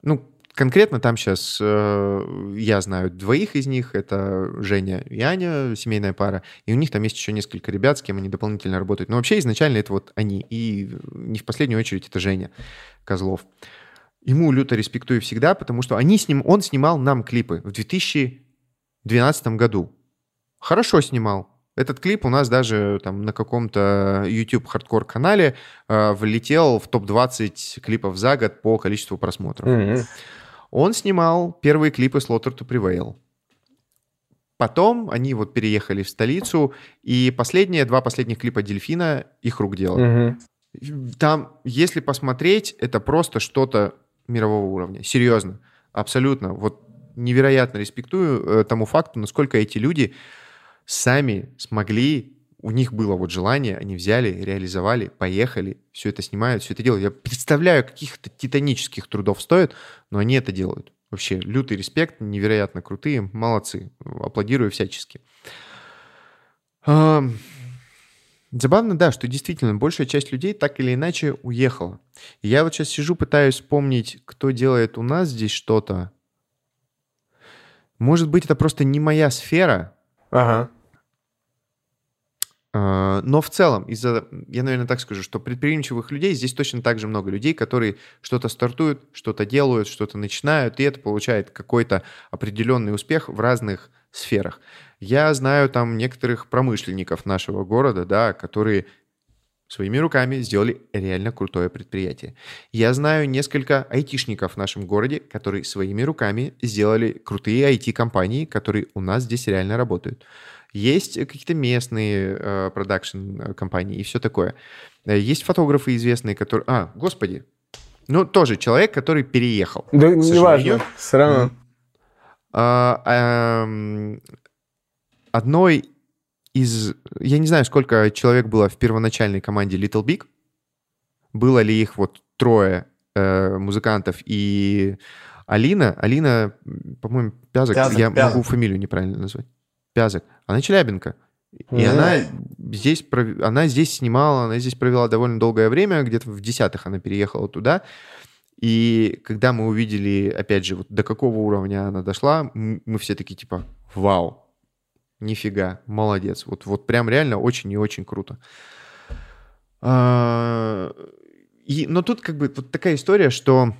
Ну, конкретно там сейчас я знаю двоих из них. Это Женя и Аня, семейная пара. И у них там есть еще несколько ребят, с кем они дополнительно работают. Но вообще изначально это вот они. И не в последнюю очередь это Женя Козлов. Ему люто респектую всегда, потому что они с ним, он снимал нам клипы в 2012 году. Хорошо снимал. Этот клип у нас даже там на каком-то YouTube хардкор канале э, влетел в топ-20 клипов за год по количеству просмотров. Мгм. Он снимал первые клипы Slaughter to Prevail. Потом они вот переехали в столицу, и последние два последних клипа Дельфина их рук дело. Мгм. Там, если посмотреть, это просто что-то мирового уровня. Серьезно. Абсолютно. Вот невероятно респектую э, тому факту, насколько эти люди сами смогли, у них было вот желание, они взяли, реализовали, поехали, все это снимают, все это делают. Я представляю, каких-то титанических трудов стоит, но они это делают. Вообще, лютый респект, невероятно крутые, молодцы. Аплодирую всячески. Забавно, да, что действительно большая часть людей так или иначе уехала. И я вот сейчас сижу, пытаюсь вспомнить, кто делает у нас здесь что-то. Может быть, это просто не моя сфера, Ага. а, но в целом, из-за, я, наверное, так скажу, что предприимчивых людей здесь точно так же много людей, которые что-то стартуют, что-то делают, что-то начинают, и это получает какой-то определенный успех в разных сферах. Я знаю там некоторых промышленников нашего города, да, которые своими руками сделали реально крутое предприятие. Я знаю несколько айтишников в нашем городе, которые своими руками сделали крутые IT-компании, которые у нас здесь реально работают. Есть какие-то местные э, продакшн-компании и все такое. Э, Есть фотографы известные, которые... А, господи. Ну, тоже человек, который переехал. Да, сожалению. неважно, все равно. А, эм, одной из... Я не знаю, сколько человек было в первоначальной команде Little Big. Было ли их вот трое э, музыкантов и Алина. Алина, по-моему, Пязок. Пязок, я Пязок. могу фамилию неправильно назвать. Пязок. Она челябинка. И Мгм. она здесь, она здесь снимала, она здесь провела довольно долгое время, где-то в десятых она переехала туда. И когда мы увидели, опять же, вот до какого уровня она дошла, мы все такие типа, вау, нифига, молодец. Вот, вот прям реально очень и очень круто. А, и, но тут как бы вот такая история, что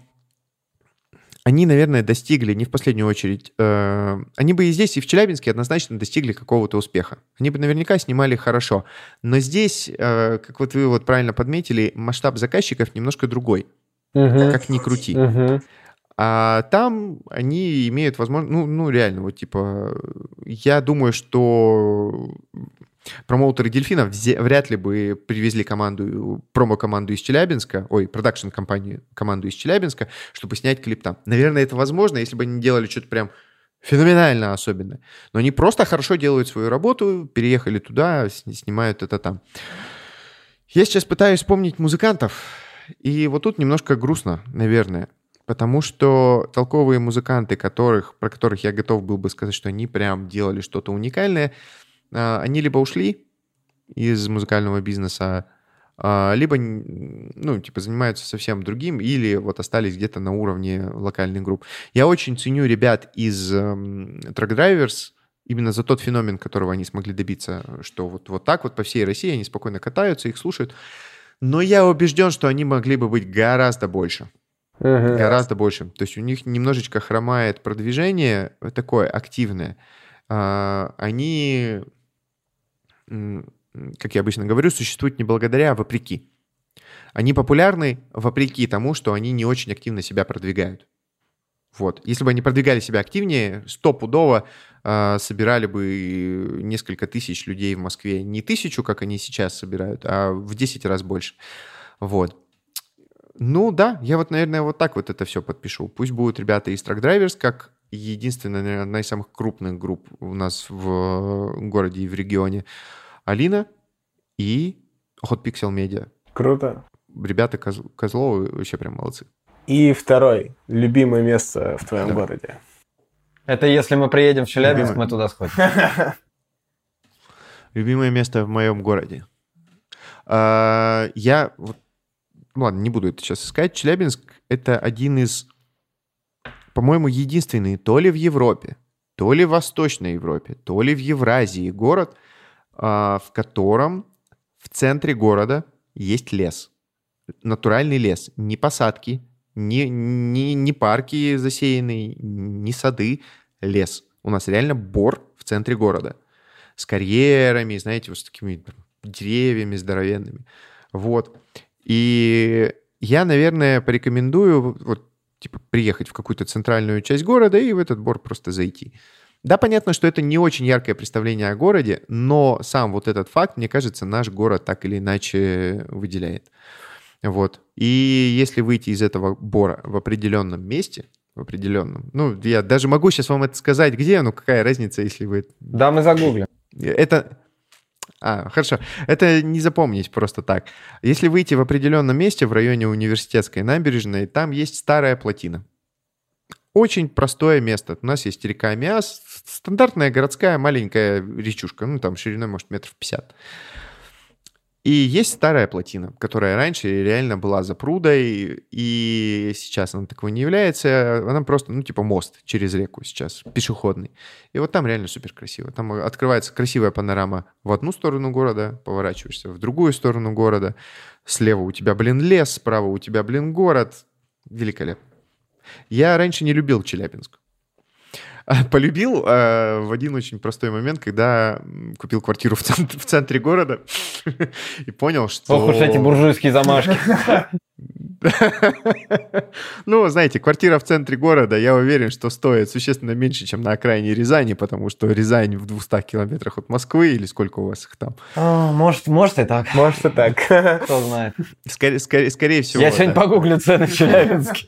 они, наверное, достигли, не в последнюю очередь, э, они бы и здесь, и в Челябинске однозначно достигли какого-то успеха. Они бы наверняка снимали хорошо. Но здесь, э, как вот вы вот правильно подметили, масштаб заказчиков немножко другой. Угу. Как ни крути. Угу. А там они имеют возможность, ну, ну реально, вот типа, я думаю, что Промоутеры дельфинов вряд ли бы привезли команду, промо-команду из Челябинска, ой, продакшн-компанию, команду из Челябинска, чтобы снять клип там. Наверное, это возможно, если бы они делали что-то прям феноменально особенное. Но они просто хорошо делают свою работу, переехали туда, снимают это там. Я сейчас пытаюсь вспомнить музыкантов, и вот тут немножко грустно, наверное. Потому что толковые музыканты, которых, про которых я готов был бы сказать, что они прям делали что-то уникальное, а, они либо ушли из музыкального бизнеса, а, либо, ну, типа, занимаются совсем другим, или вот остались где-то на уровне локальных групп. Я очень ценю ребят из эм, Truck Drivers, именно за тот феномен, которого они смогли добиться, что вот, вот так вот по всей России они спокойно катаются, их слушают. Но я убежден, что они могли бы быть гораздо больше. Uh-huh. Гораздо больше. То есть у них немножечко хромает продвижение такое активное. А, они как я обычно говорю, существуют не благодаря, а вопреки. Они популярны вопреки тому, что они не очень активно себя продвигают. Вот. Если бы они продвигали себя активнее, стопудово э, собирали бы несколько тысяч людей в Москве. Не тысячу, как они сейчас собирают, а в 10 раз больше. Вот. Ну да, я вот, наверное, вот так вот это все подпишу. Пусть будут ребята из Truck Drivers, как единственная, наверное, одна из самых крупных групп у нас в городе и в регионе. Алина и Hot Pixel Media. Круто. Ребята Коз... Козловы вообще прям молодцы. И второй, любимое место в твоем да. городе. Это если мы приедем в Челябинск, любимое... мы туда сходим. Любимое место в моем городе. А, я, ладно, не буду это сейчас искать. Челябинск — это один из по-моему, единственный то ли в Европе, то ли в Восточной Европе, то ли в Евразии город, а, в котором в центре города есть лес. Натуральный лес. Не посадки, не, не, не парки засеянные, не сады. Лес. У нас реально бор в центре города. С карьерами, знаете, вот с такими деревьями здоровенными. Вот. И я, наверное, порекомендую вот типа приехать в какую-то центральную часть города и в этот бор просто зайти. Да, понятно, что это не очень яркое представление о городе, но сам вот этот факт, мне кажется, наш город так или иначе выделяет. Вот. И если выйти из этого бора в определенном месте, в определенном, ну, я даже могу сейчас вам это сказать, где, ну, какая разница, если вы... Да, мы загуглим. Это, а, хорошо. Это не запомнить просто так. Если выйти в определенном месте в районе университетской набережной, там есть старая плотина. Очень простое место. У нас есть река Миас, стандартная городская маленькая речушка, ну там шириной, может, метров 50. И есть старая плотина, которая раньше реально была за прудой, и сейчас она такой не является. Она просто, ну, типа мост через реку сейчас, пешеходный. И вот там реально супер красиво. Там открывается красивая панорама в одну сторону города, поворачиваешься в другую сторону города. Слева у тебя, блин, лес, справа у тебя, блин, город. Великолепно. Я раньше не любил Челябинск. полюбил э, в один очень простой момент, когда купил квартиру в, центре, в центре города и понял, что... Ох уж эти буржуйские замашки. Ну, знаете, квартира в центре города, я уверен, что стоит существенно меньше, чем на окраине Рязани, потому что Рязань в 200 километрах от Москвы, или сколько у вас их там? А, может, может и так. Может и так. Кто знает. Скорее, скорее, скорее всего. Я сегодня погуглю цены в Челябинске.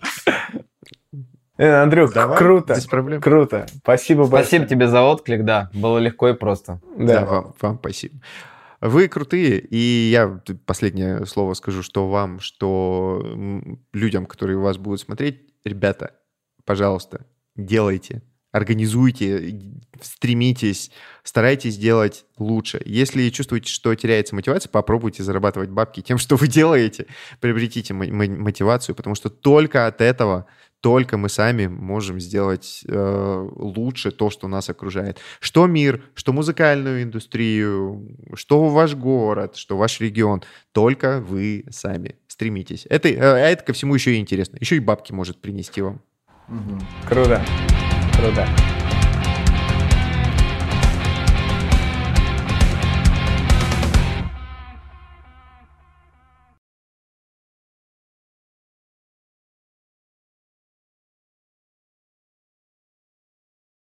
Э, Андрюх, Давай, круто. Без проблем. Круто. Спасибо большое. Спасибо тебе за отклик, да. Было легко и просто. Да, да вам, вам спасибо. Вы крутые, и я последнее слово скажу, что вам, что людям, которые вас будут смотреть, ребята, пожалуйста, делайте, организуйте, стремитесь, старайтесь делать лучше. Если чувствуете, что теряется мотивация, попробуйте зарабатывать бабки тем, что вы делаете. Приобретите мотивацию, потому что только от этого только мы сами можем сделать э, лучше то, что нас окружает. Что мир, что музыкальную индустрию, что ваш город, что ваш регион. Только вы сами стремитесь. Это, э, это ко всему еще и интересно. Еще и бабки может принести вам. Круто. Круто.